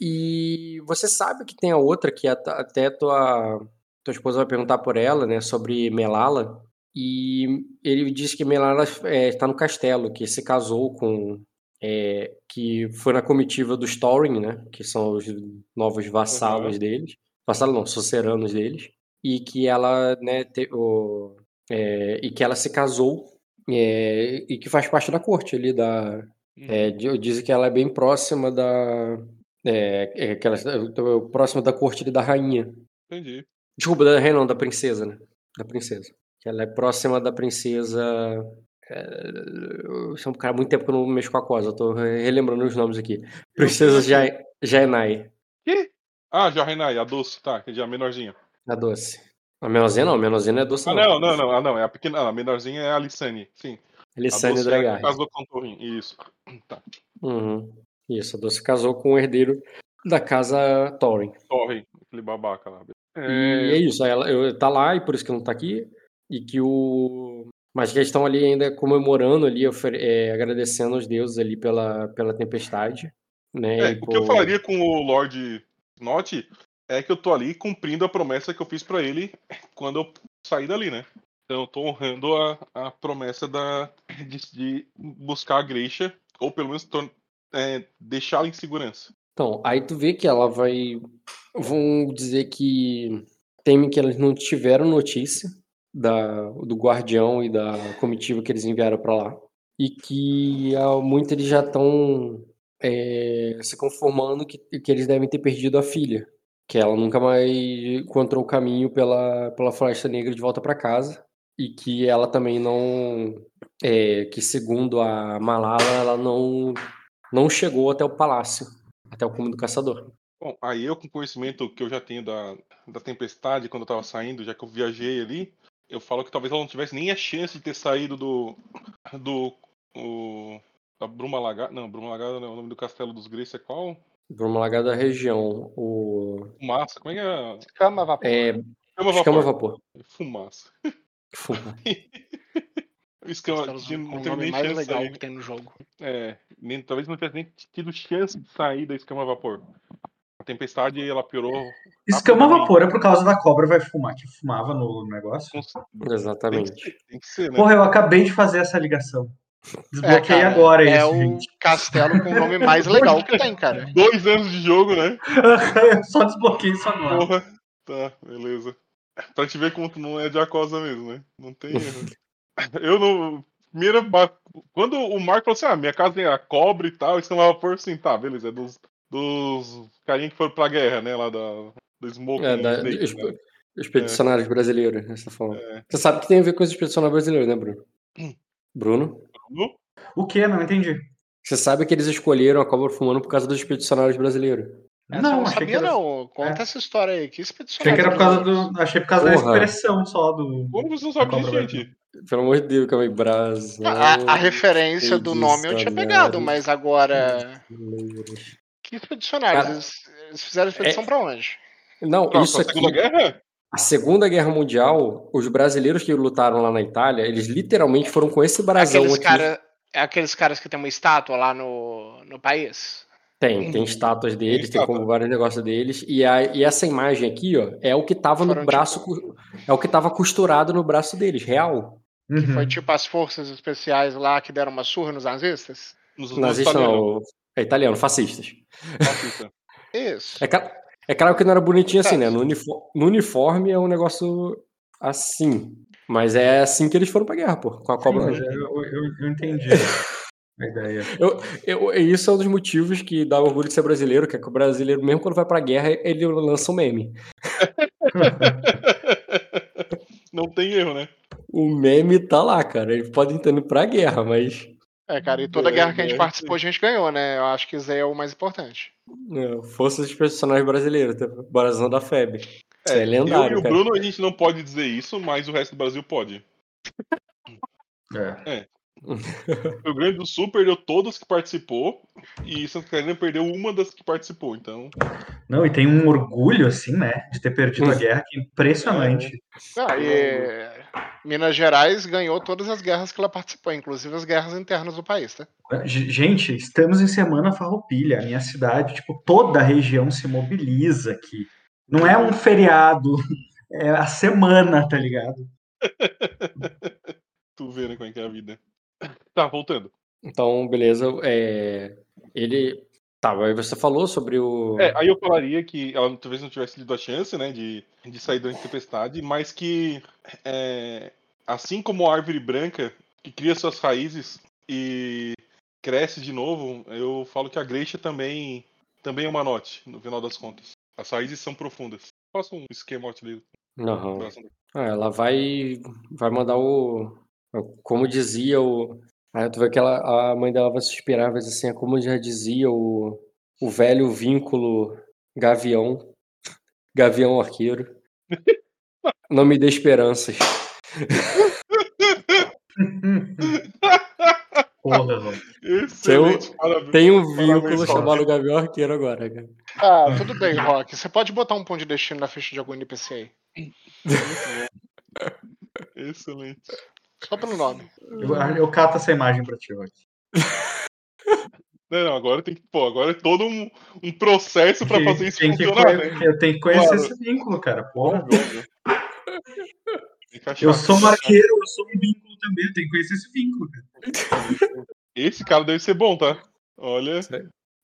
E você sabe que tem a outra que at- até tua, tua esposa vai perguntar por ela, né, sobre Melala. E ele disse que Melala é, está no castelo, que se casou com. é, que foi na comitiva dos Thorin, né? Que são os novos vassalos deles. Vassalos não, suceranos deles. E que ela, né, te- o- é, e que ela se casou é, e que faz parte da corte ali da. É, di- dizem que ela é bem próxima da. É, é, que ela, é, próxima da corte ali da rainha. Entendi. Desculpa, da não, da princesa, né? Da princesa. Que ela é próxima da princesa. É, eu sou um cara há muito tempo que eu não mexo com a cosa, eu tô relembrando os nomes aqui. Princesa Ja- Jaenai, Que? Ah, já Renai, a doce, tá, que já a menorzinha. a doce. A menorzinha não, a menorzinha não é doce, Ah, não, não, não, ah, não, é a pequena, a menorzinha é a Lissane, sim. Lissane doce é Dragar. casou com o Thorin, isso. Tá, Uhum. Isso, a doce casou com o herdeiro da casa Thorin. Thorin, aquele babaca lá. E é É, isso, ela eu, tá lá e por isso que não tá aqui. E que o. Mas que eles estão ali ainda comemorando ali, é, agradecendo aos deuses ali pela, pela tempestade. Né? é, e o que eu por- falaria com o Lord Not é que eu tô ali cumprindo a promessa que eu fiz pra ele quando eu saí dali, né? Então eu tô honrando a, a promessa da, de, de buscar a Grisha, ou pelo menos é, deixá-la em segurança. Então, aí tu vê que ela vai. Vão dizer que temem que elas não tiveram notícia da, do guardião e da comitiva que eles enviaram pra lá. E que há muito eles já estão se conformando que, que eles devem ter perdido a filha. Que ela nunca mais encontrou o caminho pela, pela Floresta Negra de volta pra casa. E que ela também não. é, que segundo a Malala, ela não, não chegou até o palácio. Até o cume do caçador. Bom, aí eu com o conhecimento que eu já tenho da, da tempestade quando eu tava saindo, já que eu viajei ali, eu falo que talvez ela não tivesse nem a chance de ter saído do. do. O, da Bruma Lagada. Não, Bruma Lagada não, o nome do castelo dos Grace é qual? Bruma Lagada da região. O. Fumaça, como é que é? Cama, vapor. É. Escama Escama Vapor. Vapor. Fumaça. Estamos que não teve nome nem mais chance de legal sair. que tem no jogo. É, nem, talvez não tivesse nem tido chance de sair da escama vapor. A tempestade ela piorou. Escama vapor é por causa da cobra vai fumar, que fumava no negócio. Exatamente. Tem que, ser, tem que ser, né? Porra, eu acabei de fazer essa ligação. Desbloqueei cara, agora É isso, o gente. castelo com o nome mais legal que tem, cara. Dois anos de jogo, né? Eu só desbloqueei isso agora. Porra. Tá, beleza. Pra te ver como tu não é de Acosa mesmo, né? Não tem erro. Eu não. Quando o Marco falou assim: ah, minha casa tem a cobre e tal, escama vapor, assim, tá, beleza. É dos, dos carinha que foram pra guerra, né? Lá da. Do Smoke. É, né, da, Snake, né? os expedicionários brasileiros, dessa forma. É. Você sabe que tem a ver com os expedicionários brasileiros, né, Bruno? Bruno? No- O que? Não entendi. Você sabe que eles escolheram a cobra fumando por causa dos expedicionários brasileiros. Essa eu não, não achei que sabia, era. não. Conta É. essa história aí. Que Achei expedicionário. que era por causa do. Achei por causa da Porra. expressão só do. Como você não sabe Da disso, gente? Pelo amor de Deus, calma aí, Brasil. A, a referência do nome eu tinha pegado, mas agora. Que expedicionários? Cara, eles, eles fizeram expedição pra onde? Não, isso a aqui. Segunda Guerra? A Segunda Guerra Mundial, os brasileiros que lutaram lá na Itália, eles literalmente foram com esse brasão Aqueles, aqui. cara, é aqueles caras que tem uma estátua lá no, no país? Tem, tem estátuas deles, tem estátua. como vários negócios deles. E, a, e essa imagem aqui, ó, é o que tava no Foram, braço. cu- É o que tava costurado no braço deles, real. Uhum. Foi tipo as forças especiais lá que deram uma surra nos nazistas? Nos, nos Nazista italianos. não, é italiano, fascistas. Fascista. Isso. É, é claro que não era bonitinho assim, né? No, unifor- no uniforme é um negócio assim. Mas é assim que eles foram pra guerra, pô, com a Sim, cobra. mas eu, eu, eu entendi a ideia. Eu, eu, isso é um dos motivos que dá orgulho de ser brasileiro, que é que o brasileiro, mesmo quando vai pra guerra, ele lança um meme. Não tem erro, né? O meme tá lá, cara. Ele pode ter ido pra guerra, mas. É, cara, e toda É, guerra que a gente é, participou, a gente ganhou, né? Eu acho que isso aí é o mais importante. É, forças dos personagens brasileiros, tá? Barazão da FEB. Isso é, eu e lendário, o cara. Bruno a gente não pode dizer isso, mas o resto do Brasil pode. É. O Rio Grande do Sul perdeu todas que participou e Santa Catarina perdeu uma das que participou. Então, Não, e tem um orgulho, assim, né? De ter perdido a guerra, que é impressionante. Não, e Minas Gerais ganhou todas as guerras que ela participou, inclusive as guerras internas do país, tá? G- Gente, estamos em semana farroupilha. A minha cidade, tipo, toda a região se mobiliza aqui. Não é um feriado, é a semana, tá ligado? Tu vendo como é que é a vida. Tá, voltando. Então, beleza. É, ele. Tá, aí você falou sobre o. É, aí eu falaria que ela talvez não tivesse tido a chance, né, de, de sair da tempestade, mas que é, assim como a árvore branca que cria suas raízes e cresce de novo, eu falo que a Greixa também também é uma note, no final das contas. As raízes são profundas. Faça um esquema ali. Aham. Ah, ela vai, vai mandar o. Como dizia o. Aí tu vê que ela, a mãe dela vai suspirar, vai dizer assim, é como já dizia o, o velho vínculo Gavião, Gavião Arqueiro. Não me dê esperanças. Porra, mano. Excelente, parabéns. Tem um Parabéns, vínculo Rock. chamado Gavião Arqueiro agora, cara. Ah, tudo bem, Rock. Você pode botar um ponto de destino na ficha de algum NPC aí. Excelente. Só pelo nome. Eu, eu cato essa imagem pra ti, Rock. Não, não, agora tem que. Pô, agora é todo um, um processo pra fazer isso Tem funcionar, né? Eu tenho que conhecer Claro. esse vínculo, cara. Achar- Eu sou um arqueiro, eu sou um vínculo também. Eu tenho que conhecer esse vínculo, cara. Esse cara deve ser bom, tá? Olha.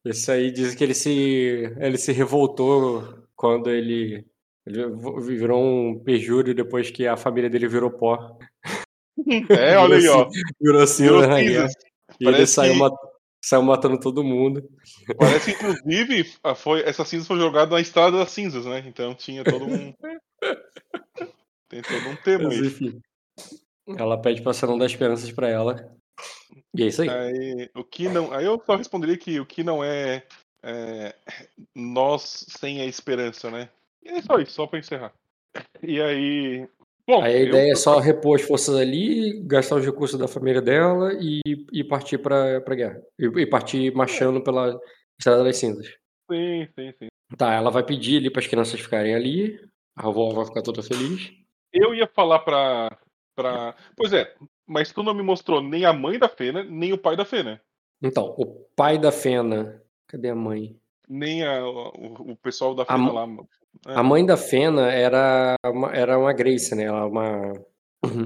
Esse aí diz que ele se, ele se revoltou quando ele, ele virou um pejúrio depois que a família dele virou pó. É, olha aí, ó. Virou cinza Virou na guerra. cinzas. E ele saiu, que- mat- saiu matando todo mundo. Parece que, inclusive, foi, essa cinza foi jogada na estrada das cinzas, né? Então tinha todo um. Tem todo um tema Mas aí. enfim. Ela pede pra você não dar esperanças pra ela. E é isso aí. Aí, o que não, aí eu só responderia que o que não é, é, nós sem a esperança, né? E é só isso, só pra encerrar. E aí. Bom, Aí a eu- ideia é só repor as forças ali, gastar os recursos da família dela e, e partir pra, pra guerra. E, e partir marchando pela Estrada das Cinzas. Sim, sim, sim. Tá, ela vai pedir ali para as crianças ficarem ali. A avó vai ficar toda feliz. Eu ia falar pra, pra. Pois é, mas tu não me mostrou nem a mãe da Fena, nem o pai da Fena. Então, o pai da Fena. Cadê a mãe? Nem a, o, o pessoal da A Fena mo- lá. É. A mãe da Fena era uma, era uma Grace, né? Ela é uma.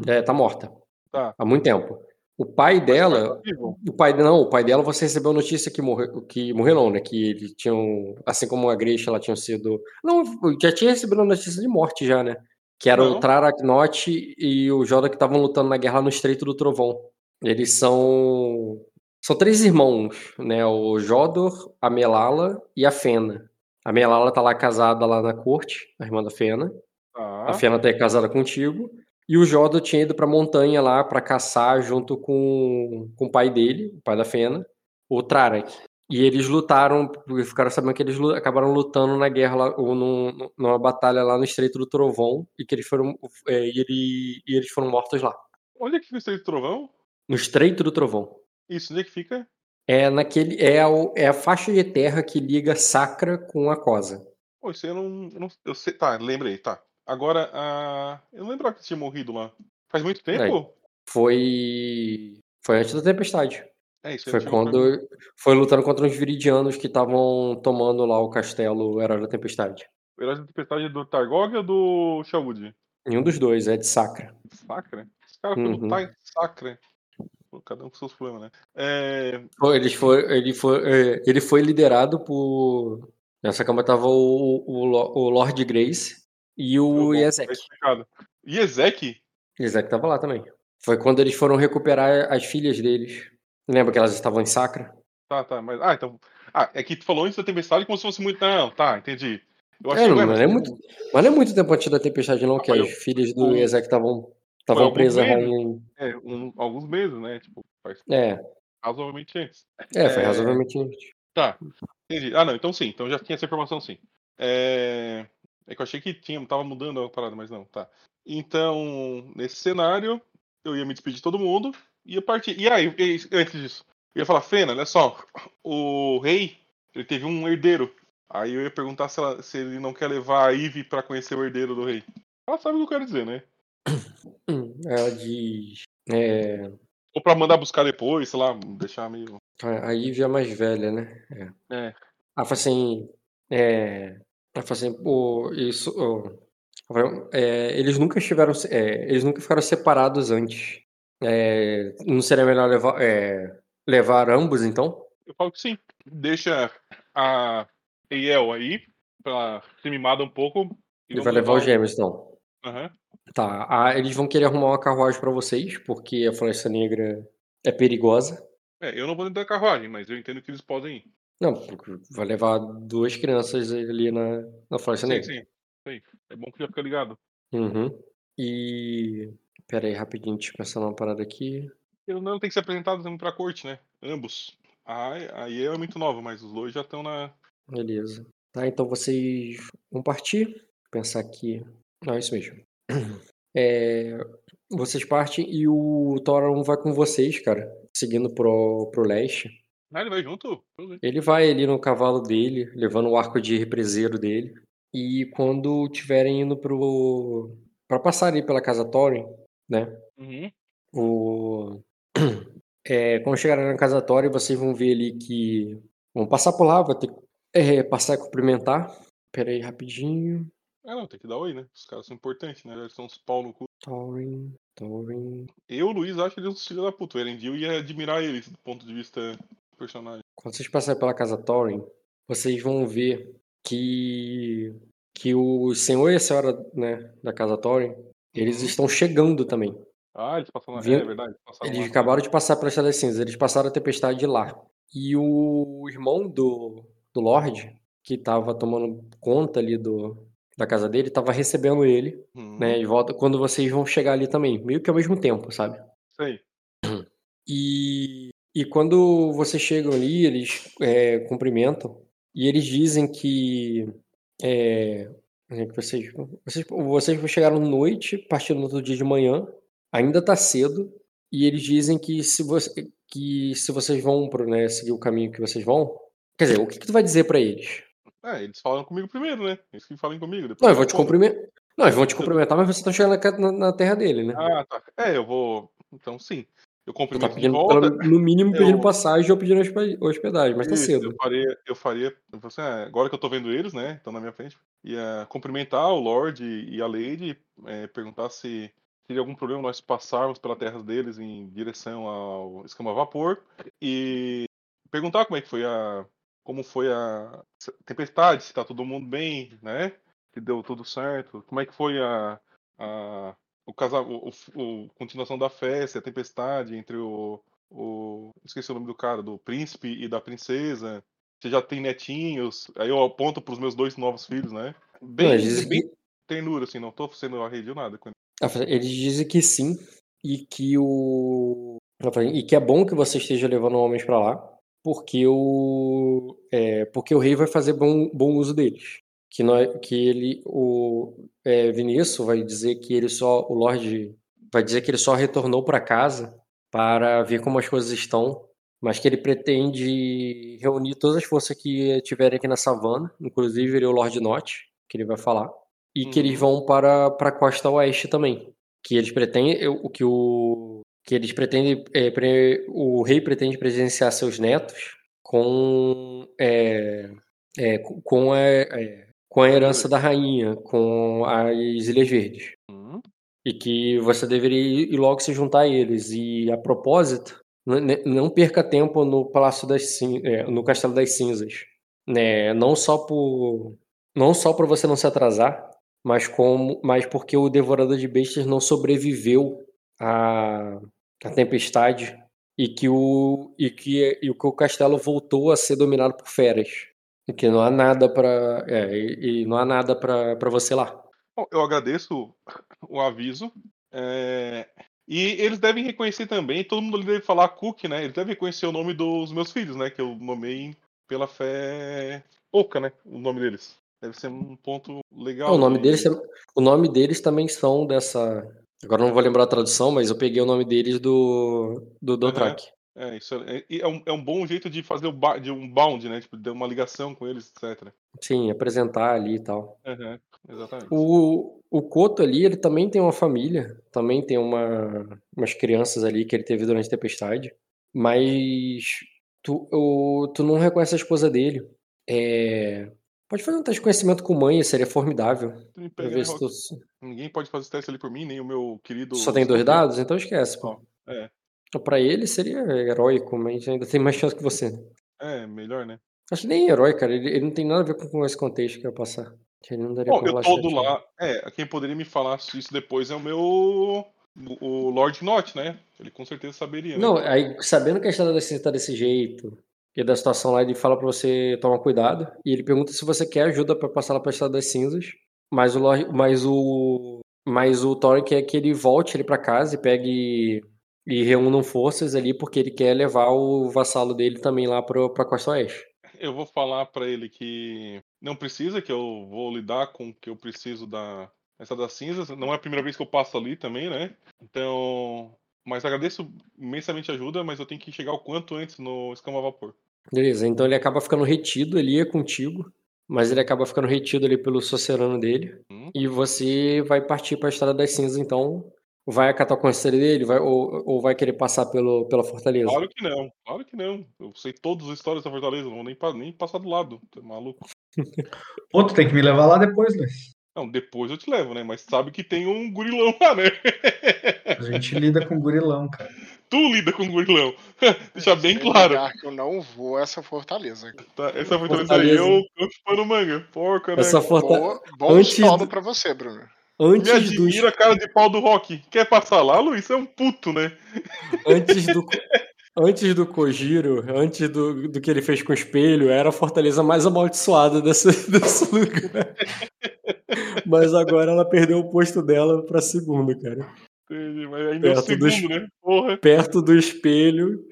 É, tá morta. Tá. Há muito tempo. O pai dela. Tá vivo? O pai não, o pai dela você recebeu notícia que morreu, que morreu não, né? Que eles tinham, assim como a Grisha, ela tinha sido, não, já tinha recebido a notícia de morte já, né? Que era o Não. Traraknot e o Joda que estavam lutando na guerra lá no Estreito do Trovão. Eles são são três irmãos, né? O Jodor, a Melala e a Fena. A Melala tá lá casada lá na corte, a irmã da Fena. Tá. A Fena tá casada contigo. E o Jodo tinha ido pra montanha lá pra caçar junto com, com o pai dele, o pai da Fena, o Trarak. E eles lutaram, porque ficaram sabendo que eles acabaram lutando na guerra lá, ou num- numa batalha lá no Estreito do Trovão, e que eles foram, é, e, ele- e eles foram mortos lá. Onde é que fica o Estreito do Trovão? No Estreito do Trovão. Isso, onde é que fica? É naquele é, o- é a faixa de terra que liga Sacra com a Cosa. Pô, isso aí eu não, eu não. Eu sei, tá, lembrei, tá. Agora, a. Eu não lembrava que tinha morrido lá. Faz muito tempo? Foi foi antes da tempestade. É isso Foi quando foi lutando contra os viridianos que estavam tomando lá o castelo Herói da Tempestade. O Herói da Tempestade é do Targog ou do Shawood? Nenhum dos dois, é de Sacra. Sacra? Os caras foram Uhum. lutar em Sacra. Pô, Cada um com seus problemas, né? É... Ele foi, ele foi, é, ele foi liderado por. Nessa cama tava o, o, o Lord Grace e o bom, Ezek. tá explicado. E Ezek? Ezek tava lá também. Foi quando eles foram recuperar as filhas deles. Lembra que elas estavam em Sacra? Tá, tá, mas. Ah, então. Ah, é que tu falou antes da tempestade como se fosse muito. Não, tá, entendi. Eu É, achei não, não é muito, mas não é muito tempo antes da tempestade, não, que foi as filhas do um- Ezek estavam estavam presas em. É, um- alguns meses, né? Tipo, faz É, razoavelmente antes. é, foi É. razoavelmente antes. Tá, entendi. Ah, não, então sim, então já tinha essa informação sim. É, é que eu achei que tinha, tava mudando a parada, mas não, tá. Então, nesse cenário, eu ia me despedir de todo mundo, ia partir. E aí, antes disso, eu ia falar, Fena, olha só, o rei, ele teve um herdeiro. Aí eu ia perguntar se, ela- se ele não quer levar a Eve pra conhecer o herdeiro do rei. Ela sabe o que eu quero dizer, né? Hum, ela diz. É, Ou pra mandar buscar depois, sei lá, deixar meio. a Ivy é mais velha, né? É. É. Ela fala assim. É, ela fala assim, pô, isso. é, eles nunca estiveram. é, eles nunca ficaram separados antes. É, não seria melhor levar, é, levar ambos, então? Eu falo que sim. Deixa a Eiel aí, pra ser mimada um pouco. e Ele vai levar os o- gêmeos, então. Aham. Tá. ah, eles vão querer arrumar uma carruagem pra vocês, porque a Floresta Negra é perigosa. É, eu não vou dentro da carruagem, mas eu entendo que eles podem ir. Não, porque vai levar duas crianças ali na, na Floresta Sim, Negra. sim. Sim. É bom que já fica ligado. Uhum. E. Pera aí, rapidinho, deixa eu pensar numa parada aqui. Ele não tem que ser apresentado pra corte, né? Ambos. A a Eiel é muito nova, mas os dois já estão na. Beleza. Tá, então vocês vão partir. Pensar aqui. Não, é isso mesmo. É, vocês partem e o Thoron vai com vocês, cara. Seguindo pro, pro leste. Ah, ele vai junto? Ele vai ali no cavalo dele, levando o arco de represeiro dele. E quando tiverem indo pro. pra passar ali pela casa Thorin, né? Uhum. O... É, quando chegarem na casa Tori, vocês vão ver ali que vão passar por lá, vai ter que é, passar e cumprimentar. Pera aí, rapidinho. Ah, não, tem que dar oi, né? Os caras são importantes, né? Eles são uns pau no cu. Thorin. Eu, Luiz, acho eles uns filhos da puta. O Erendil ia admirar eles do ponto de vista do personagem. Quando vocês passarem pela casa Thorin, vocês vão ver que que o senhor e a senhora né, da casa Thorin, eles Uhum. estão chegando também. Ah, eles passaram na. Viu? É verdade. Eles lá. acabaram de passar pela Estrada das Cinzas, eles passaram a tempestade lá. E o irmão do, do Lorde, que tava tomando conta ali do, da casa dele, tava recebendo ele, Uhum. né? E volta quando vocês vão chegar ali também, meio que ao mesmo tempo, sabe? Sei. E, e quando vocês chegam ali, eles é, cumprimentam e eles dizem que, é, é vocês, vocês, vocês chegaram noite, partindo no outro dia de manhã, ainda tá cedo, e eles dizem que se, você, que se vocês vão pro, né, seguir o caminho que vocês vão, quer dizer, o que, que tu vai dizer pra eles? É, eles falam comigo primeiro, né? Eles que falem comigo. Depois Não, eu vou te cumprimentar. Não, eles vão te cumprimentar, mas vocês estão chegando na, na- terra dele, né? Ah, tá. É, eu vou. Então, sim. Eu Tá cumprimento de pedindo, volta. pelo- no mínimo, pedindo eu- passagem ou pedindo hospe- hospedagem, mas tá Isso, cedo. Eu faria, eu faria. assim, agora que eu tô vendo eles, né? Estão na minha frente. Ia cumprimentar o Lorde e a Lady, é, perguntar se teria algum problema nós passarmos pela terra deles em direção ao escama vapor. E perguntar como é que foi a. Como foi a tempestade, se tá todo mundo bem, né? Se deu tudo certo. Como é que foi a. a o casal, o, o- continuação da festa, a tempestade entre o, o. Esqueci o nome do cara, do príncipe e da princesa. Você já tem netinhos. Aí eu aponto pros meus dois novos filhos, né? Bem, Não, eles bem que- ternura, assim, não tô sendo arredio nada com ele. Ela fala, Eles dizem que sim e que o e que é bom que você esteja levando homens pra lá, porque o é, porque o rei vai fazer bom, bom uso deles. Que nós, que ele o é, Vinícius vai dizer que ele só o Lorde vai dizer que ele só retornou pra casa para ver como as coisas estão, mas que ele pretende reunir todas as forças que tiverem aqui na savana, inclusive ele é o Lorde Not, que ele vai falar, e que Uhum. eles vão para para a costa oeste também, que eles pretendem o que o que eles pretendem é, pre- o rei pretende presenciar seus netos com é, é, com a é, com a herança da rainha, com as Ilhas Verdes Hum, e que você deveria ir logo se juntar a eles. E a propósito, não perca tempo no Palácio das Cin é, no Castelo das Cinzas, né? Não só por não só para você não se atrasar, mas como mas porque o Devorador de Bestas não sobreviveu à, à tempestade e que o e que, e que o castelo voltou a ser dominado por feras. E que não há nada para e, e não há nada para você lá. Bom, eu agradeço o aviso. é, E eles devem reconhecer também, todo mundo ali deve falar Cook, né? Eles devem reconhecer o nome dos meus filhos, né? Que eu nomei pela fé Oca, né? O nome deles. Deve ser um ponto legal. o nome de- deles o nome deles também são dessa agora não vou lembrar a tradução mas eu peguei o nome deles do do Dothraki É, isso é, e é, um, é um bom jeito de fazer o de um bound, né? Tipo, de uma ligação com eles, etc. sim apresentar ali e tal Aham. Exatamente. O, o Koto ali, ele também tem uma família, também tem uma, umas crianças ali que ele teve durante a tempestade, mas tu, o, tu não reconhece a esposa dele. É, pode fazer um teste de conhecimento com mãe, seria formidável. Pra ver se tu? Ninguém pode fazer esse teste ali por mim, nem o meu querido. só tem dois dados, então esquece, pô. É. Então, Pra ele seria heróico, mas ainda tem mais chance que você. É, melhor, né? Acho que nem herói, cara. Ele, ele não tem nada a ver com, com esse contexto que eu ia passar. Ele não daria Bom, eu rolar tô do iniciativa. lá. É, quem poderia me falar isso depois é o meu. O Lord Not, né? Ele com certeza saberia. né? Não, aí sabendo que a estrada da cinza tá desse jeito e da situação lá, ele fala pra você tomar cuidado. E ele pergunta se você quer ajuda pra passar lá pra estrada das cinzas. Mas o Lorde, mas o mas o Thorin quer que ele volte ele pra casa e pegue e reúnam forças ali porque ele quer levar o vassalo dele também lá pro, pra Costa Oeste. Eu vou falar pra ele que não precisa, que eu vou lidar com o que eu preciso da essa das cinzas. Não é a primeira vez que eu passo ali também, né? Então, mas agradeço imensamente a ajuda, mas eu tenho que chegar o quanto antes no escama a vapor. Beleza, então ele acaba ficando retido ali é contigo, mas ele acaba ficando retido ali pelo socerano dele. Hum. E você vai partir pra Estrada das Cinzas, então vai acatar o conselho dele vai, ou, ou vai querer passar pelo, pela fortaleza? Claro que não, claro que não. Eu sei todas as histórias da Fortaleza, não vou nem, nem passar do lado. Tá maluco? Pô, tu tem que me levar lá depois, Luiz. Não, depois eu te levo, né? Mas sabe que tem um gurilão lá, né? A gente lida com gurilão, cara. tu lida com gurilão. Deixa bem claro. eu não vou a essa fortaleza. Tá? Essa Fortaleza aí Fortaleza. eu, eu chupando manga. Porca, né? Essa fortaleza. Boa, bom Antes solo do- pra você, Bruno. Me Antes dos, admira a cara de pau do Rock. Quer passar lá, Luiz? É um puto, né? antes do, antes do Kojiro, antes do, do que ele fez com o espelho, era a fortaleza mais amaldiçoada desse, desse lugar. Mas agora ela perdeu o posto dela pra segunda, cara. Entendi, Mas ainda é o Perto segundo, né? Porra. Perto do espelho.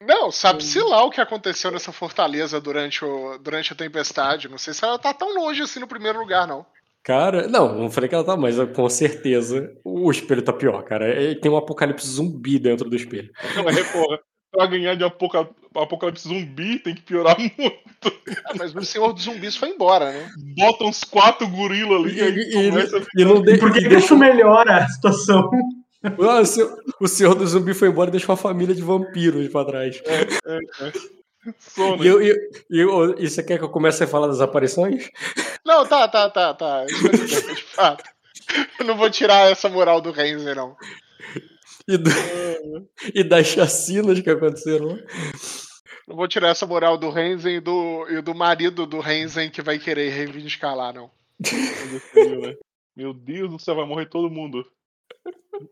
Não, sabe-se lá o que aconteceu nessa fortaleza durante, o, durante a tempestade. Não sei se ela tá tão longe assim no primeiro lugar, não. Cara, não, não falei que ela tá, mas com certeza o espelho tá pior, cara. É- Tem um apocalipse zumbi dentro do espelho. Não é, porra. Pra ganhar de apoca... apocalipse zumbi tem que piorar muito. Ah, mas o Senhor dos Zumbis foi embora, né? Bota uns quatro gorila ali E, e e- começa a e não de, por que, isso melhora a situação? Ah, o, senhor, o senhor do zumbi foi embora e deixou uma família de vampiros pra trás. Sono. E, eu, e, e, eu- e você quer que eu comece a falar das aparições? Não, tá, tá, tá, tá. De fato. Eu não vou tirar essa moral do Renzer, não. E, do- e das chacinas que aconteceram lá? Não vou tirar essa moral do Renzen e do, e do marido do Renzen que vai querer reivindicar lá, não. né? Meu Deus do céu, vai morrer todo mundo.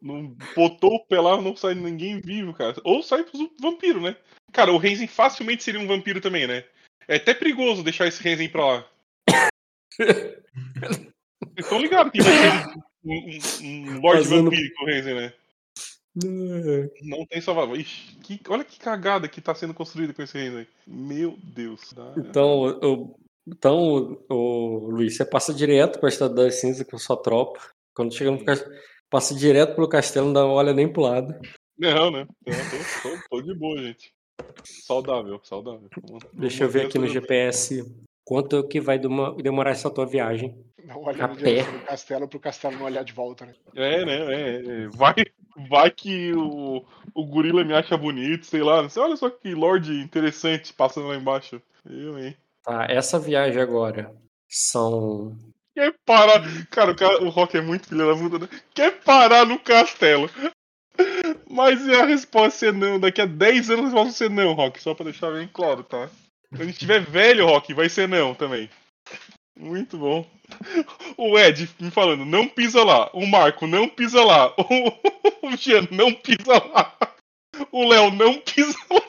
Não botou o pé lá, não sai ninguém vivo, cara. Ou sai pros vampiros, né? Cara, o Renzen facilmente seria um vampiro também, né? É até perigoso deixar esse Renzen pra lá. Vocês estão ligados que vai ter um, um, um Lorde Fazendo- Vampiro com o Renzen, né? É. Não tem salvação. Ixi, que- olha que cagada que tá sendo construída com esse Renzen. Meu Deus. Então, eu, então o, Luiz, você passa direto pra Estrada das Cinzas com sua tropa. Quando chega no castelo, passa direto pelo castelo, não dá olha nem pro lado. Não, né? Não, tô, tô- tô de boa, gente. Saudável, saudável. Deixa eu ver aqui no GPS quanto que vai demo- demorar essa tua viagem. Olha A pé. do castelo pro castelo não olhar de volta, né? É, né? É, é. Vai, vai que o, o gorila me acha bonito, sei lá. Não sei, olha só que lord interessante passando lá embaixo. Eu, hein? Tá, essa viagem agora são. Quer parar. Cara, o, cara, o Rock é muito filho da puta, né? Quer parar no castelo. Mas a resposta é não. Daqui a 10 anos a resposta vai ser não, Rock. Só pra deixar bem claro, tá? Quando a gente tiver velho, Rock, vai ser não também. Muito bom. O Ed me falando, não pisa lá. O Marco, não pisa lá. O, Jean, não pisa lá. O Léo, não pisa lá.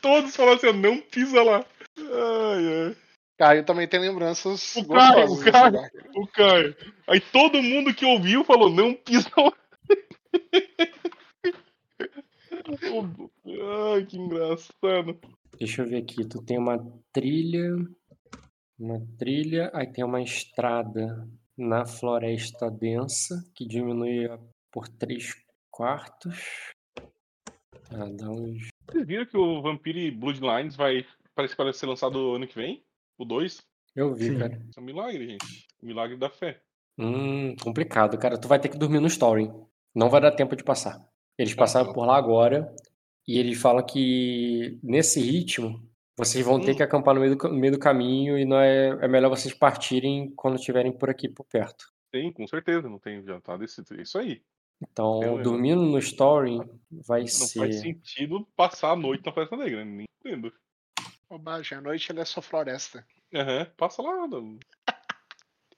Todos falaram assim, não pisa lá. Ai, ai. Caio também tem lembranças O Caio, o Caio. lugar. O Caio. Aí todo mundo que ouviu falou, não pisa lá. Ai, que engraçado. Deixa eu ver aqui. Tu tem uma trilha. Uma trilha. Aí tem uma estrada na floresta densa que diminui por 3 quartos. Tá, dá uns. Vocês viram que o Vampire Bloodlines vai. Parece que vai ser lançado ano que vem? O 2? Eu vi, Sim. cara. Isso é um milagre, gente. Um milagre da fé. Hum, complicado, cara. Tu vai ter que dormir no story. Não vai dar tempo de passar. Eles passaram Uhum. por lá agora e eles falam que nesse ritmo vocês vão ter que acampar no meio do, no meio do caminho e não é, é melhor vocês partirem quando estiverem por aqui por perto. Sim, com certeza. Não tem, tá decidido. Isso aí. Então, Beleza. dormindo no story vai Não ser. faz sentido passar a noite na Floresta Negra. Nem entendo. Bobagem, a noite ela é só floresta. Aham, passa lá. não-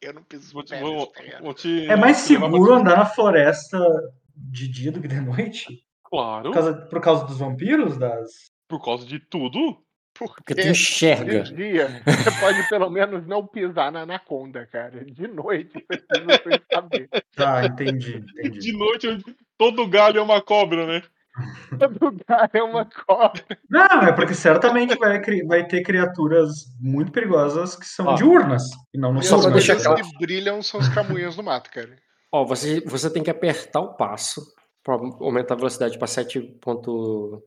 Eu não piso Vou te, pé vou, vou te- É mais pra- seguro andar na floresta de dia do que de noite? Claro, Por causa, por causa dos vampiros? Das... por causa de tudo. Porque tu De enxerga. dia, você pode pelo menos não pisar na anaconda, cara. De noite, você precisa saber. Tá, entendi, entendi. De noite, todo galho é uma cobra, né? Todo lugar é uma cobra. Não, é porque certamente vai, vai ter criaturas muito perigosas que são Ó. diurnas e não nos Só claro. que brilham são os camunhos do mato, cara. Ó, você, você tem que apertar o passo para aumentar a velocidade para 7.5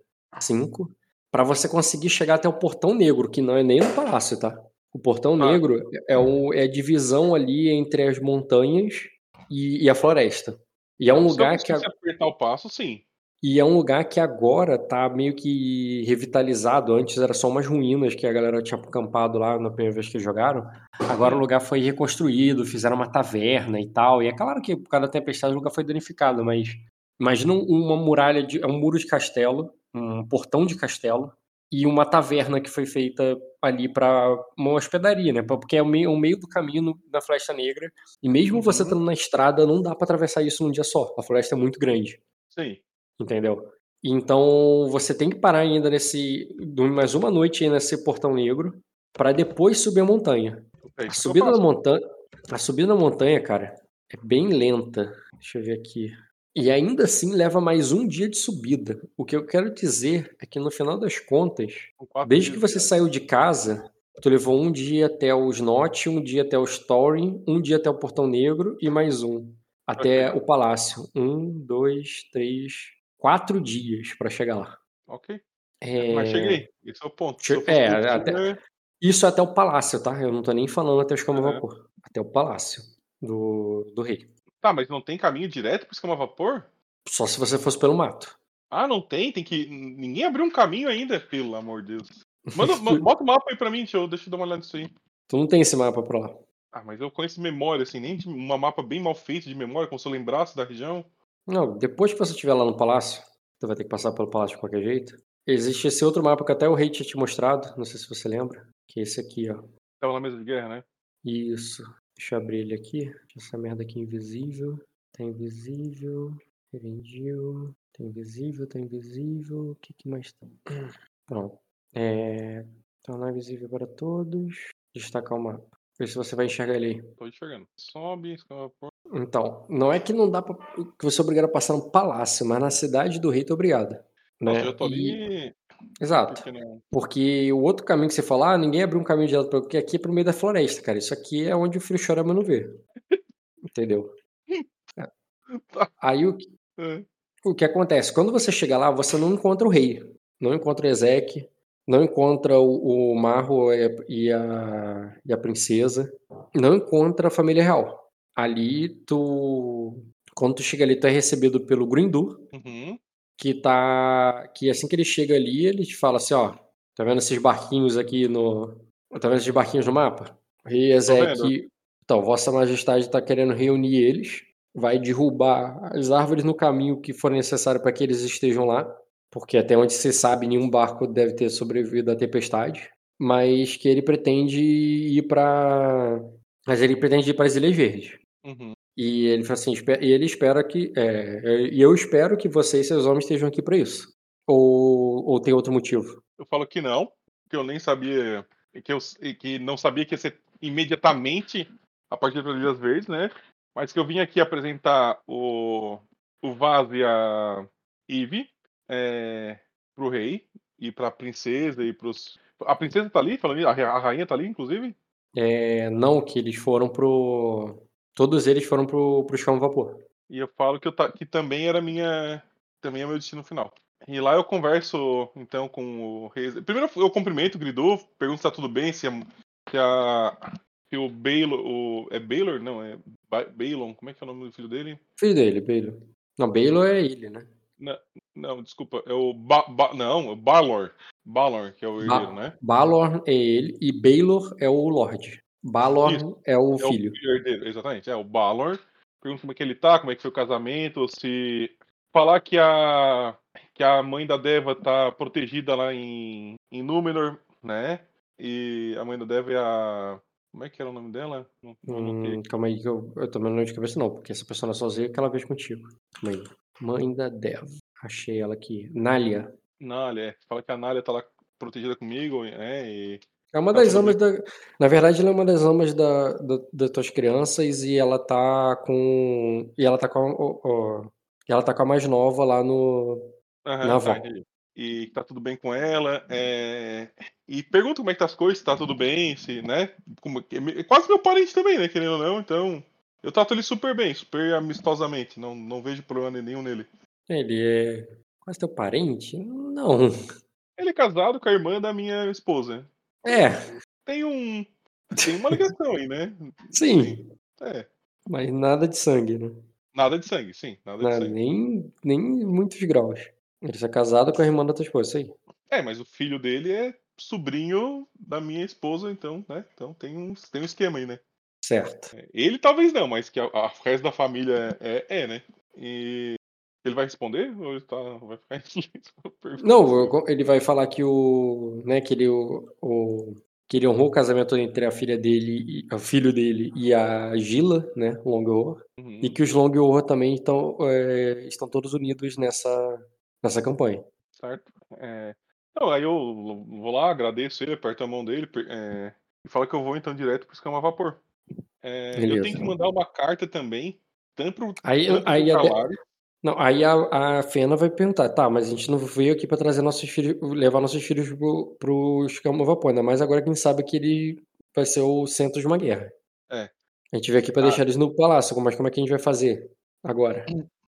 para você conseguir chegar até o Portão Negro, que não é nem no palácio, tá? O Portão Ah. Negro é, o, é a divisão ali entre as montanhas e, e a floresta. E é um Se lugar que a- conseguisse apertar o passo, sim. E é um lugar que agora tá meio que revitalizado. Antes era só umas ruínas que a galera tinha acampado lá na primeira vez que jogaram. Agora o lugar foi reconstruído, fizeram uma taverna e tal. E é claro que por causa da tempestade o lugar foi danificado, mas imagina um- uma muralha de. É um muro de castelo, um portão de castelo, e uma taverna que foi feita ali para uma hospedaria, né? Porque é o meio, o meio do caminho no- na Floresta Negra. E mesmo você Uhum. estando na estrada, não dá para atravessar isso num dia só. A floresta é muito grande Sim. Entendeu? Então você tem que parar ainda nesse dormir mais uma noite aí nesse portão negro para depois subir a montanha. É A eu subida da montanha, a subida da montanha, cara, é bem lenta. Deixa eu ver aqui. E ainda assim leva mais um dia de subida. O que eu quero dizer é que no final das contas, desde que você cara. saiu de casa, tu levou um dia até o Snot, um dia até o Story, um dia até o Portão Negro e mais um até o Palácio. Um, dois, três, quatro dias para chegar lá. Ok. É, Mas cheguei. Esse é o ponto. Che- é, até- né, Isso até o Palácio, tá? Eu não tô nem falando até o escama Aham. vapor. Até o Palácio do, do Rei. Tá, mas não tem caminho direto pro escama vapor? Só se você fosse pelo mato. Ah, não tem, tem que. Ninguém abriu um caminho ainda, pelo amor de Deus. Manda, ma- bota o mapa aí pra mim, deixa eu, deixa eu dar uma olhada nisso aí. Tu não tem esse mapa pra lá. Ah, mas eu conheço memória, assim, nem de uma mapa bem mal feita de memória, como se eu lembrasse da região. Não, depois que você estiver lá no palácio, tu vai ter que passar pelo palácio de qualquer jeito. Existe esse outro mapa que até o rei tinha te mostrado, não sei se você lembra, que é esse aqui, ó. Tava na mesa de guerra, né? Isso. Deixa eu abrir ele aqui. Deixa essa merda aqui invisível. Tá invisível. Revendiu. Tá invisível, tá invisível. O que, que mais tem? Pronto. É... Tornar invisível para todos. Destacar o mapa. Ver se você vai enxergar ele aí. Tô enxergando. Sobe, vapor. Então, não é que não dá pra. que você é obrigado a passar no palácio, mas na cidade do rei é obrigado. Né? eu tô ali. Exato. Porque não. Porque o outro caminho que você falou, ah, ninguém abriu um caminho direto pra... porque aqui é pro meio da floresta, cara. Isso aqui é onde o filho chora, mas não vê. Entendeu? É. Tá. Aí o que, É. o que acontece? Quando você chega lá, você não encontra o rei, não encontra o Ezek, não encontra o, o Marro e a, e a princesa, não encontra a família real. Ali, tu... Quando tu chega ali, tu é recebido pelo Grindu, Uhum. que tá. Que assim que ele chega ali, ele te fala assim, ó. Tá vendo esses barquinhos aqui no. Tá vendo esses barquinhos no mapa? O Rei Ezek. Então, Vossa Majestade tá querendo reunir eles. Vai derrubar as árvores no caminho que for necessário para que eles estejam lá. Porque até onde se sabe, nenhum barco deve ter sobrevivido à tempestade. Mas que ele pretende ir para. Mas ele pretende ir para as Ilhas Verdes. Uhum. E ele fala assim, e ele espera que, é, é, e eu espero que você e seus homens estejam aqui para isso. Ou, ou tem outro motivo? Eu falo que não, que eu nem sabia. Que, eu, que não sabia que ia ser imediatamente a partir das Ilhas Verdes, né? Mas que eu vim aqui apresentar o, o Vaz e a Eve é, pro rei e pra princesa e pros. A princesa tá ali, falando, a rainha tá ali, inclusive? É, não, que eles foram pro. Todos eles foram pro, pro escama vapor. E eu falo que, eu ta- que também era minha. Também é meu destino final. E lá eu converso, então, com o rei. Primeiro eu cumprimento o Gridu, pergunto se tá tudo bem, se a, que a que o Baylor, o é Baylor, não, é Ba- Balon, como é que é o nome do filho dele? Filho dele, Baylor. Não, Baylor é ele, né? Não, não, desculpa, é o ba, Ba- não, é o Balor, Balor, que é o herdeiro, né? Balor é ele e Baylor é o Lorde. Balor Isso. é o É o filho. filho herdeiro, exatamente, é o Balor. Pergunta como é que ele tá, como é que foi o casamento, se falar que a que a mãe da Deva tá protegida lá em em Númenor, né? E a mãe da Deva é a como é que era o nome dela? Não, não. Hum, calma aí que eu, eu também não lembro de cabeça não, porque essa pessoa é sozinha que ela veio contigo. Calma aí. Mãe da Dev. Achei ela aqui. Nália. Nália, é. Fala que a Nália tá lá protegida comigo, é, e É uma Tá das amas da. Na verdade, ela é uma das amas da, da, das tuas crianças e ela tá com. E ela tá com a, e ela tá com a mais nova lá no. Aham, Na tá, avó. entendi. E tá tudo bem com ela. é, E pergunta como é que tá as coisas, se tá tudo bem, se, né? Como... É quase meu parente também, né? Querendo ou não, então. Eu trato ele super bem, super amistosamente. Não, não vejo problema nenhum nele. Ele é. Quase teu parente? Não. Ele é casado com a irmã da minha esposa. É, Tem um. Tem uma ligação aí, né? sim. É. Mas nada de sangue, né? Nada de sangue, sim. Nada de Nada, sangue. nem, nem muitos graus. Ele é casado com a irmã da tua esposa, isso aí. É, mas o filho dele é sobrinho da minha esposa, então, né? Então tem um, tem um esquema aí, né? Certo. Ele talvez não, mas que a, a o resto da família é, é, né? E ele vai responder ou ele tá, vai ficar em silêncio? Não, ele vai falar que o, né, que ele, o, o- que ele honrou o casamento entre a filha dele, o filho dele e a Gila, né, Longhor, Uhum. e que os Longhor também estão, é, estão todos unidos nessa, nessa campanha. Certo? É, Não, aí eu vou lá, agradeço ele, aperto a mão dele é, e falo que eu vou então direto pro escama vapor. É, eu tenho que mandar uma carta também, tanto pro, Aí, tanto aí, Calari, não, aí a, a Fena vai perguntar, tá, mas a gente não veio aqui para trazer nossos filhos, levar nossos filhos pro, pro escama vapor, ainda mais agora quem sabe que ele vai ser o centro de uma guerra. É. A gente veio aqui para Ah. deixar eles no palácio, mas como é que a gente vai fazer agora?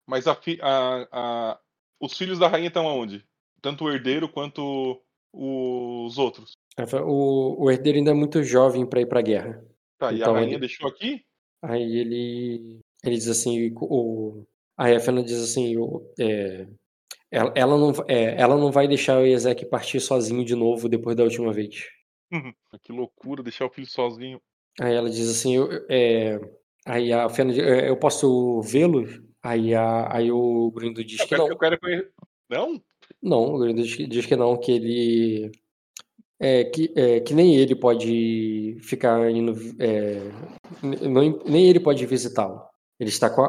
Mas a fi- a- a- os filhos da rainha estão aonde? Tanto o herdeiro quanto os outros. Fala, O, o herdeiro ainda é muito jovem para ir para a guerra. Tá, e Então a rainha ele- deixou aqui? Aí ele, ele diz assim, o, a Efena diz assim, o, é, ela, ela não, é, ela não vai deixar o Ezek partir sozinho de novo depois da última vez. que loucura, deixar o filho sozinho. Aí ela diz assim, eu, é, aí a Fena diz, "É, eu posso vê-lo? Aí, a, aí o Grindo diz Eu que não. eu quero conhecer. Não? Não, o Grindo diz, que- diz que não, que ele é, que, é, que nem ele pode ficar indo, é, não- nem ele pode visitá-lo. Ele está com a,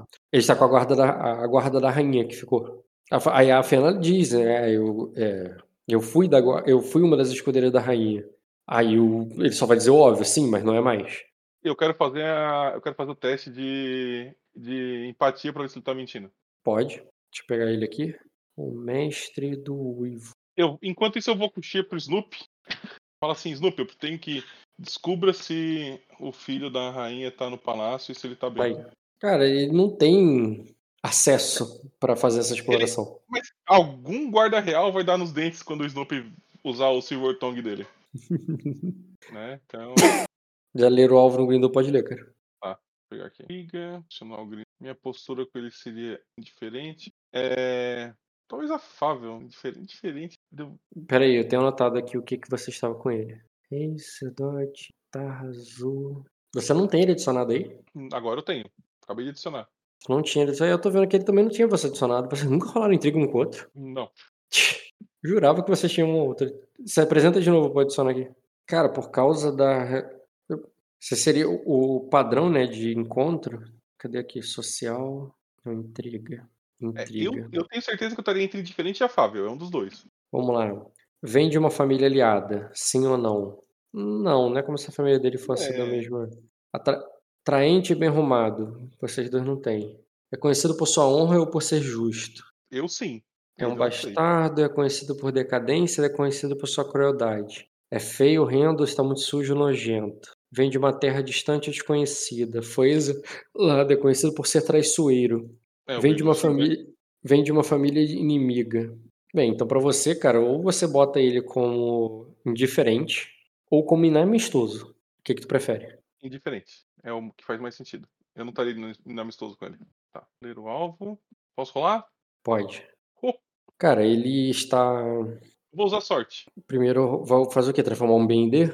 a- ele está com a guarda da, a guarda da rainha que ficou. A Aí a Fena diz, né, eu, é, eu fui da, eu fui uma das escudeiras da rainha. Aí o, ele só vai dizer o óbvio, sim, mas não é mais. Eu quero fazer a, eu quero fazer o teste de, de empatia pra ver se ele tá mentindo. Pode. Deixa eu pegar ele aqui. O mestre do uivo. Eu, enquanto isso, eu vou coxer pro Snoopy. Fala assim, Snoopy, eu tenho que descubra se o filho da rainha tá no palácio e se ele tá bem. Vai. Cara, ele não tem acesso para fazer essa exploração. Mas algum guarda real vai dar nos dentes quando o Snoopy usar o Silver Tongue dele. né? Então, vou Já ler o alvo no Grindel pode ler, cara. pegar aqui. Liga, chamar o Green. Minha postura com ele seria indiferente. É. Talvez afável, diferente. Deu- Pera aí, eu tenho anotado aqui o que, que você estava com ele. Rei, Sedot, Tarra Azul. Você não tem ele adicionado aí? Agora eu tenho. Acabei de adicionar. Não tinha ele adicionado. Eu tô vendo que ele também não tinha você adicionado. Vocês nunca rolaram intriga um com o outro? Não. Jurava que vocês tinham um outro. Se apresenta de novo pra adicionar aqui. Cara, por causa da. Você seria o padrão, né, de encontro. Cadê aqui? Social. Não, intriga. É, eu, Intriga. eu tenho certeza que eu estaria entre indiferente e afável. É um dos dois. Vamos lá. Vem de uma família aliada, sim ou não? Não, não é como se a família dele fosse da É. mesma. Atra... Traente e bem arrumado. Vocês dois não têm. É conhecido por sua honra ou por ser justo. Eu sim. É um sei. bastardo, é conhecido por decadência, é conhecido por sua crueldade. É feio, horrendo, está muito sujo, nojento. Vem de uma terra distante e desconhecida. Foi exilado, é conhecido por ser traiçoeiro. É, Vem de uma sim, né? família, vem de uma família inimiga. Bem, então pra você, cara, ou você bota ele como indiferente, ou como inamistoso. O que, que tu prefere? Indiferente. É o que faz mais sentido. Eu não estaria inamistoso com ele. Tá. Ler o alvo. Posso rolar? Pode. Oh. Cara, ele está. Vou usar sorte. Primeiro, vou fazer o quê? Transformar um B em D?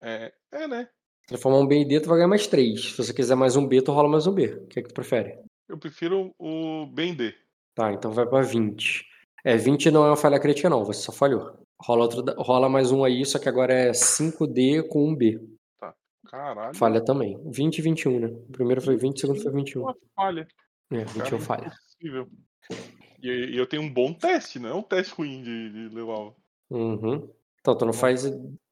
É, é né? Transformar um B em D, tu vai ganhar mais 3. Se você quiser mais um B, tu rola mais um B. O que é que tu prefere? Eu prefiro o B em D. Tá, então vai pra 20. É, 20 não é uma falha crítica, não. Você só falhou. Rola, outro, rola mais um aí, só que agora é 5D com um B. Tá. Caralho. Falha também. 20 e 21, né? O primeiro foi 20, o segundo foi 21. Uma falha. É, 21 Cara, falha. Impossível. E, eu tenho um bom teste, não é um teste ruim de, de levar. Uhum. Então, tu não faz,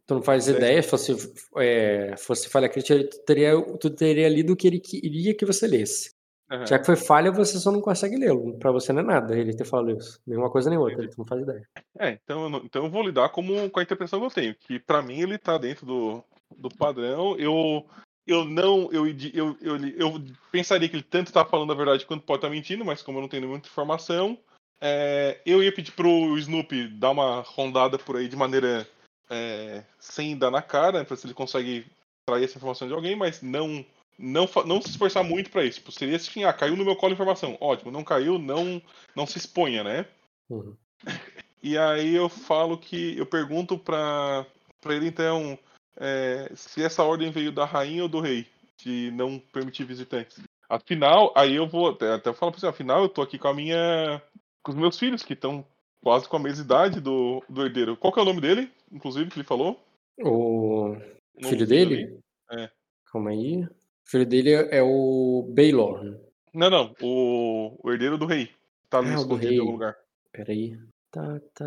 tu não faz ideia. Se fosse, é, fosse falha crítica, tu teria, tu teria lido o que ele queria que você lesse. Aham. Já que foi falha, você só não consegue lê-lo. Pra você não é nada ele ter falado isso. Nenhuma coisa nem outra, tu não faz ideia. É, então eu, não- então eu vou lidar como, com a interpretação que eu tenho, que pra mim ele tá dentro do, do padrão. Eu, eu não. Eu, eu, eu, eu pensaria que ele tanto tá falando a verdade quanto pode estar mentindo, mas como eu não tenho muita informação, é, eu ia pedir pro Snoopy dar uma rondada por aí de maneira é, sem dar na cara, pra ver se ele consegue trair essa informação de alguém, mas não. Não, não se esforçar muito pra isso. Tipo, seria assim, ah, caiu no meu colo informação. Ótimo, não caiu, não, não se exponha, né? Uhum. E aí eu falo que eu pergunto pra, pra ele então é, se essa ordem veio da rainha ou do rei de não permitir visitantes. Afinal, aí eu vou até, até falo pra você, afinal eu tô aqui com a minha com os meus filhos que estão quase com a mesma idade do, do herdeiro. Qual que é o nome dele, inclusive que ele falou? O O filho do dele? É. Calma aí. O filho dele é é o Baylor. Não, não, o, o herdeiro do rei. Tá Ah, escondido em algum lugar. Peraí. Tá, tá.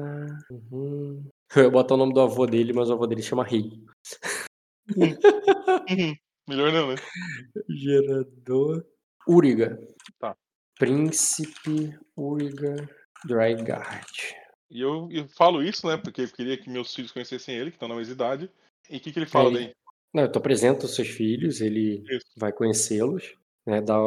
Uhum. Eu ia botar o nome do avô dele, mas o avô dele chama Rei. Uhum. Melhor não, né? Gerador. Uriga. Tá. Príncipe Uriga Drygard. E eu, eu falo isso, né? Porque eu queria que meus filhos conhecessem ele, que estão na mesma idade. E o que, que ele fala Ele- daí? Não, tu apresenta os seus filhos, ele Isso. vai conhecê-los, né? Dá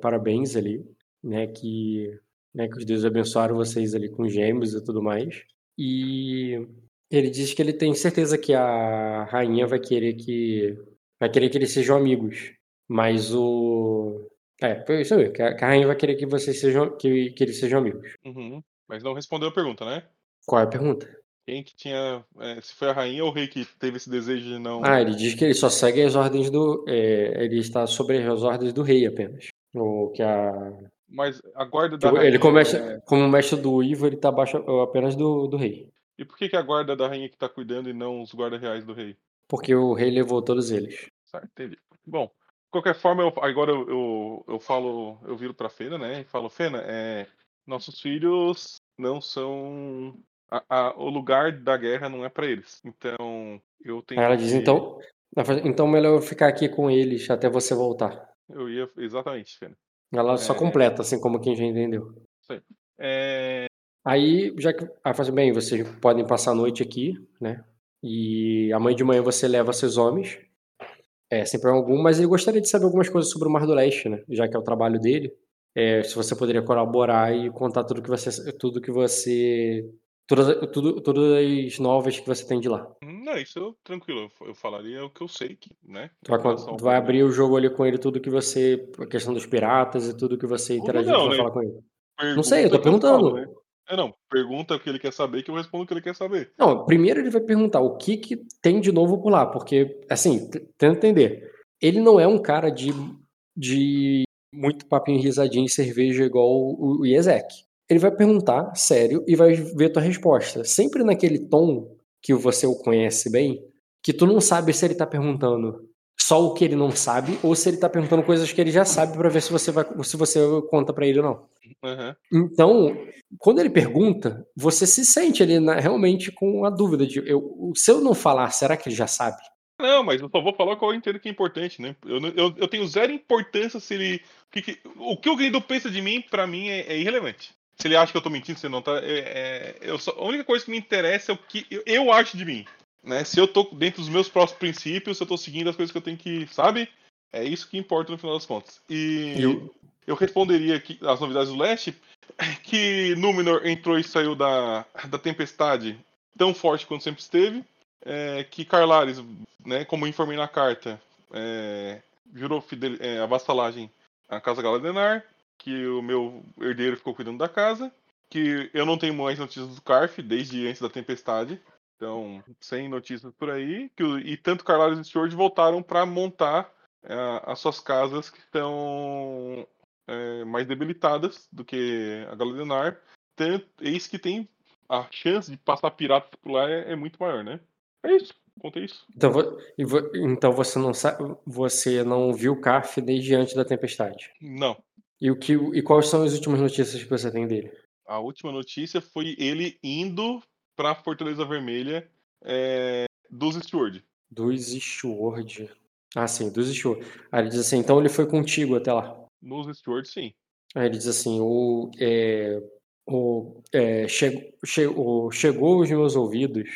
parabéns ali, né? Que, né, que os deuses abençoaram vocês ali com gêmeos e tudo mais. E ele diz que ele tem certeza que a rainha vai querer que vai querer que eles sejam amigos, mas o é, foi isso aí, que a que a rainha vai querer que vocês sejam que, que eles sejam amigos. Uhum. Mas não respondeu a pergunta, né? Qual é a pergunta? Quem que tinha. é, se foi a rainha ou o rei que teve esse desejo de não. Ah, ele diz que ele só segue as ordens do. é, ele está sobre as ordens do rei apenas. O que a. Mas a guarda da rainha. ele começa, é, como mestre do Ivo, ele está abaixo apenas do, do rei. E por que, que a guarda da rainha que tá cuidando e não os guardas reais do rei? Porque o rei levou todos eles. Certo, entendi. Bom, de qualquer forma, eu, agora eu, eu, eu falo, eu viro pra Fena, né? E falo, Fena, é, nossos filhos não são. A- a- o lugar da guerra não é pra eles. Então, eu tenho Aí ela que- diz, então. Então melhor eu ficar aqui com eles até você voltar. Eu ia. Exatamente, Fena. Ela só É. completa, assim como quem já entendeu. É, Aí, já que. Aí faz bem, vocês podem passar a noite aqui, né? E amanhã de manhã você leva seus homens. É, sem problema algum, mas ele gostaria de saber algumas coisas sobre o Mar do Leste, né? Já que é o trabalho dele. É, se você poderia colaborar e contar tudo que você. Tudo que você. Todas, tudo, todas as novas que você tem de lá. Não, isso eu, tranquilo, eu, eu falaria o que eu sei, que, né? Tu vai, tu vai abrir o jogo ali com ele, tudo que você. A questão dos piratas e tudo que você não, tu vai né? falar com ele. Não Pergunta sei, eu tô que falo, perguntando. né? É, não, pergunta o que ele quer saber que eu respondo o que ele quer saber. Não, primeiro ele vai perguntar o que que tem de novo por lá, porque, assim, tenta entender. Ele não é um cara de, de muito papinho risadinho e cerveja igual o, o Iezek. Ele vai perguntar sério e vai ver tua resposta. Sempre naquele tom que você o conhece bem, que tu não sabe se ele tá perguntando só o que ele não sabe ou se ele tá perguntando coisas que ele já sabe pra ver se você vai se você conta pra ele ou não. Aham. Então, quando ele pergunta, você se sente ali na- realmente com a dúvida de eu, se eu não falar, será que ele já sabe? Não, mas eu só vou falar qual eu entendo que é importante, né? Eu, eu, eu tenho zero importância se ele. O que, que- o, que o Grindu pensa de mim, pra mim, é, é irrelevante. Se ele acha que eu tô mentindo, se não tá. É, é- eu só- a única coisa que me interessa é o que eu, eu acho de mim. Né? Se eu tô dentro dos meus próprios princípios, se eu tô seguindo as coisas que eu tenho que. Sabe? É isso que importa no final das contas. E E o- eu responderia que as novidades do leste que Númenor entrou e saiu da, da tempestade tão forte quanto sempre esteve. é, que Carlares, né, como eu informei na carta, é, jurou fidel, é, a vassalagem à Casa Galadenar, que o meu herdeiro ficou cuidando da casa, que eu não tenho mais notícias do Carf desde antes da tempestade, então sem notícias por aí, que, e tanto Carlares e Sword voltaram para montar é, as suas casas que estão é, mais debilitadas do que a Galadenar, tanto, eis que tem a chance de passar piratas por lá é, é muito maior, né? É isso. Contei isso. Então, então você não sabe, você não viu o Carf desde antes da tempestade? Não. E o que e quais são as últimas notícias que você tem dele? A última notícia foi ele indo para Fortaleza Vermelha é, dos Steward. Dos Steward. Ah, sim, dos Steward. Aí ele diz assim, então ele foi contigo até lá. Nos Steward, sim. Aí ele diz assim, o, é, o, é, che, che, o, chegou aos meus ouvidos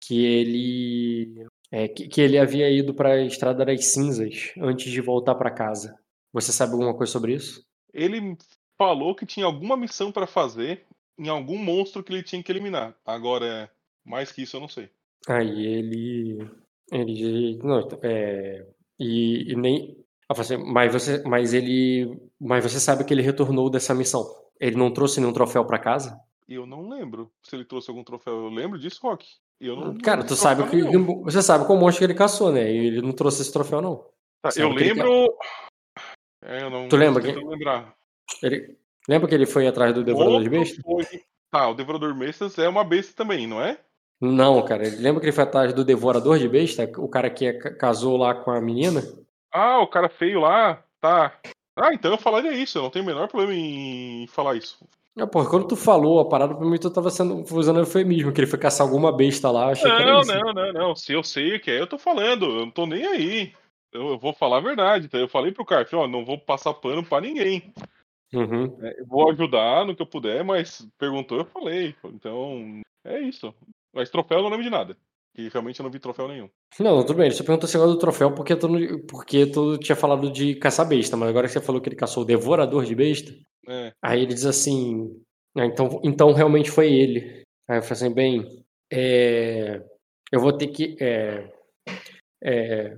que ele é, que, que, ele havia ido para a Estrada das Cinzas antes de voltar para casa. Você sabe alguma coisa sobre isso? Ele falou que tinha alguma missão para fazer em algum monstro que ele tinha que eliminar. Agora, mais que isso eu não sei. Aí ele ele não, é, e, e nem assim, mas você mas ele mas você sabe que ele retornou dessa missão. Ele não trouxe nenhum troféu para casa? Eu não lembro se ele trouxe algum troféu. Eu lembro disso, Rock. Eu não, Cara, tu sabe que você sabe qual monstro que ele caçou, né? E ele não trouxe esse troféu, não. Tá, eu lembro. É, eu não. Tu lembra que? Lembrar. Ele... Lembra que ele foi atrás do Devorador de Bestas? Foi... Tá, o Devorador de Bestas é uma besta também, não é? Não, cara. Lembra que ele foi atrás do Devorador de Besta? O cara que casou lá com a menina? Ah, o cara feio lá. Tá. Ah, então eu falaria isso. Eu não tenho o menor problema em falar isso. É, porra, quando tu falou a parada, pra mim tu tava sendo, usando eufemismo, que ele foi caçar alguma besta lá. Não, não, não, não. Se eu sei o que é, eu tô falando. Eu não tô nem aí. Eu, eu vou falar a verdade. Então eu falei pro Carf, ó, não vou passar pano pra ninguém. Uhum. É, vou ajudar no que eu puder, mas perguntou, eu falei. Então, é isso. Mas troféu eu não lembro de nada. E realmente eu não vi troféu nenhum. Não, tudo bem. Ele só perguntou se do troféu porque tu, porque tu tinha falado de caçar besta, mas agora que você falou que ele caçou o devorador de besta, é. aí ele diz assim: ah, então, então realmente foi ele. Aí eu falei assim: bem, é, eu vou ter que. É, é,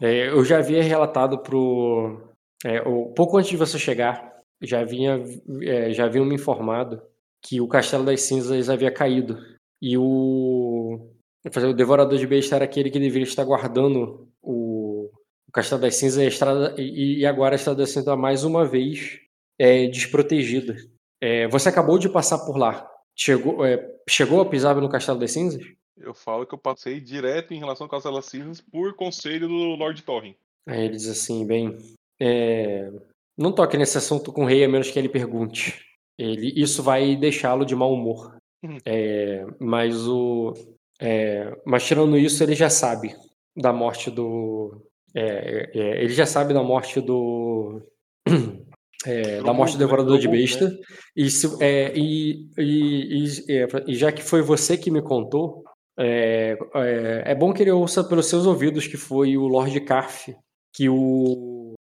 é eu já havia relatado pro. É, pouco antes de você chegar, já vinha é, já haviam me informado que o Castelo das Cinzas havia caído e o o Devorador de Besta era aquele que deveria estar guardando o, o Castelo das Cinzas e, estrada, e, e agora a Estrada mais uma vez é, desprotegida. É, você acabou de passar por lá. Chegou, é, chegou a pisar no Castelo das Cinzas? Eu falo que eu passei direto em relação ao Castelo das Cinzas por conselho do Lord Thorrin. Aí ele diz assim, bem, é, não toque nesse assunto com o rei a menos que ele pergunte. Ele, isso vai deixá-lo de mau humor. Uhum. É, mas o. É, mas tirando isso, ele já sabe da morte do. É, é ele já sabe da morte do. É, da morte do Devorador de Besta. Né? E, se, é, e, e, e, já que foi você que me contou, é, é, bom que ele ouça pelos seus ouvidos que foi o Lord Carf que o,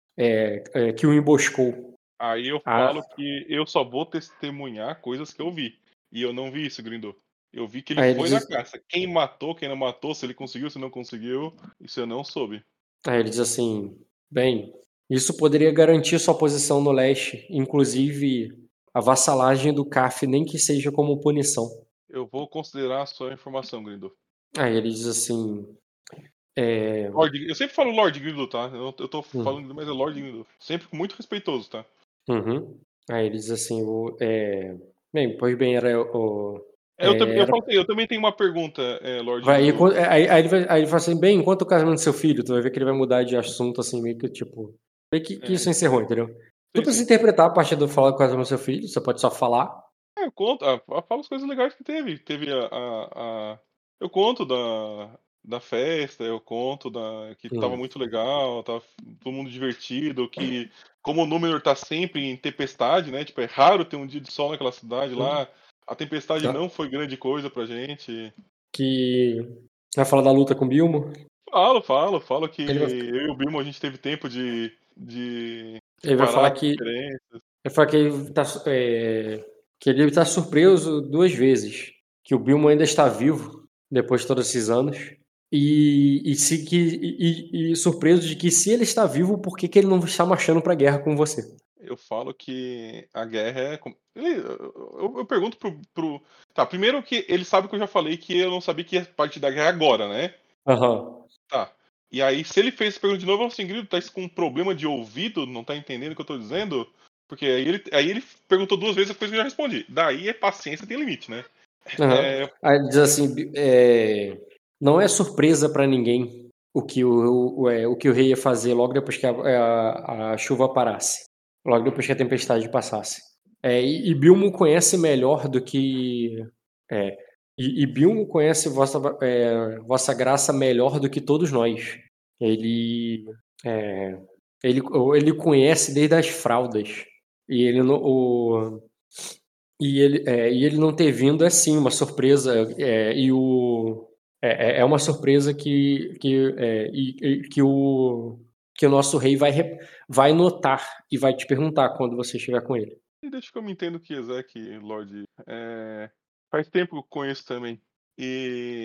que o emboscou. Aí eu ah. falo ah. que eu só vou testemunhar coisas que eu vi. E eu não vi isso, Grindô. Eu vi que ele Aí foi ele diz... na caça. Quem matou, quem não matou, se ele conseguiu, se não conseguiu, isso eu não soube. Aí ele diz assim: bem, isso poderia garantir sua posição no leste, inclusive a vassalagem do CAF, nem que seja como punição. Eu vou considerar a sua informação, Grindô. Aí ele diz assim: é... Lord, eu sempre falo Lord Grindô, tá? Eu, eu tô hum. falando, mas é Lord Grindô. Sempre muito respeitoso, tá? Uhum. Aí ele diz assim, o, é... bem, pois bem, era o... É, eu, também, eu, falei, eu, também tenho uma pergunta, é, Lorde. Vai, aí, aí, ele vai, aí ele fala assim, bem, enquanto o casamento do seu filho, tu vai ver que ele vai mudar de assunto, assim, meio que, tipo, meio que, que é. isso encerrou, entendeu? Tu precisa interpretar a partir do falar do casamento do seu filho, você pode só falar. É, eu conto, ah, falo as coisas legais que teve. Teve a, a, a... Eu conto da, da festa, eu conto da que hum. tava muito legal, tava todo mundo divertido, que como o Númenor tá sempre em tempestade, né? Tipo, é raro ter um dia de sol naquela cidade lá. A tempestade tá. não foi grande coisa pra gente. Que vai falar da luta com o Bilmo? Falo, falo, falo que vai... eu e o Bilmo a gente teve tempo de de ele vai falar que ele vai falar que ele tá é... que ele tá surpreso duas vezes, que o Bilmo ainda está vivo depois de todos esses anos E, e, se, que, e, e, surpreso de que se ele está vivo, por que, que ele não está marchando para a guerra com você? Eu falo que a guerra é. Eu, eu, pergunto pro, pro, Tá, primeiro que ele sabe que eu já falei que eu não sabia que ia partir da guerra agora, né? Aham. Uhum. Tá. E aí, se ele fez essa pergunta de novo, eu falo assim, Grilo, tá com um problema de ouvido? Não tá entendendo o que eu tô dizendo? Porque aí ele, aí ele perguntou duas vezes a coisa que eu já respondi. Daí é paciência, tem limite, né? Uhum. É... Aí diz assim, é... não é surpresa para ninguém o que o, o, é, o que o rei ia fazer logo depois que a, a, a chuva parasse. Logo depois que a tempestade passasse. É, e, e Bilmo conhece melhor do que... É, e, e Bilmo conhece vossa, é, vossa graça melhor do que todos nós. Ele... É, ele, ele conhece desde as fraldas. E ele não. O, e ele, é, e ele não ter vindo é sim uma surpresa. É, e o, é, é, é uma surpresa que, que, é, e, que, o, que o nosso rei vai, vai notar e vai te perguntar quando você estiver com ele. E deixa que eu me entendo que Ezek, Lorde, é, faz tempo que eu conheço também. E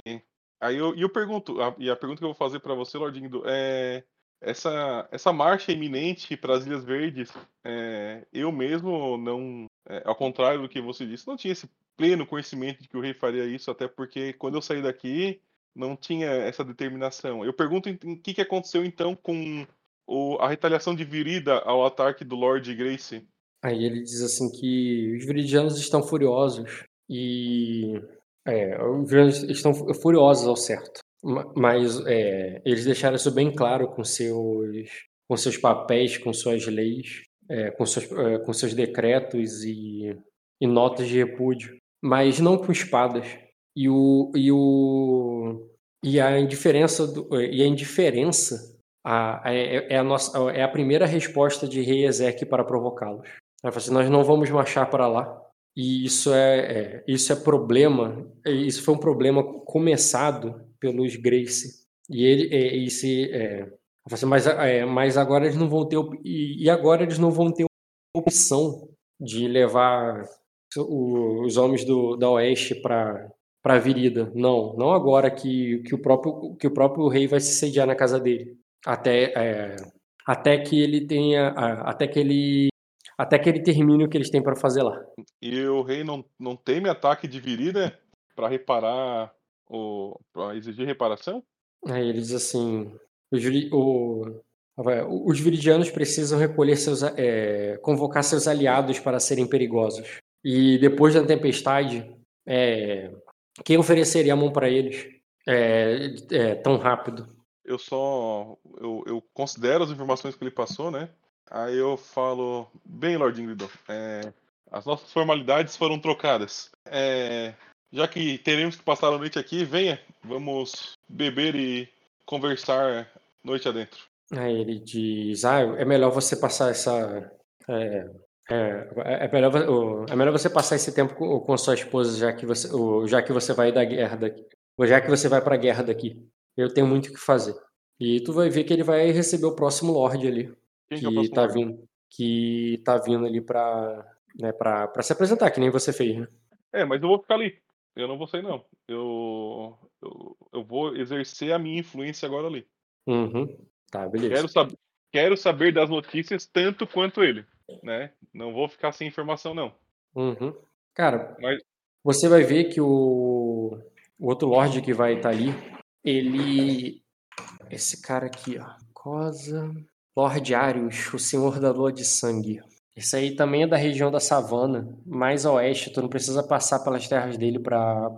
aí eu, eu pergunto, a, e a pergunta que eu vou fazer para você, Lordindo, é essa, essa marcha iminente para as Ilhas Verdes, é, eu mesmo não, é, ao contrário do que você disse, não tinha esse pleno conhecimento de que o rei faria isso, até porque quando eu saí daqui não tinha essa determinação. Eu pergunto o que, que aconteceu então com o, a retaliação de Virida ao ataque do Lord Grace. Aí ele diz assim que os viridianos estão furiosos e é, os viridianos estão furiosos ao certo. Mas é, eles deixaram isso bem claro com seus, com seus papéis, com suas leis, é, com, seus, é, com seus decretos e, e notas de repúdio, mas não com espadas. E, o, e, o, e a indiferença do, e a indiferença a, a, é, é, a nossa, é a primeira resposta de rei Ezequiel para provocá-los. Assim, nós não vamos marchar para lá. E isso é, é, isso é problema. Isso foi um problema começado pelos Grace. E ele é, e se é, assim, mas, é, mas agora eles não vão ter e, e agora eles não vão ter opção de levar os homens do, da Oeste para para a Virida. Não, não agora que, que o próprio que o próprio rei vai se sediar na casa dele. Até é, até que ele tenha até que ele até que ele termine o que eles têm para fazer lá. E o rei não, não teme ataque de Virida para reparar o, para exigir reparação? Aí ele diz assim: os, o, os viridianos precisam recolher seus, é, convocar seus aliados para serem perigosos. E depois da tempestade, é, quem ofereceria a mão para eles é, é, tão rápido? Eu só eu, eu, considero as informações que ele passou, né? Aí eu falo, bem, Lord Ingridon, é, as nossas formalidades foram trocadas. É, já que teremos que passar a noite aqui, venha, vamos beber e conversar noite adentro. Aí ele diz: Ah, é melhor você passar essa. É, é, é, melhor, é melhor você passar esse tempo com, com sua esposa, já que você, já que você vai da guerra daqui. Ou já que você vai para a guerra daqui. Eu tenho muito o que fazer. E tu vai ver que ele vai receber o próximo Lorde ali. Quem que, que é tá Lorde? vindo. Que tá vindo ali pra, né, pra, pra se apresentar, que nem você fez, né? É, mas eu vou ficar ali. Eu não vou sair, não. Eu, eu, eu vou exercer a minha influência agora ali. Uhum. Tá, beleza. Quero, sab quero saber das notícias tanto quanto ele, né? Não vou ficar sem informação, não. Uhum. Cara, Mas... você vai ver que o, o outro Lorde que vai estar tá ali, ele... Esse cara aqui, ó. Cosa... Lorde Arius, o Senhor da Lua de Sangue. Esse aí também é da região da savana, mais a oeste, tu não precisa passar pelas terras dele para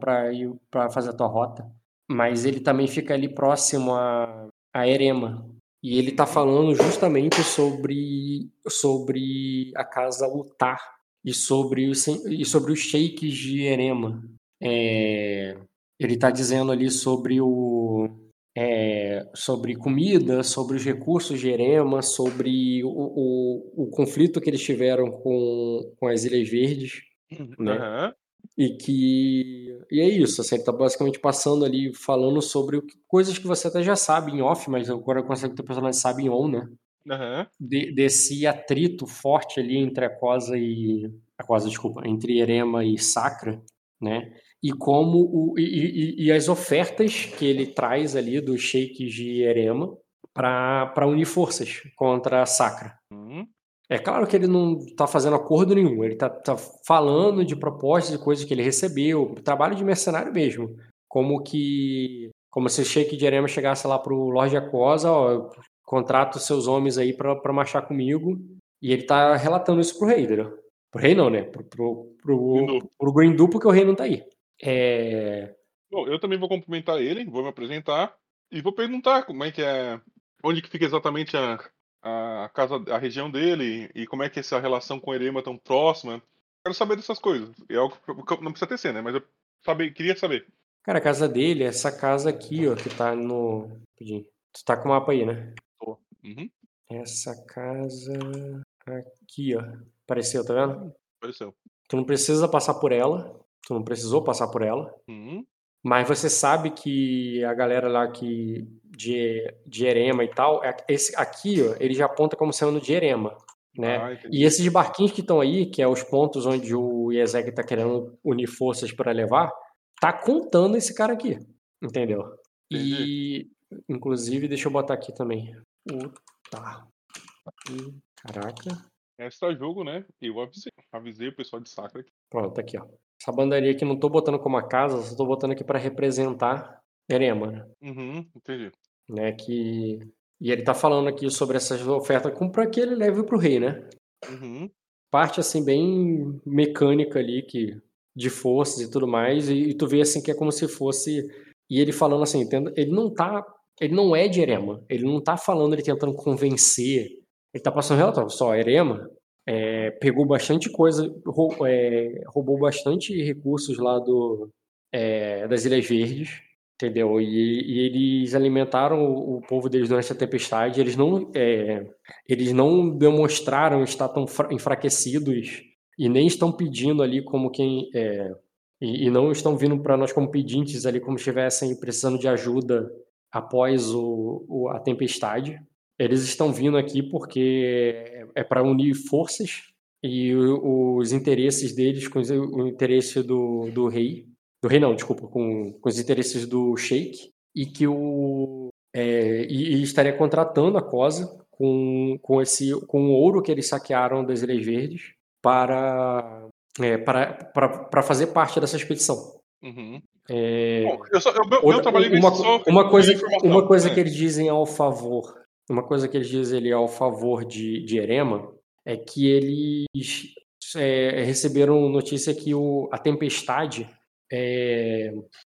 fazer a tua rota. Mas ele também fica ali próximo a, a Erema. E ele tá falando justamente sobre, sobre a casa Lutar e sobre, os, e sobre os sheiks de Erema. É, ele tá dizendo ali sobre o, é, sobre comida, sobre os recursos de Erema, sobre o, o, o, conflito que eles tiveram com, com as Ilhas Verdes, né? Uhum. E que e é isso, assim, ele tá basicamente passando ali, falando sobre coisas que você até já sabe em off, mas agora consegue ter personagem sabe em on, né? Uhum. De, desse atrito forte ali entre a Cosa e. A Cosa, desculpa, entre Erema e Sacra, né? E como o, e, e, e as ofertas que ele traz ali dos sheiks de Erema para unir forças contra a Sacra. Uhum. É claro que ele não está fazendo acordo nenhum, ele está tá falando de propostas e coisas que ele recebeu, trabalho de mercenário mesmo. Como que. Como se o Sheik de Erema chegasse lá pro Lorde Acosa, ó, contrata os seus homens aí para marchar comigo. E ele tá relatando isso pro rei, entendeu? Pro rei não, né? Pro, pro, pro, Grindu. pro Grindu, porque o rei não tá aí. É. Bom, eu também vou cumprimentar ele, vou me apresentar e vou perguntar como é que é. Onde que fica exatamente a, a casa, a região dele e como é que é essa relação com Erema tão próxima. Quero saber dessas coisas. É algo que eu- não precisa ter ser, né? Mas eu saber, queria saber. Cara, a casa dele é essa casa aqui, ó, que tá no. Tu tá com o mapa aí, né? Uhum, Essa casa aqui, ó. Apareceu, tá vendo? apareceu. Tu não precisa passar por ela. Tu não precisou passar por ela. Uhum, Mas você sabe que a galera lá que de, de Erema e tal, é- esse aqui, ó, ele já aponta como sendo de Erema, né? Ah, entendi. E esses barquinhos que estão aí, que é os pontos onde o Iezek está querendo unir forças para levar, tá contando esse cara aqui, entendeu? E, inclusive, deixa eu botar aqui também. O tá. Caraca. Extra jogo, né? Eu avisei. Avisei o pessoal de Sacra aqui. Pronto, aqui, ó. Essa bandaria aqui não tô botando como a casa, só tô botando aqui para representar Erema, né? Uhum, entendi. né, que e ele tá falando aqui sobre essas ofertas para que ele leve pro rei, né? Uhum, Parte assim bem mecânica ali que de forças e tudo mais e, e tu vê assim que é como se fosse e ele falando assim, ele não tá, ele não é de Erema, ele não tá falando ele tentando convencer, ele tá passando relatório, só Erema é, pegou bastante coisa, rou- é, roubou bastante recursos lá do é, das Ilhas Verdes, entendeu? E, e eles alimentaram o, o povo deles durante a tempestade. Eles não, é, eles não demonstraram estar tão fra- enfraquecidos e nem estão pedindo ali como quem é, e, e não estão vindo para nós como pedintes ali como se estivessem precisando de ajuda após o, o- a tempestade. Eles estão vindo aqui porque é para unir forças e os interesses deles com o interesse do, do rei. Do rei não, desculpa, com, com os interesses do Sheik. E que o é, e, e estaria contratando a Cosa com, com esse com o ouro que eles saquearam das Ilhas Verdes para é, para, para, para fazer parte dessa expedição. uhum. É, Bom, eu, só, eu, eu outra- trabalhei uma, uma coisa, uma coisa que eles dizem ao favor, uma coisa que eles dizem ali ao favor de, de Erema é que eles é, receberam notícia que o, a tempestade é,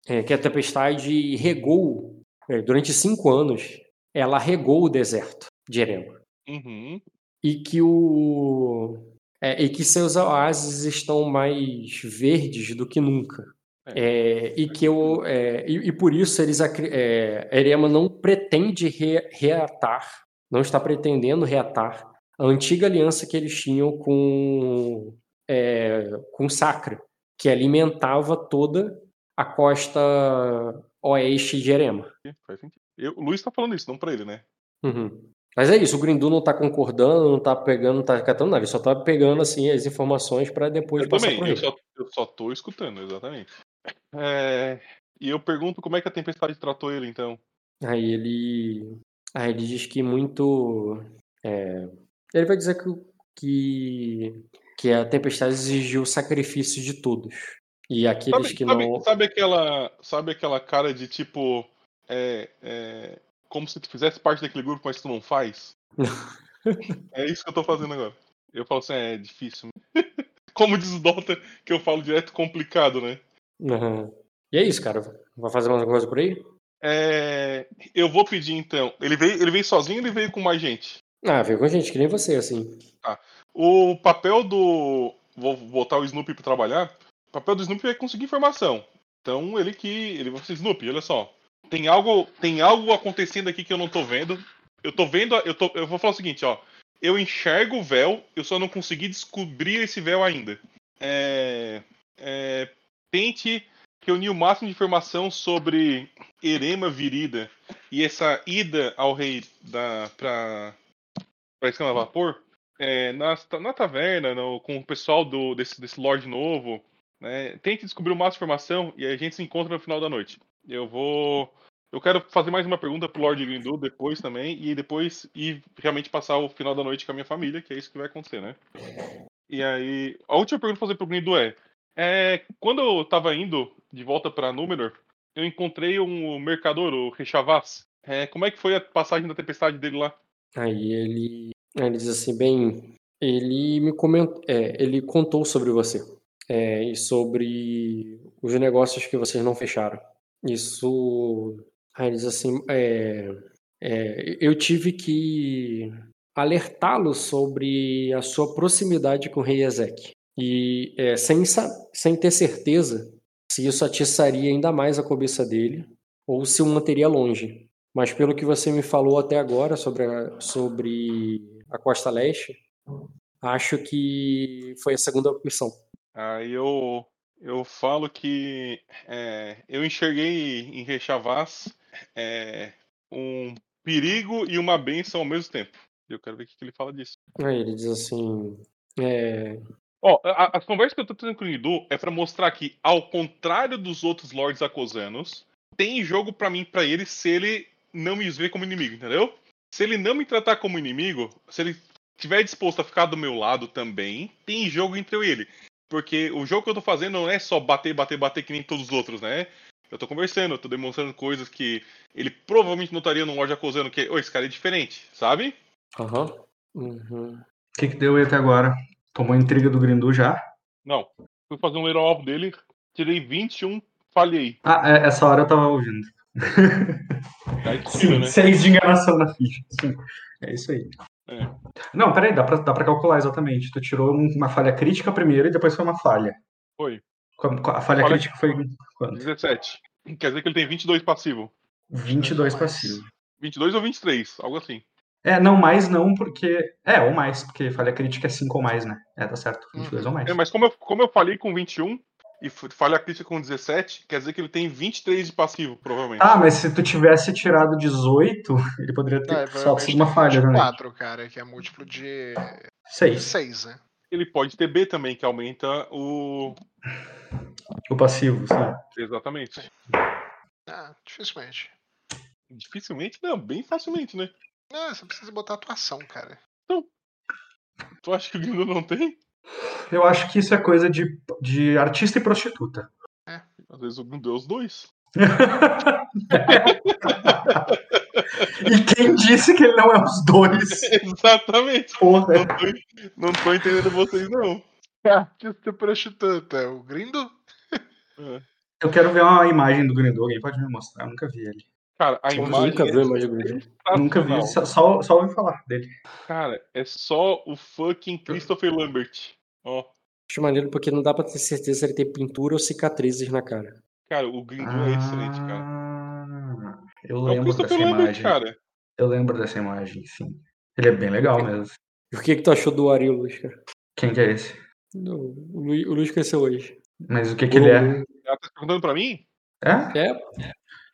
é, que a tempestade regou é, durante cinco anos, ela regou o deserto de Erema Uhum, e que o é, e que seus oásis estão mais verdes do que nunca. É, e que eu, é, e, e por isso eles é, Erema não pretende re- reatar, não está pretendendo reatar a antiga aliança que eles tinham com é, com Sacra, que alimentava toda a costa oeste de Erema. faz sentido. Eu- o Luiz tá falando isso, não pra ele, né? Uhum. Mas é isso, o Grindu não tá concordando, não tá pegando, não tá catando nada, ele só tá pegando assim as informações para depois Eu passar também, eu só, eu só tô escutando, exatamente. É, e eu pergunto como é que a tempestade tratou ele, então. Aí ele, aí ele diz que muito, é, ele vai dizer que, que que a tempestade exigiu o sacrifício de todos e aqueles Sabe, que sabe- não, sabe aquela, sabe aquela cara de tipo, é, é, como se tu fizesse parte daquele grupo, mas tu não faz? é isso que eu tô fazendo agora. Eu falo assim, é, é difícil. como diz o Dota, que eu falo direto, complicado, né? Aham. E é isso, cara. Vai fazer mais alguma coisa por aí? É, eu vou pedir então. Ele veio, ele veio sozinho ou ele veio com mais gente? Ah, veio com gente que nem você, assim. O papel do. Vou botar o Snoopy pra trabalhar. O papel do Snoopy é conseguir informação. Então ele que. Ele vai assim, Snoopy, olha só. Tem algo, tem algo acontecendo aqui que eu não tô vendo. Eu tô vendo. Eu, tô, eu vou falar o seguinte, ó. Eu enxergo o véu, eu só não consegui descobrir esse véu ainda. É, é, tente reunir o máximo de informação sobre Erema Virida e essa ida ao rei da pra, pra escama a vapor é, na, na taverna, no- com o pessoal do, desse, desse Lorde novo, né? Tente descobrir o máximo de informação e a gente se encontra no final da noite. Eu vou. Eu quero fazer mais uma pergunta pro Lord Grindu depois também, e depois ir realmente passar o final da noite com a minha família, que é isso que vai acontecer, né? E aí. A última pergunta vou fazer pro Grindu é, é. Quando eu tava indo de volta pra Númenor, eu encontrei um mercador, o Rechavaz. É, como é que foi a passagem da tempestade dele lá? Aí ele, ele diz assim, bem, ele me comentou, é, ele contou sobre você é, e sobre os negócios que vocês não fecharam. Isso, aí ele diz assim, é, é, eu tive que alertá-lo sobre a sua proximidade com o rei Ezek e é, sem, sem ter certeza se isso atiçaria ainda mais a cobiça dele ou se o manteria longe. Mas pelo que você me falou até agora sobre a, sobre a Costa Leste, acho que foi a segunda opção. Aí eu, eu falo que é, eu enxerguei em Rechavaz é, um perigo e uma benção ao mesmo tempo. Eu quero ver o que ele fala disso. Aí ele diz assim. É... Ó, a, as conversas que eu tô tendo com o Idu é para mostrar que, ao contrário dos outros Lords Acosanos, tem jogo para mim, para ele, se ele não me ver como inimigo, entendeu? Se ele não me tratar como inimigo, se ele estiver disposto a ficar do meu lado também, tem jogo entre eu e ele. Porque o jogo que eu tô fazendo não é só bater, bater, bater que nem todos os outros, né? Eu tô conversando, eu tô demonstrando coisas que ele provavelmente notaria num Lorde acusando que, oh, esse cara é diferente, sabe? Aham. Uhum. O que, que deu aí até agora? Tomou intriga do Grindu já? Não. Fui fazer um leilão alvo dele, tirei 21, falhei. Ah, é, essa hora eu tava ouvindo. Sim, né? seis de enganação na ficha. Sim, é isso aí. É. Não, peraí, dá pra, dá pra calcular exatamente. Tu tirou uma falha crítica primeiro e depois foi uma falha. Foi. A falha, crítica foi quanto? 17. Quer dizer que ele tem 22 passivo. 22 passivo. 22 ou 23, algo assim. É, não, mais não, porque. É, ou mais, porque falha crítica é 5 ou mais, né? É, tá certo. 22 uhum. ou mais. É, mas como eu, como eu falei com 21, e falha crítica com 17, quer dizer que ele tem 23 de passivo, provavelmente. Ah, mas se tu tivesse tirado 18, ele poderia ter é, só sido uma falha, né? 4, cara, que é múltiplo de 6. 6, né? Ele pode ter B também, que aumenta o. O passivo, sim. Exatamente. Ah, dificilmente. Dificilmente? Não, bem facilmente, né? Não, você precisa botar atuação, cara. Então. Tu acha que o Gringo não tem? Eu acho que isso é coisa de, de artista e prostituta. É, às vezes o Grindu é os dois. e quem disse que ele não é os dois? Exatamente. Porra. Não, tô, não tô entendendo vocês, não. Artista e prostituta. O Grindo? É. Eu quero ver uma imagem do Grindo. Alguém pode me mostrar? Eu nunca vi ele. Cara, a Eu imagem. nunca vi a imagem é Nunca vi, só, só, ouvi falar dele. Cara, é só o fucking Christopher Lambert. Ó. Acho maneiro porque não dá pra ter certeza se ele tem pintura ou cicatrizes na cara. Cara, o Grindu é excelente, cara. Ah, Eu É o lembro dessa Christopher Lambert, imagem. cara. Eu lembro dessa imagem, sim. Ele é bem legal mesmo. E o que, que tu achou do Ari, Luiz, cara? Quem que é esse? O Luiz, o Luiz conheceu hoje. Mas o que que ele é? Ela tá perguntando pra mim? É? É,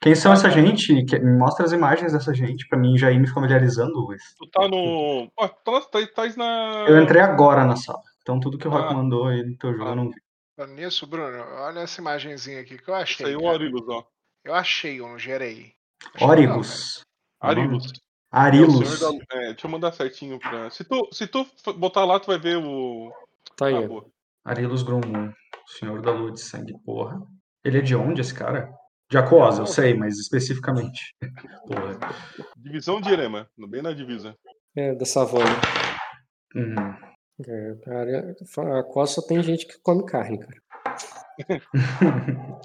Quem são essa gente? Que- Me mostra as imagens dessa gente pra mim já ir me familiarizando, Luiz. Tu tá no. Ó, tá, tá, tá na. Eu entrei agora na sala. Então tudo que o Rock Ah. mandou aí no teu jogo eu não vi. Falando Nisso, Bruno, olha essa imagenzinha aqui que eu achei. Isso aí é o. Arilus, ó. Eu achei, eu não gerei. Órigos. Arilus. É o Arilus. senhor da- é, deixa eu mandar certinho pra. Se tu, se tu botar lá, tu vai ver o. tá aí. Ah. Arilus Gromum. Senhor da Lua de Sangue, porra. Ele é de onde, esse cara? De Aquosa, eu sei, mas especificamente. Porra. Divisão de Erema, bem na divisa. É, da savana. Hum. É, cara, a Costa só tem gente que come carne, cara.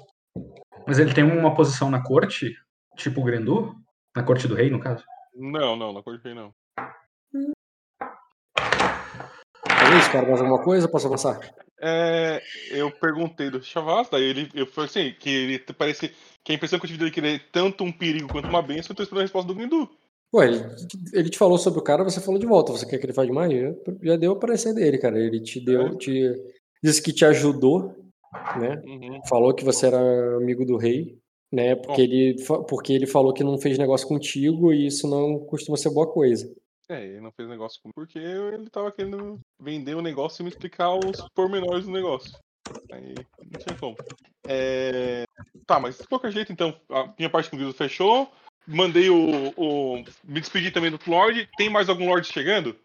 Mas ele tem uma posição na corte, tipo o Grendu? Na corte do rei, no caso? Não, não, não cortei não. É isso, cara? Mais alguma coisa? Posso avançar? É, eu perguntei do Chavaz, daí ele eu falei assim, que ele parece que a impressão que eu tive dele é que ele é tanto um perigo quanto uma benção, eu tô esperando a resposta do Grindu. Ué, ele, ele te falou sobre o cara, você falou de volta. Você quer que ele fale mais? Já, deu o parecer dele, cara. Ele te deu, te disse que te ajudou, né? Uhum. Falou que você era amigo do rei, né? Porque Bom. ele, porque ele falou que não fez negócio contigo e isso não costuma ser boa coisa. É, ele não fez negócio comigo porque ele tava querendo vender o negócio e me explicar os pormenores do negócio. Aí não tinha como. É... Tá, mas de qualquer jeito, então, a minha parte com o Guido fechou. Mandei o, o. Me despedi também do Lorde. Tem mais algum Lorde chegando?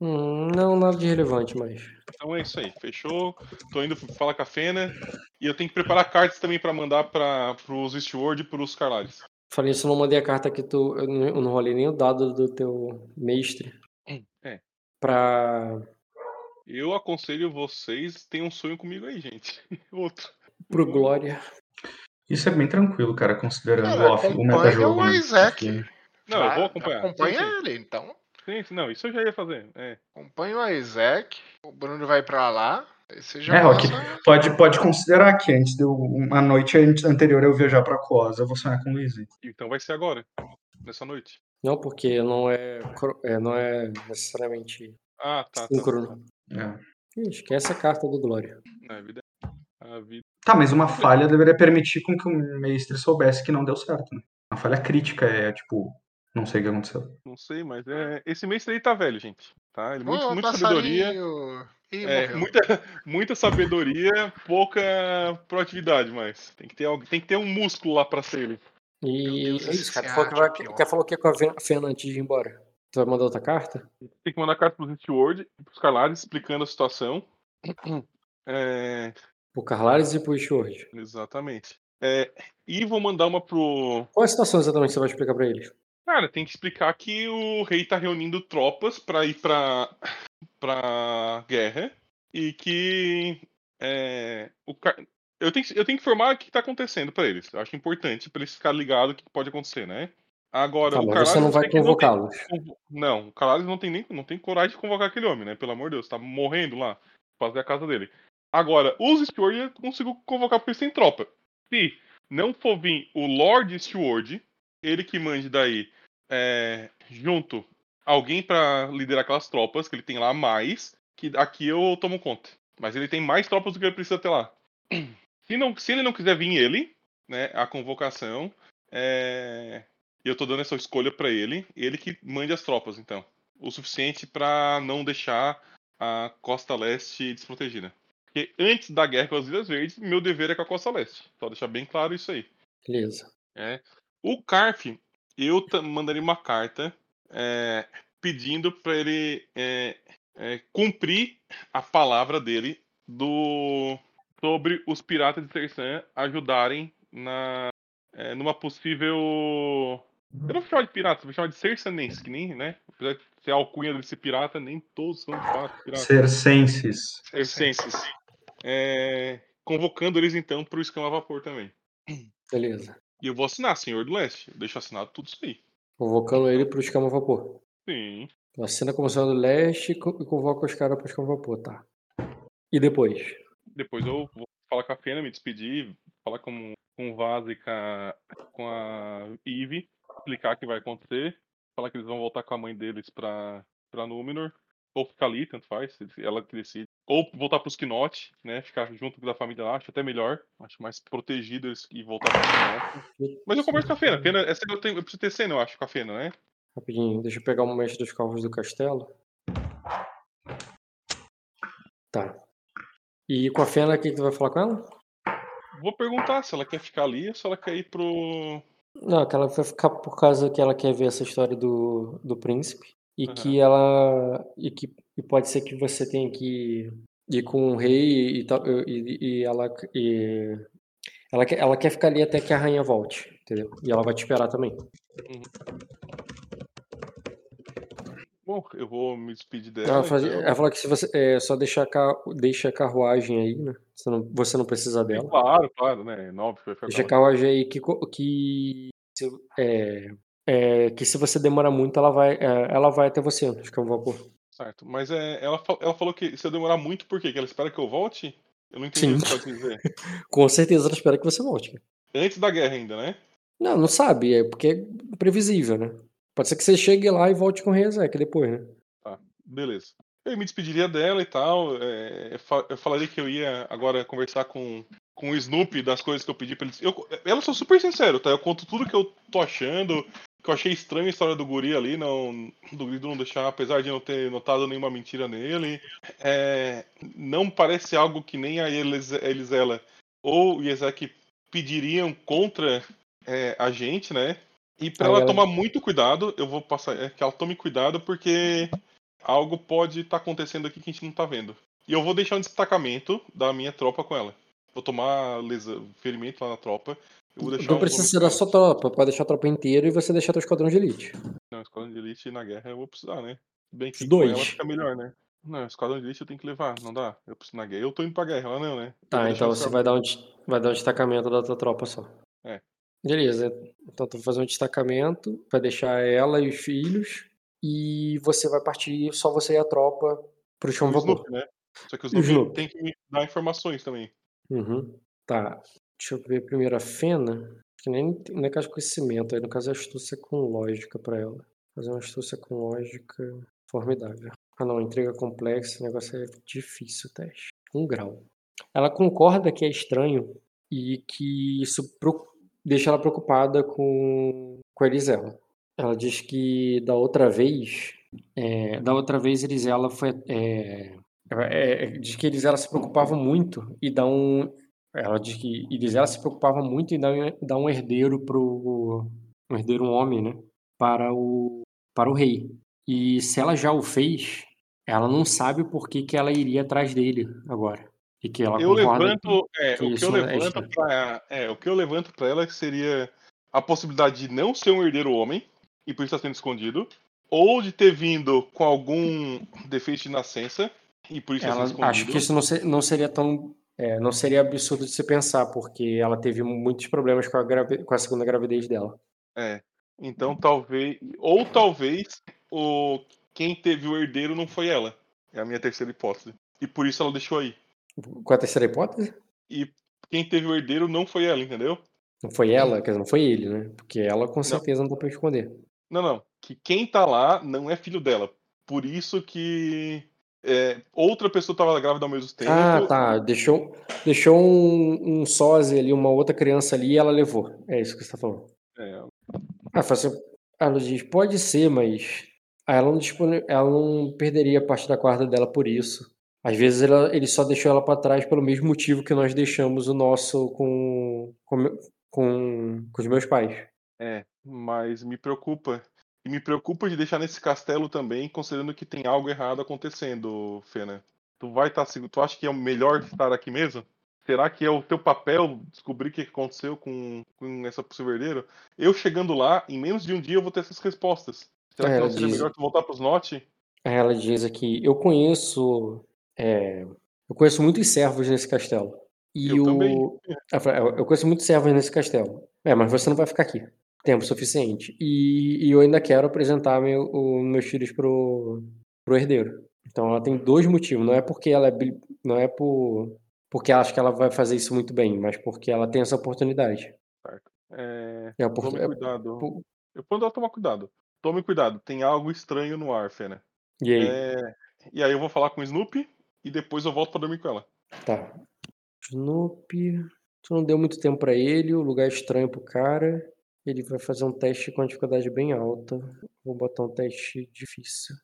Hum, não, nada de relevante mais. Então é isso aí, fechou. Tô indo falar com a Fena. E eu tenho que preparar cartas também pra mandar para pros Eastward e pros Carlares. Falei isso, eu não mandei a carta que tu. Eu não rolei nem o dado do teu mestre. É. Pra. Eu aconselho vocês, tenham um sonho comigo aí, gente. Outro. Pro Glória. Isso é bem tranquilo, cara, considerando Cara, o, off, o acompanha metajogo. o né? Isaac. Porque- Não, eu vou acompanhar. Acompanha Sim, sim. ele, então. Sim, sim, não, isso eu já ia fazer. É. Acompanha o Isaac. O Bruno vai pra lá. É, Rock, passa- pode, pode considerar que antes de eu, uma noite an- anterior eu viajar pra Cosa, eu vou sonhar com o Luizinho. Então vai ser agora, nessa noite. Não, porque não é, é, não é necessariamente Ah, tá. tá, síncrono. É. Esquece a carta do Glória. tá. A vida, a vida. Tá, mas uma falha deveria permitir com que o mestre soubesse que não deu certo, né? Uma falha crítica é, tipo, não sei o que aconteceu. Não sei, mas é. Esse mês aí tá velho, gente. Tá? Ele, muito, Ô, muita sabedoria. É, muita, muita sabedoria, pouca proatividade, mas tem que ter algo, tem que ter um músculo lá pra ser ele. E Deus, é isso, cara. Tu falou que, vai, falou que é com a Fen- Fena antes de ir embora. Tu vai mandar outra carta? Tem que mandar carta pros Steward e pros Carlares explicando a situação. É, Pro Carlares e pro Sword. exatamente. É, e vou mandar uma pro. Qual é a situação exatamente que você vai explicar pra eles? Cara, tem que explicar que o rei tá reunindo tropas pra ir pra, pra guerra e que é, o, eu, tenho, que- eu tenho que informar o que tá acontecendo pra eles. Eu acho importante pra eles ficarem ligados o que pode acontecer, né? Agora, Tá, o mas Carlares você não vai que não o Carlares não tem nem não tem coragem de convocar aquele homem, né? Pelo amor de Deus, tá morrendo lá, fazer a casa dele. Agora, os Steward eu consigo convocar porque têm tropa. Se não for vir o Lord Steward, ele que mande daí é, junto alguém pra liderar aquelas tropas que ele tem lá mais, que aqui eu tomo conta. Mas ele tem mais tropas do que ele precisa ter lá. Se, não, se ele não quiser vir ele, né, a convocação, é, eu tô dando essa escolha pra ele, ele que mande as tropas, então. O suficiente pra não deixar a costa leste desprotegida. Porque antes da guerra com as Ilhas Verdes, meu dever é com a costa leste. Só deixar bem claro isso aí. Beleza. É. O Carf, eu mandaria uma carta é, pedindo para ele é, é, cumprir a palavra dele do sobre os piratas de Tersan ajudarem na é, numa possível eu não vou chamar de pirata, vou chamar de sersanense, que nem, né? Apesar de ser alcunha desse pirata, nem todos são de fato piratas. Cercenses. Sersenses. É, convocando eles então para o escama a vapor também. Beleza. E eu vou assinar, Senhor do Leste. Eu deixo assinado tudo isso aí. Convocando ele pro escama a vapor. Sim. Assina como Senhor do Leste e co- convoca os caras pro escama a vapor, tá. E depois? Depois eu vou falar com a Fena, me despedir, falar com, com o Vaz e com a, com a Eve, explicar o que vai acontecer, falar que eles vão voltar com a mãe deles pra, pra Númenor, ou ficar ali, tanto faz, ela que decide. Ou voltar pros Knot, né? Ficar junto da família lá, acho até melhor. Acho mais protegido eles e voltar pros Knot. Mas eu converso com a Fena. Fena essa eu, tenho, eu preciso ter cena, eu acho, com a Fena, né? Rapidinho, deixa eu pegar o mestre dos carros do castelo. Tá. E com a Fena, o que, que tu vai falar com ela? Vou perguntar se ela quer ficar ali ou se ela quer ir pro. Não, que ela vai ficar por causa que ela quer ver essa história do, do príncipe. E Aham. que ela. E que e pode ser que você tenha que ir com o rei e, tal, e, e ela. E, ela, quer, ela quer ficar ali até que a rainha volte, entendeu? E ela vai te esperar também. Bom, eu vou me despedir dela. Ela, faz- então. ela falou que se você é, só deixar a, deixa a carruagem aí, né? Você não, você não precisa dela. Claro, claro, né? Óbvio, vai ficar Deixa a carruagem aí que, que, se, é, é, que se você demorar muito, ela vai, é, ela vai até você, é um vapor. Certo. Mas é, ela, ela falou que se eu demorar muito, por quê? Que ela espera que eu volte? Eu não entendi Sim. o que você pode dizer. Com certeza ela espera que você volte. Antes da guerra ainda, né? Não, não sabe, é porque é previsível, né? Pode ser que você chegue lá e volte com Ezequiel depois, né? Tá, beleza. Eu me despediria dela e tal. é, eu fa- eu falaria que eu ia agora conversar com, com o Snoopy das coisas que eu pedi pra eles. Eu, elas são super sincero, tá? Eu conto tudo que eu tô achando, que eu achei estranho a história do guri ali, não, do Grido não deixar, apesar de não ter notado nenhuma mentira nele. É, não parece algo que nem a Elis, Elisela ou o Ezek pediriam contra é, a gente, né? E para Aí ela, ela- tomar muito cuidado, eu vou passar. É que ela tome cuidado porque algo pode estar acontecendo aqui que a gente não tá vendo. E eu vou deixar um destacamento da minha tropa com ela. Vou tomar lesa, ferimento lá na tropa. Eu vou deixar Não um precisa ser da sua tropa, pode deixar a tropa inteira e você deixar teu esquadrão de elite. Não, esquadrão de elite na guerra eu vou precisar, né? Bem que Os com dois. ela fica melhor, né? Não, esquadrão de elite eu tenho que levar, não dá. Eu preciso na guerra. Eu tô indo pra guerra, ela não, né? Eu Tá, então você vai dar, um, vai dar um destacamento da tua tropa só. É. Beleza. Então tu vai fazer um destacamento, vai deixar ela e os filhos, e você vai partir, só você e a tropa, pro chão vapor. Snoopy, né? Só que o o Snoopy Snoopy? tem que dar informações também. Uhum. Tá. Deixa eu ver primeiro a Fena, que nem, não é caso de conhecimento, aí no caso é astúcia com lógica pra ela. Fazer uma astúcia com lógica formidável. Ah não, intriga complexa, o negócio é difícil o teste. Um grau. Ela concorda que é estranho e que isso deixa ela preocupada com, com a Elisela. Ela diz que da outra vez, é, da outra vez Elisela foi, é, é, é, diz que Elisela se preocupava muito e dá um, ela diz que Elisela se preocupava muito em dar, um- dar um herdeiro pro um herdeiro um homem, né, para o para o rei. E se ela já o fez, ela não sabe por que, que ela iria atrás dele agora. E que ela eu levanto, é, que o que eu é levanto pra, é, o que eu levanto para ela seria a possibilidade de não ser um herdeiro homem e por isso está sendo escondido, ou de ter vindo com algum defeito de nascença e por isso está Ela, sendo escondido. acho que isso não, se- não seria tão. é, não seria absurdo de se pensar, porque ela teve muitos problemas com a, gravi- com a segunda gravidez dela. É. Então talvez, ou talvez o quem teve o herdeiro não foi ela. É a minha terceira hipótese. E por isso ela deixou aí. Qual a terceira hipótese? E quem teve o herdeiro não foi ela, entendeu? Não foi ela, quer dizer, não foi ele, né? Porque ela com certeza não dá pra esconder. Não, não. Que quem tá lá não é filho dela. Por isso que é, outra pessoa tava grávida ao mesmo tempo. Ah, tá. Deixou, deixou um, um sósia ali, uma outra criança ali e ela levou. É isso que você tá falando. É, Ah, assim, ela diz, pode ser, mas ah, ela não, dispone... ela não perderia parte da guarda dela por isso. Às vezes ela- ele só deixou ela para trás pelo mesmo motivo que nós deixamos o nosso com, com, com, com os meus pais. É, mas me preocupa. E me preocupa de deixar nesse castelo também, considerando que tem algo errado acontecendo, Fena. Tu vai estar seguro. Tu acha que é o melhor estar aqui mesmo? Será que é o teu papel descobrir o que aconteceu com, com essa possível herdeiro? Eu chegando lá, em menos de um dia eu vou ter essas respostas. Será É, que não seria diz- melhor tu voltar pros Note? Aí ela diz aqui, eu conheço, é, eu conheço muitos servos nesse castelo. E Eu o, também. Ela fala, "Eu- eu conheço muitos servos nesse castelo. É, mas você não vai ficar aqui. Tempo suficiente. E, e eu ainda quero apresentar meu, o- meus filhos pro, pro herdeiro. Então ela tem dois motivos. Não é porque ela é, não é por, porque ela acha que ela vai fazer isso muito bem, mas porque ela tem essa oportunidade. É, É a opor- tome é- cuidado. por- Eu quando ela tomar cuidado. Tome cuidado, tem algo estranho no ar, Fena. E aí? É, e aí eu vou falar com o Snoopy e depois eu volto pra dormir com ela. Tá. Snoopy. Tu não deu muito tempo pra ele, o lugar é estranho pro cara. Ele vai fazer um teste com uma dificuldade bem alta. Vou botar um teste difícil.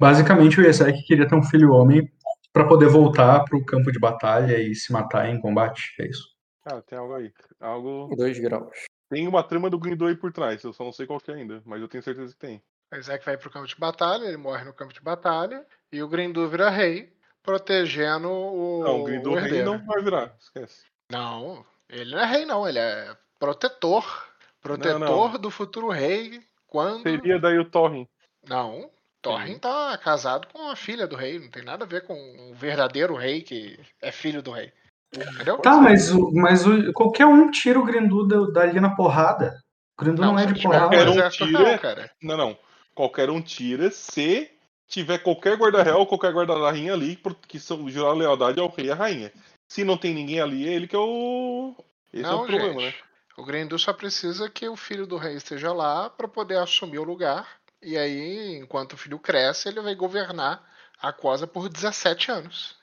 Basicamente, o Yesek queria ter um filho homem para poder voltar pro campo de batalha e se matar em combate. É isso. Cara, tem algo aí. Algo. Dois graus. Tem uma trama do Grindor aí por trás, eu só não sei qual que é ainda, mas eu tenho certeza que tem. O Isaac vai pro campo de batalha, ele morre no campo de batalha, e o Grindu vira rei, protegendo o, Não, o o Grindor rei não vai virar, esquece. Não, ele não é rei, não, ele é protetor. Protetor Não, do futuro rei quando. Seria daí o Thorin. Não, Thorin Sim. tá casado com a filha do rei, não tem nada a ver com um verdadeiro rei que é filho do rei. Entendeu? Tá, mas, o, mas o, qualquer um tira o Grindu da- dali na porrada. O Grindu não, é se de porrada. Qualquer um tira. real, cara. Não, não. Qualquer um tira se tiver qualquer guarda-real ou qualquer guarda-rainha ali por- que são jurar lealdade ao rei e à rainha. Se não tem ninguém ali, é ele que é o. Esse é não, o problema, gente. né? O Grindu só precisa que o filho do rei esteja lá para poder assumir o lugar. E aí, enquanto o filho cresce, ele vai governar a Cosa por 17 anos.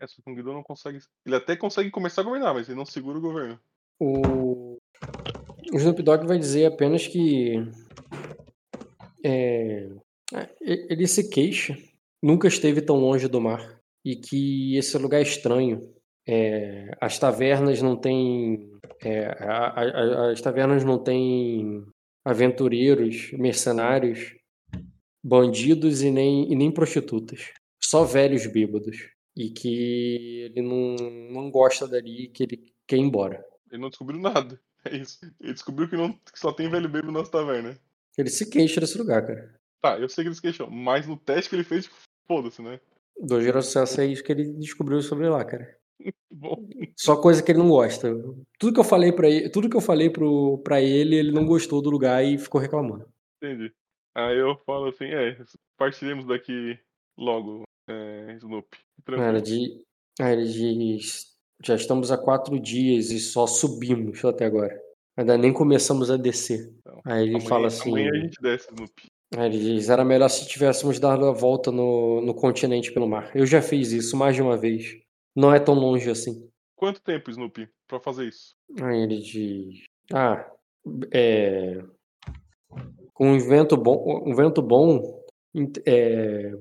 É, só que o Guido não consegue. Ele até consegue começar a governar, mas ele não segura o governo. O... O Snoop Dogg vai dizer apenas que é, ele se queixa, nunca esteve tão longe do mar e que esse lugar é estranho. É, as tavernas não têm, é, a, a, as tavernas não têm aventureiros, mercenários, bandidos e nem, e nem prostitutas, só velhos bêbados e que ele não, não gosta dali, que ele quer ir embora. Ele não descobriu nada. É isso. Ele descobriu que, não, que só tem velho bêbado nas tavernas. Ele se queixa desse lugar, cara. Tá, eu sei que ele se queixou, mas no teste que ele fez, foda-se, né? Do giro sucesso é isso que ele descobriu sobre lá, cara. Só coisa que ele não gosta. Tudo que eu falei para ele, tudo que eu falei pro, pra ele, ele não gostou do lugar e ficou reclamando. entendi. Aí eu falo assim, é, partiremos daqui logo, é, Snoop. Cara, de, aí ele diz, já estamos há quatro dias e só subimos até agora. Ainda nem começamos a descer. Então, Aí ele amanhã, fala assim, Amanhã a gente desce, Snoop. aí ele diz, era melhor se tivéssemos dado a volta no, no continente pelo mar. Eu já fiz isso mais de uma vez. Não é tão longe assim. Quanto tempo, Snoop, pra fazer isso? Aí ele diz, ah, é, com um vento bom, um vento bom, em- é,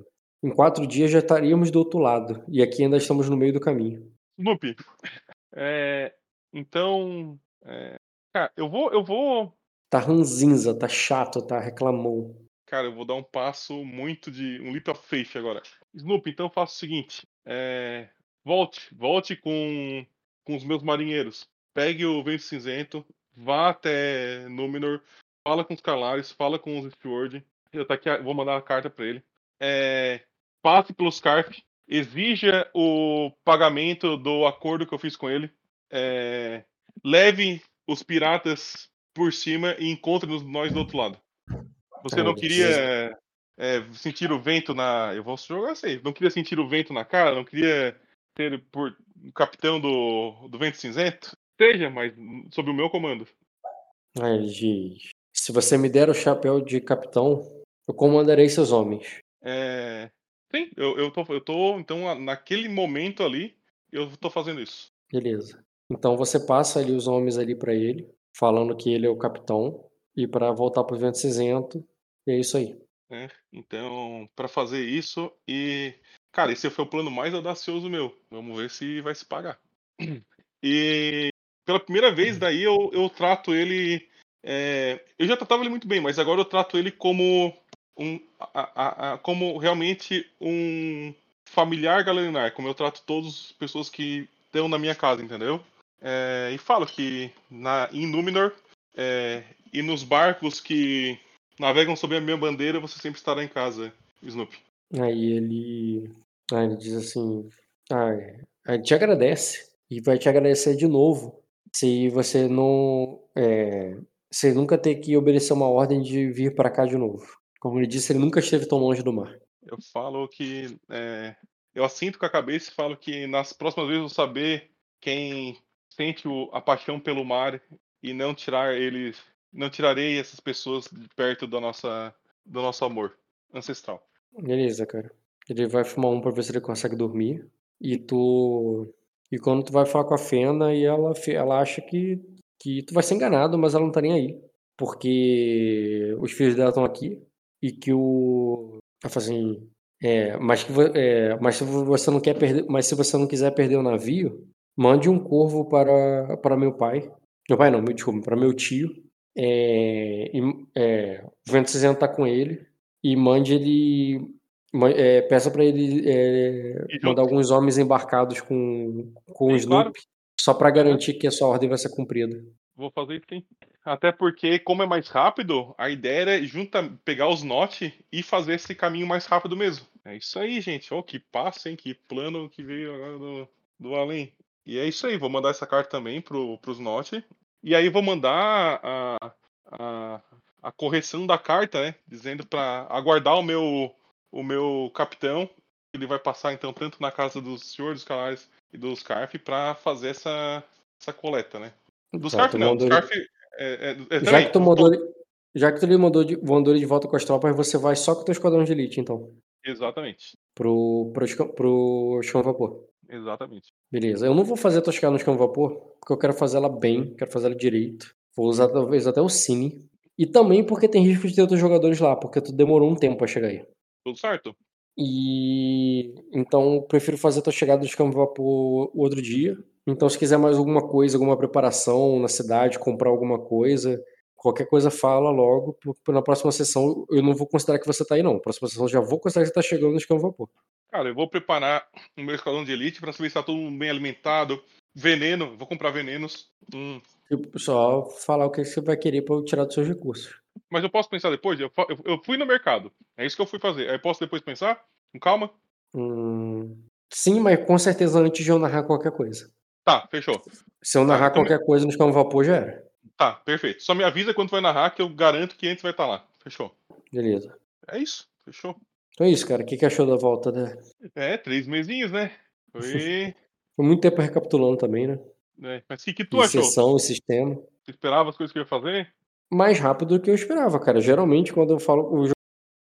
em quatro dias já estaríamos do outro lado. E aqui ainda estamos no meio do caminho. Snoop, é, então, é, cara, eu vou, eu vou, Tá ranzinza, tá chato, tá reclamou. cara, eu vou dar um passo muito de, um leap of faith agora. Snoop, então faça o seguinte, é, volte, volte com, com os meus marinheiros. Pegue o vento cinzento, vá até Númenor, fala com os Calares, fala com os Steward. Eu tá aqui, vou mandar uma carta pra ele. É, passe pelos Scarf, exija o pagamento do acordo que eu fiz com ele. É, leve os piratas por cima e encontre-nos nós do outro lado. Você não queria é, sentir o vento na. Eu vou jogar assim. Não queria sentir o vento na cara, não queria ser por capitão do, do vento cinzento? Seja, mas sob o meu comando. Diz, se você me der o chapéu de capitão, eu comandarei seus homens. É, sim, eu, eu, tô, eu tô. Então, naquele momento ali, eu tô fazendo isso. Beleza. Então você passa ali os homens ali pra ele, falando que ele é o capitão, e pra voltar pro vento cinzento. E é isso aí. né? Então, pra fazer isso e. Cara, esse foi o plano mais audacioso meu. Vamos ver se vai se pagar. E pela primeira vez daí eu, eu trato ele. é, eu já tratava ele muito bem, mas agora eu trato ele como um. a- a- a- como realmente um familiar galerinar, como eu trato todas as pessoas que estão na minha casa, entendeu? É, e falo que na, em Númenor é, e nos barcos que navegam sob a minha bandeira, você sempre estará em casa, Snoop. Aí ele, ele diz assim, ah, é, a gente te agradece e vai te agradecer de novo se você não, é, se nunca ter que obedecer uma ordem de vir para cá de novo. Como ele disse, ele nunca esteve tão longe do mar. Eu falo que. é, eu assinto com a cabeça e falo que nas próximas vezes eu vou saber quem sente o- a paixão pelo mar e não tirar eles. Não tirarei essas pessoas de perto da nossa, do nosso amor ancestral. Beleza, cara. Ele vai fumar um pra ver se ele consegue dormir. E tu. E quando tu vai falar com a Fena, e ela, ela acha que, que tu vai ser enganado, mas ela não tá nem aí. Porque os filhos dela estão aqui. E que o. Ela fala assim. É, mas, que, é, mas se você não quer perder. Mas se você não quiser perder o navio, mande um corvo para, para meu pai. Meu pai não, meu, desculpa, para meu tio. É, é, o Vento Cinzento tá com ele. E mande ele. É, peça para ele é, mandar alguns homens embarcados com, com o Sim, claro. Snoop. Só para garantir que a sua ordem vai ser cumprida. Vou fazer sim. Até porque, como é mais rápido, a ideia era junta, pegar os note e fazer esse caminho mais rápido mesmo. É isso aí, gente. Ó, que passo, hein? Que plano que veio agora do, do além. E é isso aí. Vou mandar essa carta também pro, pros note. E aí vou mandar a, a, a correção da carta, né? Dizendo para aguardar o meu, o meu capitão. Ele vai passar, então, tanto na casa dos senhores dos calares e dos Scarf para fazer essa, essa coleta, né? Do Scarf não, do mandou Scarf é, é, é Já que tu mandou já que tu lhe mandou de, mandou ele de volta com as tropas, você vai só com o teu esquadrão de elite, então. Exatamente, Pro, pro, pro escão vapor. exatamente. Beleza. Eu não vou fazer a tua chegar no escão vapor, porque eu quero fazer ela bem, quero fazer ela direito. Vou usar talvez até o Cine. E também porque tem risco de ter outros jogadores lá, porque tu demorou um tempo pra chegar aí. Tudo certo. E então prefiro fazer a tua chegada de campo vapor o outro dia. Então, se quiser mais alguma coisa, alguma preparação na cidade, comprar alguma coisa, qualquer coisa fala logo, porque na próxima sessão eu não vou considerar que você tá aí, não. Na próxima sessão eu já vou considerar que você tá chegando no escampo vapor. Cara, eu vou preparar o meu esquadrão de elite pra saber se tá todo mundo bem alimentado. Veneno, vou comprar venenos. Hum. Tipo, só falar o que você vai querer pra eu tirar dos seus recursos. Mas eu posso pensar depois? Eu, eu- eu fui no mercado. É isso que eu fui fazer. Aí eu posso depois pensar? Com calma? Hum, sim, mas com certeza antes de eu narrar qualquer coisa. Tá, fechou. Se eu narrar então- qualquer coisa no escampo vapor, já era. Tá, perfeito. Só me avisa quando vai narrar que eu garanto que antes vai estar lá. Fechou. Beleza. É isso, fechou. Então é isso, cara. O que, que achou da volta? Né? É, três mesinhos, né? Foi. Foi muito tempo recapitulando também, né? né? Mas o que, que tu De achou? sessão e sistema. Tu esperava as coisas que eu ia fazer? Mais rápido do que eu esperava, cara. Geralmente, quando eu falo,